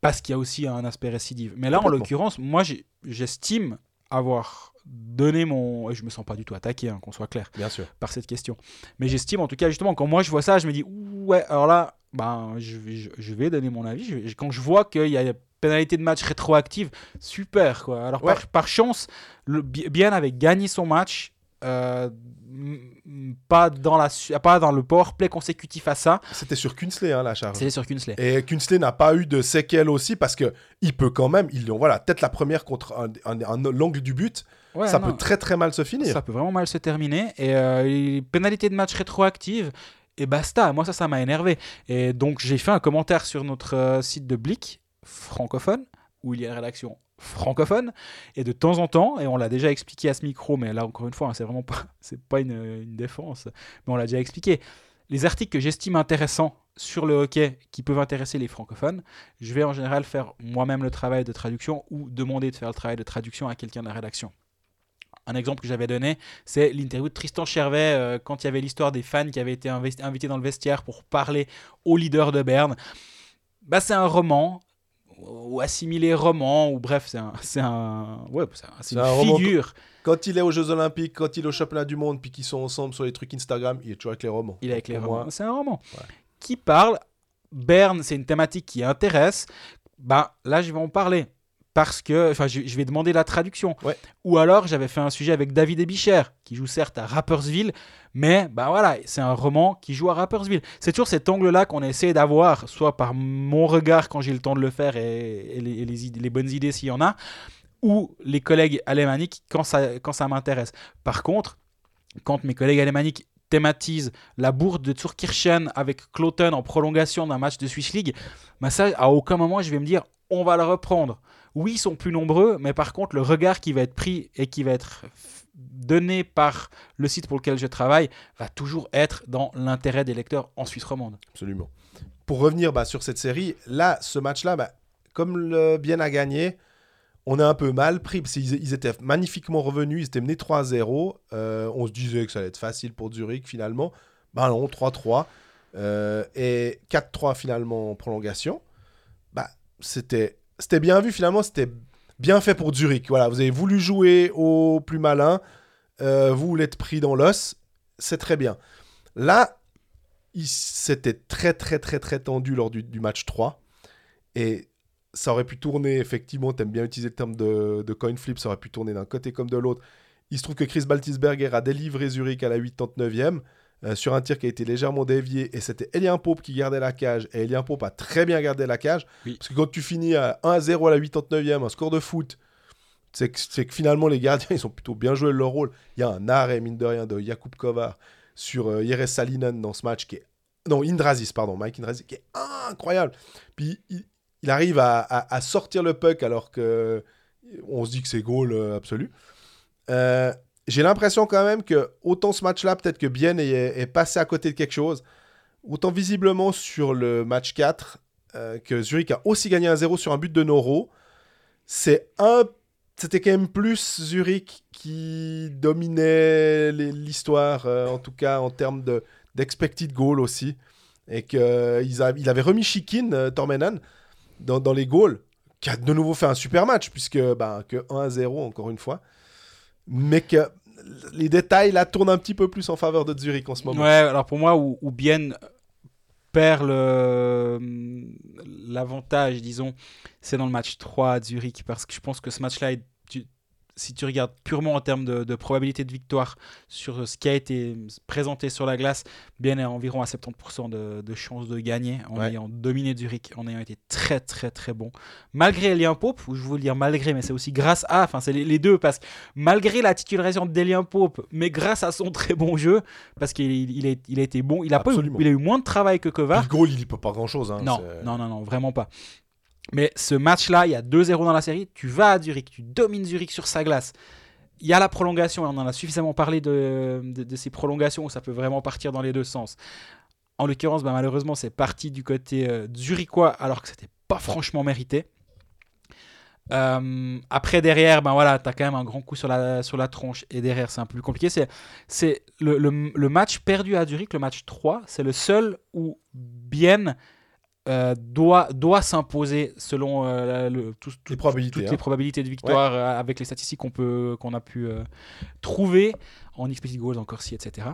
Parce qu'il y a aussi un aspect récidive. Mais là, en l'occurrence, moi, j'estime avoir donné mon. Je me sens pas du tout attaqué, hein, qu'on soit clair, Bien sûr. par cette question. Mais j'estime, en tout cas, justement, quand moi je vois ça, je me dis, ouais, alors là, ben, je, vais- je, je vais donner mon avis. Je quand je vois qu'il y a pénalité de match rétroactive, super, quoi. Alors, Ouais. par, par chance, le, Bien avait gagné son match. euh, pas dans la pas dans le power play consécutif à ça C'était sur Kunsley, hein, la charge. c'est sur Kunsley Et Kunsley n'a pas eu de séquelles aussi parce que il peut quand même, ils l'ont, voilà, peut-être la première contre un, un- un- l'angle du but, Ouais, ça non. peut très très mal se finir. Ça peut vraiment mal se terminer. Et euh, les pénalités de match rétroactives, et basta. Moi, ça, ça m'a énervé. Et donc, j'ai fait un commentaire sur notre euh, site de Blick, francophone, où il y a une rédaction francophone. Et de temps en temps, et on l'a déjà expliqué à ce micro, mais là, encore une fois, hein, c'est vraiment pas, c'est pas une, une défense, mais on l'a déjà expliqué. Les articles que j'estime intéressants sur le hockey qui peuvent intéresser les francophones, je vais en général faire moi-même le travail de traduction ou demander de faire le travail de traduction à quelqu'un de la rédaction. Un exemple que j'avais donné, c'est l'interview de Tristan Chervet euh, quand il y avait l'histoire des fans qui avaient été invités dans le vestiaire pour parler au leader de Berne. Bah, c'est un roman, ou assimilé roman, ou bref, c'est un, c'est un, ouais, c'est un- c'est C'est une un roman figure. Quand il est aux Jeux Olympiques, quand il est au Championnat du Monde, puis qu'ils sont ensemble sur les trucs Instagram, il est toujours avec les romans. Il est avec les Pour romans. C'est un roman Ouais. qui parle. Berne, c'est une thématique qui intéresse. Bah, là, je vais en parler. Parce que, enfin, je, je vais demander la traduction. Ouais. Ou alors, j'avais fait un sujet avec David Ebicher, qui joue certes à Rappersville, mais bah voilà, c'est un roman qui joue à Rappersville. C'est toujours cet angle-là qu'on essaie d'avoir, soit par mon regard quand j'ai le temps de le faire et, et les, et les idées- les bonnes idées s'il y en a, ou les collègues alémaniques quand ça, quand ça m'intéresse. Par contre, quand mes collègues alémaniques thématisent la bourde de Zurkirchen avec Cloton en prolongation d'un match de Swiss League, bah ça, à aucun moment je vais me dire on va le reprendre. Oui, ils sont plus nombreux, mais par contre, le regard qui va être pris et qui va être donné par le site pour lequel je travaille va toujours être dans l'intérêt des lecteurs en Suisse romande. Absolument. Pour revenir bah, sur cette série, là, ce match-là, bah, comme le Bien a gagné, on a un peu mal pris, parce qu'ils ils étaient magnifiquement revenus, ils étaient menés 3-0. Euh, on se disait que ça allait être facile pour Zurich, finalement. Bah non, 3-3. Euh, et 4-3 finalement en prolongation. Bah, c'était c'était bien vu, finalement, c'était bien fait pour Zurich. Voilà, vous avez voulu jouer au plus malin, euh, vous l'êtes pris dans l'os, c'est très bien. Là, c'était très très très très tendu lors du, match 3 et ça aurait pu tourner effectivement t'aimes bien utiliser le terme de, de coin flip ça aurait pu tourner d'un côté comme de l'autre il se trouve que Chris Baltisberger a délivré Zurich à la 89e euh, sur un tir qui a été légèrement dévié et c'était Elien Pope qui gardait la cage et Elien Pope a très bien gardé la cage Oui. parce que quand tu finis à 1-0 à la 89e un score de foot c'est que, que finalement les gardiens ils ont plutôt bien joué leur rôle. Il y a un arrêt mine de rien de Jakub Kovar sur euh, Jere Salinen dans ce match qui est non Indrazis pardon Mike Indrazis qui est incroyable. Puis il, il arrive à, à- à sortir le puck alors que on se dit que c'est goal euh, absolu. Euh, j'ai l'impression quand même que autant ce match-là peut-être que Bien est, passé à côté de quelque chose autant visiblement sur le match 4 euh, que Zurich a aussi gagné un 0 sur un but de Noro c'est un c'était quand même plus Zurich qui dominait l'histoire, euh, en tout cas en termes de- d'expected goal aussi. Et qu'il il avait remis Shikin, euh, Tormenan, dans, les goals, qui a de nouveau fait un super match, puisque ben, que 1-0 encore une fois. Mais que les détails là tournent un petit peu plus en faveur de Zurich en ce moment. Ouais, alors pour moi, où Bien perd l'avantage, disons, c'est dans le match 3 à Zurich, parce que je pense que ce match-là, est- si tu regardes purement en termes de, de probabilité de victoire sur ce qui a été présenté sur la glace, Bien est environ à 70% de, de chances de gagner en Ouais. ayant dominé Zurich, en ayant été très très très bon. Malgré Elien Pope, ou je veux dire malgré, mais c'est aussi grâce à, enfin c'est les, les deux, parce que malgré la titularisation d'Elien Pope, mais grâce à son très bon jeu, parce qu'il il a, il a été bon, il a, pas eu, il a eu moins de travail que le goal, il peut pas grand chose. Non, non, non, non, vraiment pas. Mais ce match-là, il y a 2-0 dans la série. Tu vas à Zurich, tu domines Zurich sur sa glace. il y a la prolongation, on en a suffisamment parlé de, ces prolongations où ça peut vraiment partir dans les deux sens. En l'occurrence, bah, malheureusement, c'est parti du côté euh, zurichois alors que c'était pas franchement mérité. Euh, après, derrière, ben voilà, tu as quand même un grand coup sur la, tronche. Et derrière, c'est un peu plus compliqué. C'est, le, match perdu à Zurich, le match 3, c'est le seul où Bienne euh, doit, doit s'imposer selon euh, le, tout- tout- Les probabilités, toutes hein. les probabilités de victoire euh, avec les statistiques qu'on, qu'on a pu trouver en expected goals, en Corsi, etc.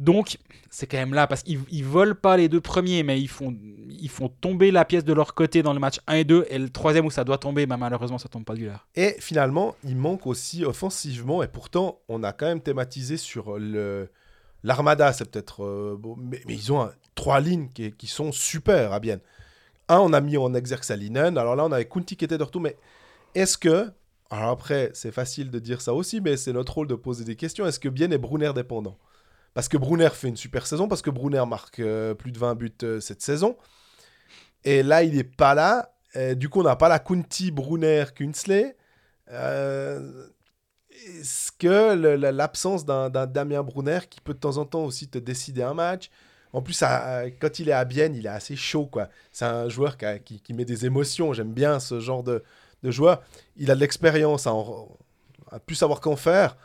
Donc, c'est quand même là parce qu'ils ils volent pas les deux premiers, mais ils font, ils font tomber la pièce de leur côté dans le match 1 et 2. Et le troisième où ça doit tomber, bah, malheureusement, ça tombe pas du leur. Et finalement, il manque aussi offensivement, et pourtant, on a quand même thématisé sur le l'armada, c'est peut-être... euh, bon, mais, mais ils ont un- trois lignes qui, sont super à Bienne. Un, on a mis en exergue Salinen, alors là, on avait Kunti qui était de retour, mais est-ce que... Alors après, c'est facile de dire ça aussi, mais c'est notre rôle de poser des questions. Est-ce que Bienne est Brunner dépendant Parce que Brunner fait une super saison, parce que Brunner marque euh, plus de 20 buts euh, cette saison. Et là, il n'est pas là. Du coup, on n'a pas la Kunti, Brunner, Kunsley. Euh, Est-ce que l'absence d'un Damien Brunner qui peut de temps en temps aussi te décider un match En plus, quand il est à Bienne, il est assez chaud. quoi. C'est un joueur qui, a- qui- qui met des émotions. J'aime bien ce genre de, de joueur. Il a de l'expérience à, à plus savoir qu'en faire.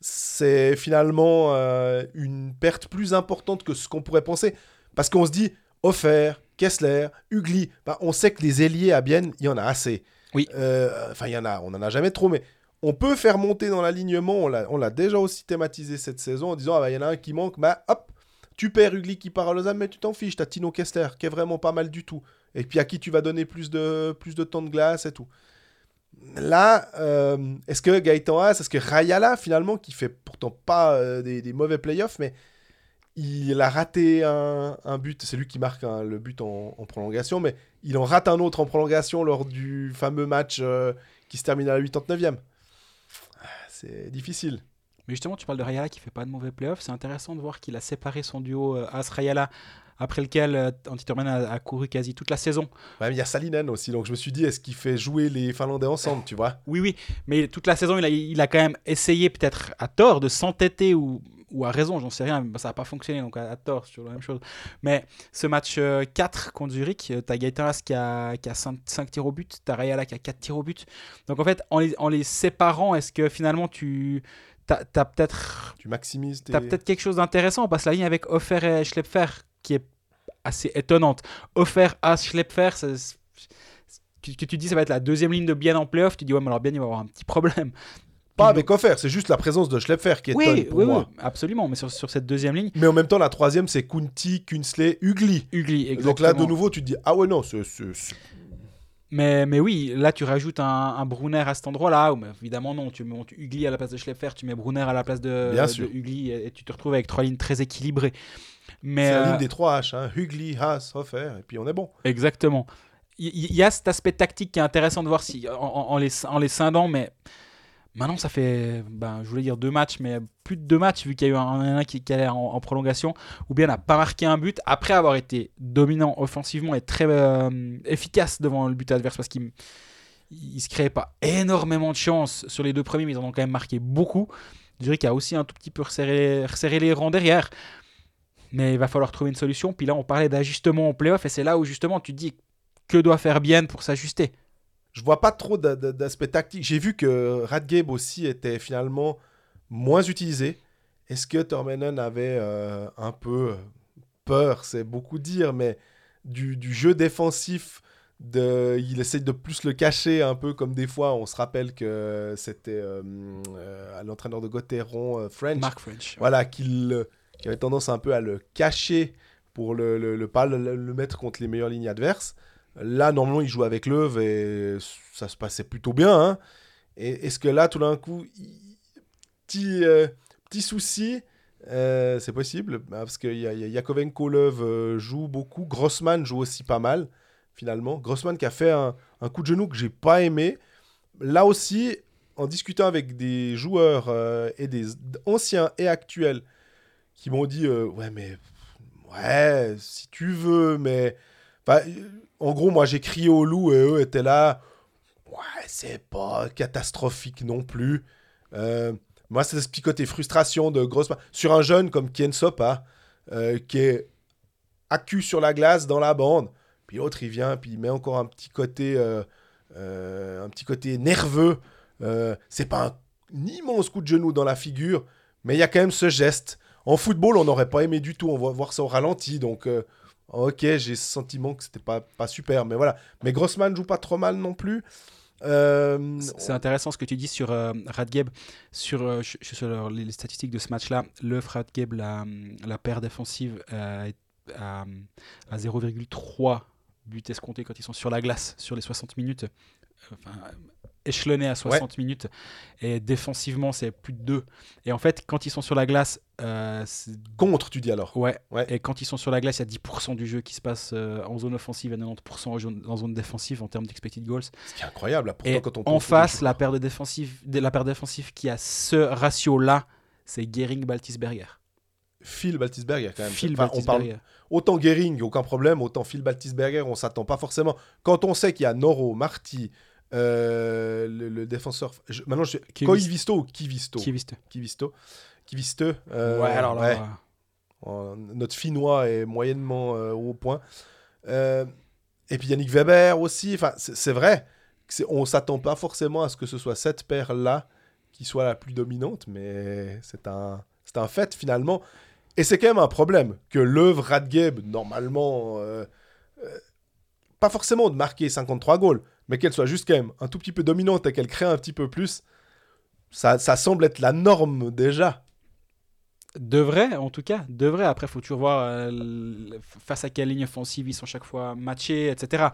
C'est finalement euh, une perte plus importante que ce qu'on pourrait penser. Parce qu'on se dit, Offert, Kessler, Ugly, bah, on sait que les ailiers à Bienne, il y en a assez. Oui. Euh, Enfin, il y en a, on n'en a jamais trop, mais on peut faire monter dans l'alignement. On l'a on l'a déjà aussi thématisé cette saison en disant, ah bah, il y en a un qui manque, bah hop, tu perds Ugly qui part à Lausanne, mais tu t'en fiches. T'as Tino Kessler qui est vraiment pas mal du tout. Et puis à qui tu vas donner plus de, plus de temps de glace et tout. Là, euh, est-ce que Gaëtan Haas, est-ce que Rayala, finalement, qui fait pourtant pas euh, des, des mauvais playoffs, mais il a raté un, but, c'est lui qui marque hein, le but en, en prolongation, mais il en rate un autre en prolongation lors du fameux match euh, qui se termine à la 89e. Ah, C'est difficile. Mais justement, tu parles de Rayala qui fait pas de mauvais playoffs. C'est intéressant de voir qu'il a séparé son duo euh, As-Rayala, après lequel euh, Antti Turman a, a couru quasi toute la saison. Ouais, mais il y a Salinen aussi, donc je me suis dit, est-ce qu'il fait jouer les Finlandais ensemble, tu vois? Oui, oui, mais toute la saison, il a, il a quand même essayé, peut-être à tort, de s'entêter ou, ou à raison, j'en sais rien, mais ça n'a pas fonctionné, donc à, à tort, c'est toujours la même chose. Mais ce match euh, 4 contre Zurich, euh, t'as Gaëtan Haas qui a, qui a 5, tirs au but, t'as Rayala qui a 4 tirs au but. Donc en fait, en les, en les séparant, est-ce que finalement tu. T'as as, peut-être Tu maximises tes... T'as peut-être quelque chose d'intéressant. On passe la ligne avec Offer et Schlepfer qui est assez étonnante. Offer à Schlepfer, ça- que, que tu dis ça va être la deuxième ligne de Bien en playoff, tu dis ouais, mais alors Bien il va avoir un petit problème. Pas avec offert, c'est juste la présence de Schlepfer qui est Oui, pour oui, moi. oui, absolument. Mais sur, sur cette deuxième ligne, Mais en même temps, la troisième, c'est Kunti, Kunsley, Ugly. Ugly, exactement. Donc là, de nouveau, tu te dis, ah ouais, non, c'est- Mais, mais oui, là tu rajoutes un, un Brunner à cet endroit-là, ou évidemment non, tu mets Ugly à la place de Schlepfer, tu mets Brunner à la place de, Bien de. Ugly, et, et tu te retrouves avec trois lignes très équilibrées. Mais, c'est la euh, ligne des trois H, hein. Ugly, Haas, Offer, et puis on est bon. Exactement. Il y, a cet aspect tactique qui est intéressant de voir si, en, en- en les, en les scindant, mais maintenant ça fait, ben, je voulais dire deux matchs, mais plus de deux matchs vu qu'il y a eu un, qui, qui allait en, prolongation, ou bien n'a pas marqué un but après avoir été dominant offensivement et très euh, efficace devant le but adverse parce qu'il il se créait pas énormément de chances sur les deux premiers, mais ils en ont quand même marqué beaucoup. Je dirais qu'il a aussi un tout petit peu resserré, resserré les rangs derrière. Mais il va falloir trouver une solution. Puis là, on parlait d'ajustement en playoff, et c'est là où justement tu te dis que doit faire bien pour s'ajuster. Je vois pas trop d'a- d'a- d'aspect tactique. J'ai vu que Radgabe aussi était finalement moins utilisé. Est-ce que Tormenon avait euh, un peu peur, c'est beaucoup dire, mais du, du jeu défensif de, il essaye de plus le cacher un peu comme des fois on se rappelle que c'était euh, euh, l'entraîneur de Gauthieron euh, French Mark French. voilà, qu'il avait tendance un peu à le cacher pour le, le, le- pas le, le mettre contre les meilleures lignes adverses. Là, normalement, il joue avec Leuve et ça se passait plutôt bien. hein. Et est-ce que là, tout d'un coup, petit, euh, petit souci, euh, c'est possible, bah, parce que Yakovenko Leuve euh, joue beaucoup, Grossman joue aussi pas mal, finalement. Grossman qui a fait un, coup de genou que j'ai pas aimé. Là aussi, en discutant avec des joueurs et des anciens et actuels qui m'ont dit ouais mais ouais si tu veux mais en gros moi j'ai crié au loup et eux étaient là ouais c'est pas catastrophique non plus Euh, moi, c'est ce petit côté frustration de grosse. Sur un jeune comme Ken Sopa, euh, qui est accu sur la glace dans la bande, puis l'autre, il vient, puis il met encore un petit côté, euh, un petit côté nerveux. C'est pas un, immense coup de genou dans la figure, mais il y a quand même ce geste. En football, on n'aurait pas aimé du tout. On va voir ça au ralenti, donc. Ok, j'ai ce sentiment que c'était pas, pas super, mais voilà. Mais Grossman joue pas trop mal non plus. Euh, C'est intéressant ce que tu dis sur euh, Radgeb, sur, euh, les statistiques de ce match-là. Le Radgeb, la, la paire défensive euh, est à, à 0,3 buts escomptés quand ils sont sur la glace sur les 60 minutes. Enfin, échelonné à 60 minutes. Et défensivement, c'est plus de 2. Et en fait, quand ils sont sur la glace, euh, Contre, tu dis alors. ouais. Ouais. Et quand ils sont sur la glace, il y a 10% du jeu qui se passe euh, en zone offensive et 90% en zone- en zone défensive en termes d'expected goals. Ce qui est incroyable. Là, pourtant, Et quand on en face, la paire, de défensive, de- la paire défensive qui a ce ratio-là, c'est Gering-Baltisberger. Phil Baltisberger, quand même. Phil Enfin, on parle autant Gering, aucun problème, autant Phil Baltisberger, on s'attend pas forcément. Quand on sait qu'il y a Noro, Marty, euh, le, le défenseur. je- maintenant, je... Kivisto. Koivisto ou Kivisto? Viste Kivisto. Kivisto. euh, Ouais, alors là, ouais. Euh, notre finnois est moyennement euh, au point. Et puis Yannick Weber aussi. Enfin, c'est vrai. On s'attend pas forcément à ce que ce soit cette paire-là qui soit la plus dominante, mais c'est un, c'est un fait finalement. Et c'est quand même un problème que l'œuvre Radgeb, normalement, pas forcément de marquer 53 goals, mais qu'elle soit juste quand même un tout petit peu dominante et qu'elle crée un petit peu plus, ça, ça semble être la norme déjà. Devrait, en tout cas, devrait. Après, il faut toujours voir euh, face à quelle ligne offensive ils sont chaque fois matchés, etc.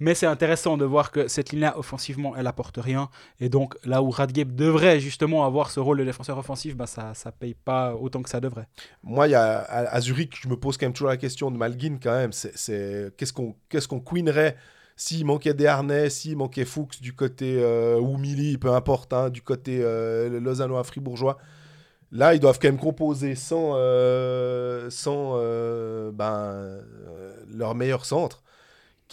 Mais c'est intéressant de voir que cette ligne-là, offensivement, elle apporte rien. Et donc, là où Radgeb devrait justement avoir ce rôle de défenseur offensif, bah, ça ne paye pas autant que ça devrait. Moi, y a, à, à Zurich, je me pose quand même toujours la question de Malguin quand même. C'est, c'est- qu'est-ce qu'on, qu'est-ce qu'on queenerait s'il manquait des harnais, s'il manquait Fuchs du côté euh, ou peu importe, hein, du côté euh, lausannois fribourgeois. Là, ils doivent quand même composer sans, euh, sans euh, ben, euh, leur meilleur centre.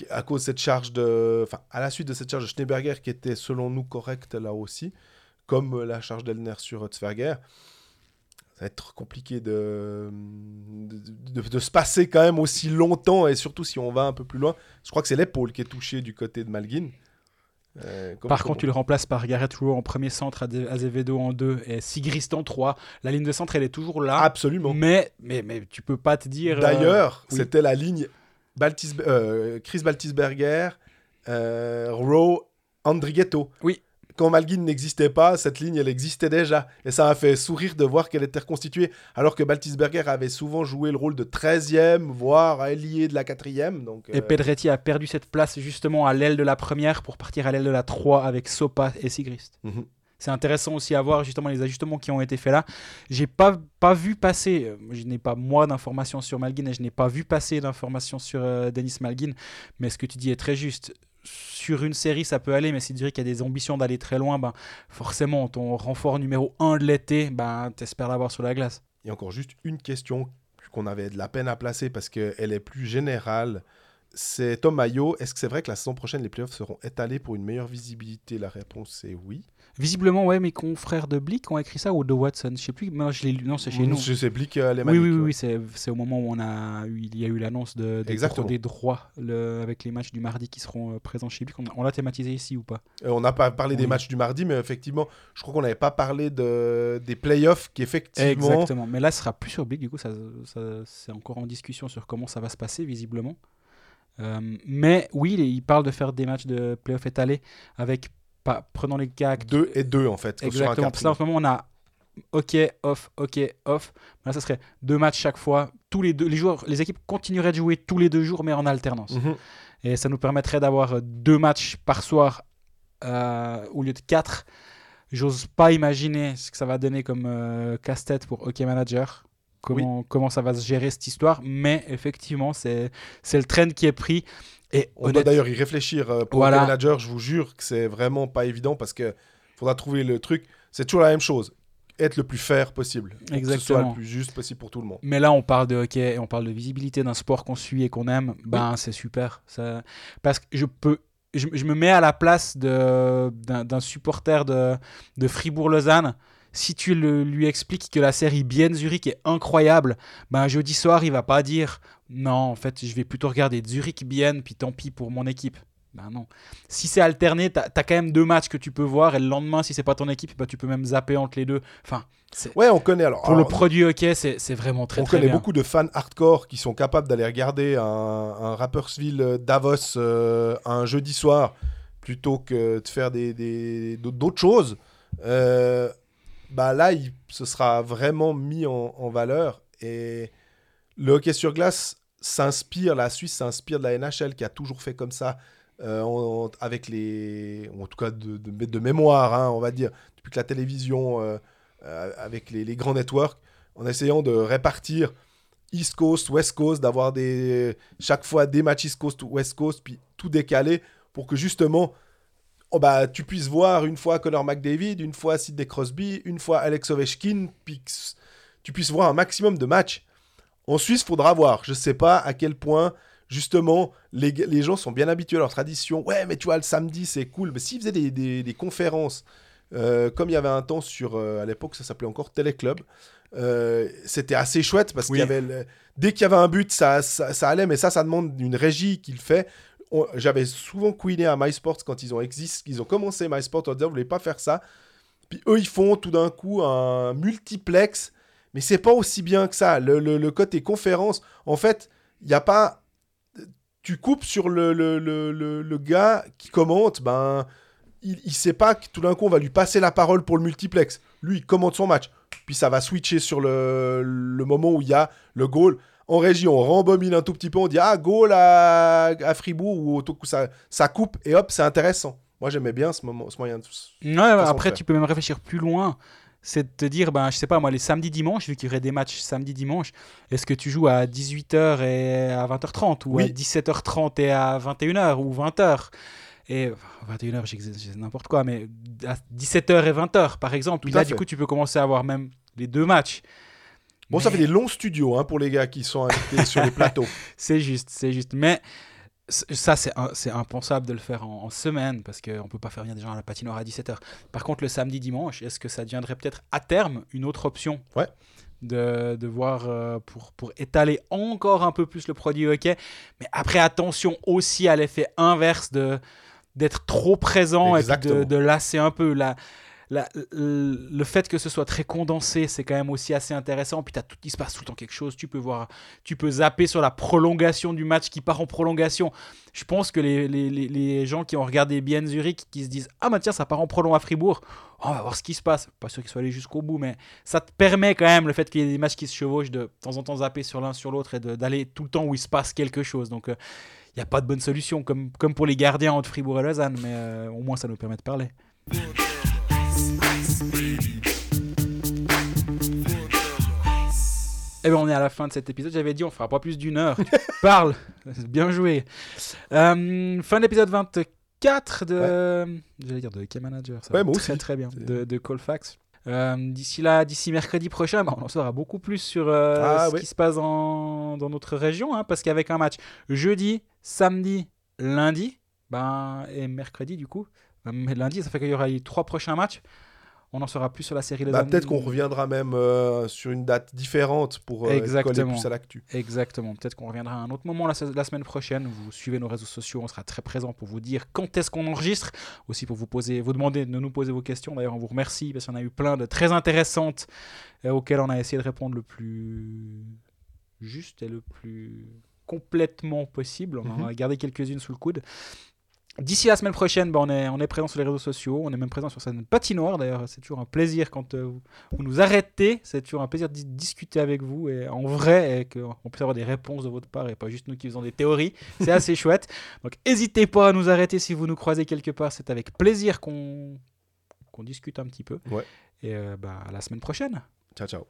À cause cette charge de. Enfin, à la suite de cette charge de Schneeberger qui était selon nous correcte là aussi, comme la charge d'Elner sur Tsverger ça va être compliqué de, de, de- de se passer quand même aussi longtemps et surtout si on va un peu plus loin. Je crois que c'est l'épaule qui est touchée du côté de Malguin. Euh, Par contre, tu le remplaces par Garrett Rowe en premier centre, Azevedo en deux et Sigrist en trois. La ligne de centre, elle est toujours là. Absolument. Mais, mais, mais tu peux pas te dire. euh, D'ailleurs, oui. c'était la ligne Baltis- euh, Chris Baltisberger, Rowe, Andrighetto. Oui. Quand Malguin n'existait pas, cette ligne, elle existait déjà. Et ça a fait sourire de voir qu'elle était reconstituée. Alors que Baltisberger avait souvent joué le rôle de 13e, voire ailier de la 4e. Donc, Et euh, Pedretti a perdu cette place justement à l'aile de la première pour partir à l'aile de la 3 avec Sopa et Sigrist. Mhm. C'est intéressant aussi à voir justement les ajustements qui ont été faits là. J'ai pas, pas vu passer, euh, je n'ai pas moi d'informations sur Malguin et je n'ai pas vu passer d'informations sur euh, Denis Malguin, mais ce que tu dis est très juste. Sur une série, ça peut aller, mais si tu dirais qu'il y a des ambitions d'aller très loin, ben, forcément, ton renfort numéro 1 de l'été, ben, t'espères l'avoir sur la glace. A encore juste une question qu'on avait de la peine à placer parce qu'elle est plus générale. C'est Tom Mayo. Est-ce que c'est vrai que la saison prochaine, les playoffs seront étalés pour une meilleure visibilité? La réponse est oui. Visiblement, ouais, mes confrères de Blick ont écrit ça ou de Watson, je sais plus, non, je l'ai lu, non, c'est chez nous. Sais plus que les Oui, oui, oui, c'est, c'est au moment où on a eu, il y a eu l'annonce de, des, des droits le- avec les matchs du mardi qui seront euh, présents chez lui. On, on l'a thématisé ici ou pas? Euh, on n'a pas parlé des matchs du mardi, mais effectivement, je crois qu'on n'avait pas parlé de, des playoffs qui effectivement. Exactement. Mais là, ce sera plus sur Blick, du coup, ça, ça- c'est encore en discussion sur comment ça va se passer, visiblement. Euh, mais oui, il, il parle de faire des matchs de playoff étalés avec, pas, prenant les cas Deux et deux en fait. Exactement. Parce que là, en ce moment, on a OK, off, OK, off. Là, ça serait deux matchs chaque fois. Tous les deux, les joueurs, les équipes continueraient de jouer tous les deux jours, mais en alternance. Mhm. Et ça nous permettrait d'avoir euh, deux matchs par soir euh, au lieu de quatre. J'ose pas imaginer ce que ça va donner comme euh, casse-tête pour Hockey Manager. Comment, comment ça va se gérer cette histoire. Mais effectivement, c'est c'est le trend qui est pris. Et On doit d'ailleurs y réfléchir euh, pour Voilà. le manager. Je vous jure que c'est vraiment pas évident parce que faudra trouver le truc. C'est toujours la même chose. Être le plus fair possible. Pour Que ce soit Exactement. le plus juste possible pour tout le monde. Mais là, on parle de hockey, et on parle de visibilité d'un sport qu'on suit et qu'on aime. Ben, c'est super. Ça... Parce que je peux je, je me mets à la place d'un supporter de, de Fribourg-Lausanne. Si tu le- lui expliques que la série Bienne-Zurich est incroyable, ben jeudi soir, il va pas dire non, en fait, je vais plutôt regarder Zurich-Bienne, puis tant pis pour mon équipe. Ben non. Si c'est alterné, tu as, quand même deux matchs que tu peux voir, et le lendemain, si c'est pas ton équipe, ben, tu peux même zapper entre les deux. Enfin, Ouais, on connaît alors. pour le produit hockey, c'est vraiment très on très connaît bien. beaucoup de fans hardcore qui sont capables d'aller regarder un, un Rapperswil euh, Davos euh, un jeudi soir plutôt que de faire des, des- d'autres choses. Euh, bah là, il, ce sera vraiment mis en, valeur. Et le hockey sur glace s'inspire, la Suisse s'inspire de la NHL qui a toujours fait comme ça. euh, avec les. En tout cas, de, mémoire, hein, on va dire, depuis que la télévision, euh, euh, avec les, grands networks, en essayant de répartir East Coast, West Coast, d'avoir chaque fois des matchs East Coast West Coast, puis tout décalé pour que justement oh bah, tu puisses voir une fois Connor McDavid, une fois Sidney Crosby, une fois Alex Ovechkin, s- tu puisses voir un maximum de matchs. En Suisse, faudra voir. Je sais pas à quel point justement les, les gens sont bien habitués à leur tradition. Ouais, mais tu vois, le samedi, c'est cool. Mais s'ils faisaient des, des- des conférences, euh, comme il y avait un temps sur, euh, à l'époque, ça s'appelait encore Téléclub, euh, c'était assez chouette parce Oui. qu'il y avait le- dès qu'il y avait un but, ça, ça, ça allait, mais ça, ça demande une régie qui le fait. J'avais souvent queené à MySports quand ils ont, exist, ils ont commencé MySports en disant vous voulez pas faire ça. Puis eux, ils font tout d'un coup un multiplex, mais c'est pas aussi bien que ça. Le, le- côté conférence, en fait, il n'y a pas. Tu coupes sur le, le, gars qui commente, ben, il, il sait pas que tout d'un coup on va lui passer la parole pour le multiplex. Lui, il commente son match. Puis ça va switcher sur le moment où il y a le goal. En régie, on rembobine un tout petit peu, on dit ah, goal à, à Fribourg, ou au ça, ça coupe, et hop, c'est intéressant. Moi j'aimais bien ce, moment, ce moyen de. Ouais, de après, tu peux même réfléchir plus loin. C'est de te dire, ben, je sais pas, moi, les samedis, dimanches, vu qu'il y aurait des matchs samedi, dimanche, est-ce que tu joues à 18h et à 20h30 ou à Oui. 17h30 et à 21h ou 20h et enfin, 21h, j'exagère n'importe quoi, mais à 17h et 20h, par exemple. Puis là, du coup, tu peux commencer à avoir même les deux matchs. Bon, ça fait des longs studios hein, pour les gars qui sont invités sur les plateaux. C'est juste, c'est juste. Mais ça, c'est impensable de le faire en, en semaine parce qu'on ne peut pas faire venir des gens à la patinoire à 17h. Par contre, le samedi, dimanche, est-ce que ça deviendrait peut-être à terme une autre option? Ouais. de, de voir euh, pour, pour étaler encore un peu plus le produit hockey. Mais après, attention aussi à l'effet inverse de d'être trop présent et de, de lasser un peu. La, le fait que ce soit très condensé, c'est quand même aussi assez intéressant. Puis t'as tout, il se passe tout le temps quelque chose. Tu peux voir, tu peux zapper sur la prolongation du match qui part en prolongation. Je pense que les, les, les- gens qui ont regardé bien Zurich, qui se disent ah bah tiens ça part en prolong à Fribourg, Oh, on va voir ce qui se passe. Pas sûr qu'ils soient allés jusqu'au bout, mais ça te permet quand même le fait qu'il y ait des matchs qui se chevauchent de, temps en temps zapper sur l'un sur l'autre et d'aller tout le temps où il se passe quelque chose. Donc il n'y a pas de bonne solution comme, comme pour les gardiens entre Fribourg et Lausanne, mais euh, au moins ça nous permet de parler. Eh bien, on est à la fin de cet épisode. J'avais dit, on fera pas plus d'une heure. Tu parles. Bien joué. Euh, fin de l'épisode 24 de. J'allais dire de Hockey Manager. Ça Ouais, moi très aussi. très bien. De, de Colfax. Euh, d'ici là, d'ici mercredi prochain, bah, on en saura beaucoup plus sur euh, Ah, ce qui se passe en- dans notre région, hein, parce qu'avec un match jeudi, samedi, lundi, ben, et mercredi du coup, mais lundi, ça fait qu'il y aura les trois prochains matchs. On en saura plus sur la série. Bah. Peut-être qu'on reviendra même euh, sur une date différente pour euh, coller plus à l'actu. Exactement. Peut-être qu'on reviendra à un autre moment la, la semaine prochaine. Vous suivez nos réseaux sociaux, on sera très présent pour vous dire quand est-ce qu'on enregistre, aussi pour vous poser, vous demander de nous poser vos questions. D'ailleurs, on vous remercie parce qu'on a eu plein de très intéressantes euh, auxquelles on a essayé de répondre le plus juste et le plus complètement possible. On en Mhm. a gardé quelques-unes sous le coude. D'ici la semaine prochaine, bah, on, est, on est présent sur les réseaux sociaux, on est même présent sur cette patinoire. D'ailleurs, c'est toujours un plaisir quand euh, vous, nous arrêtez. C'est toujours un plaisir de dis- discuter avec vous et en vrai et qu'on puisse avoir des réponses de votre part et pas juste nous qui faisons des théories. C'est assez chouette. Donc, n'hésitez pas à nous arrêter si vous nous croisez quelque part. C'est avec plaisir qu'on qu'on discute un petit peu. Ouais. Et euh, bah, à la semaine prochaine. Ciao, ciao.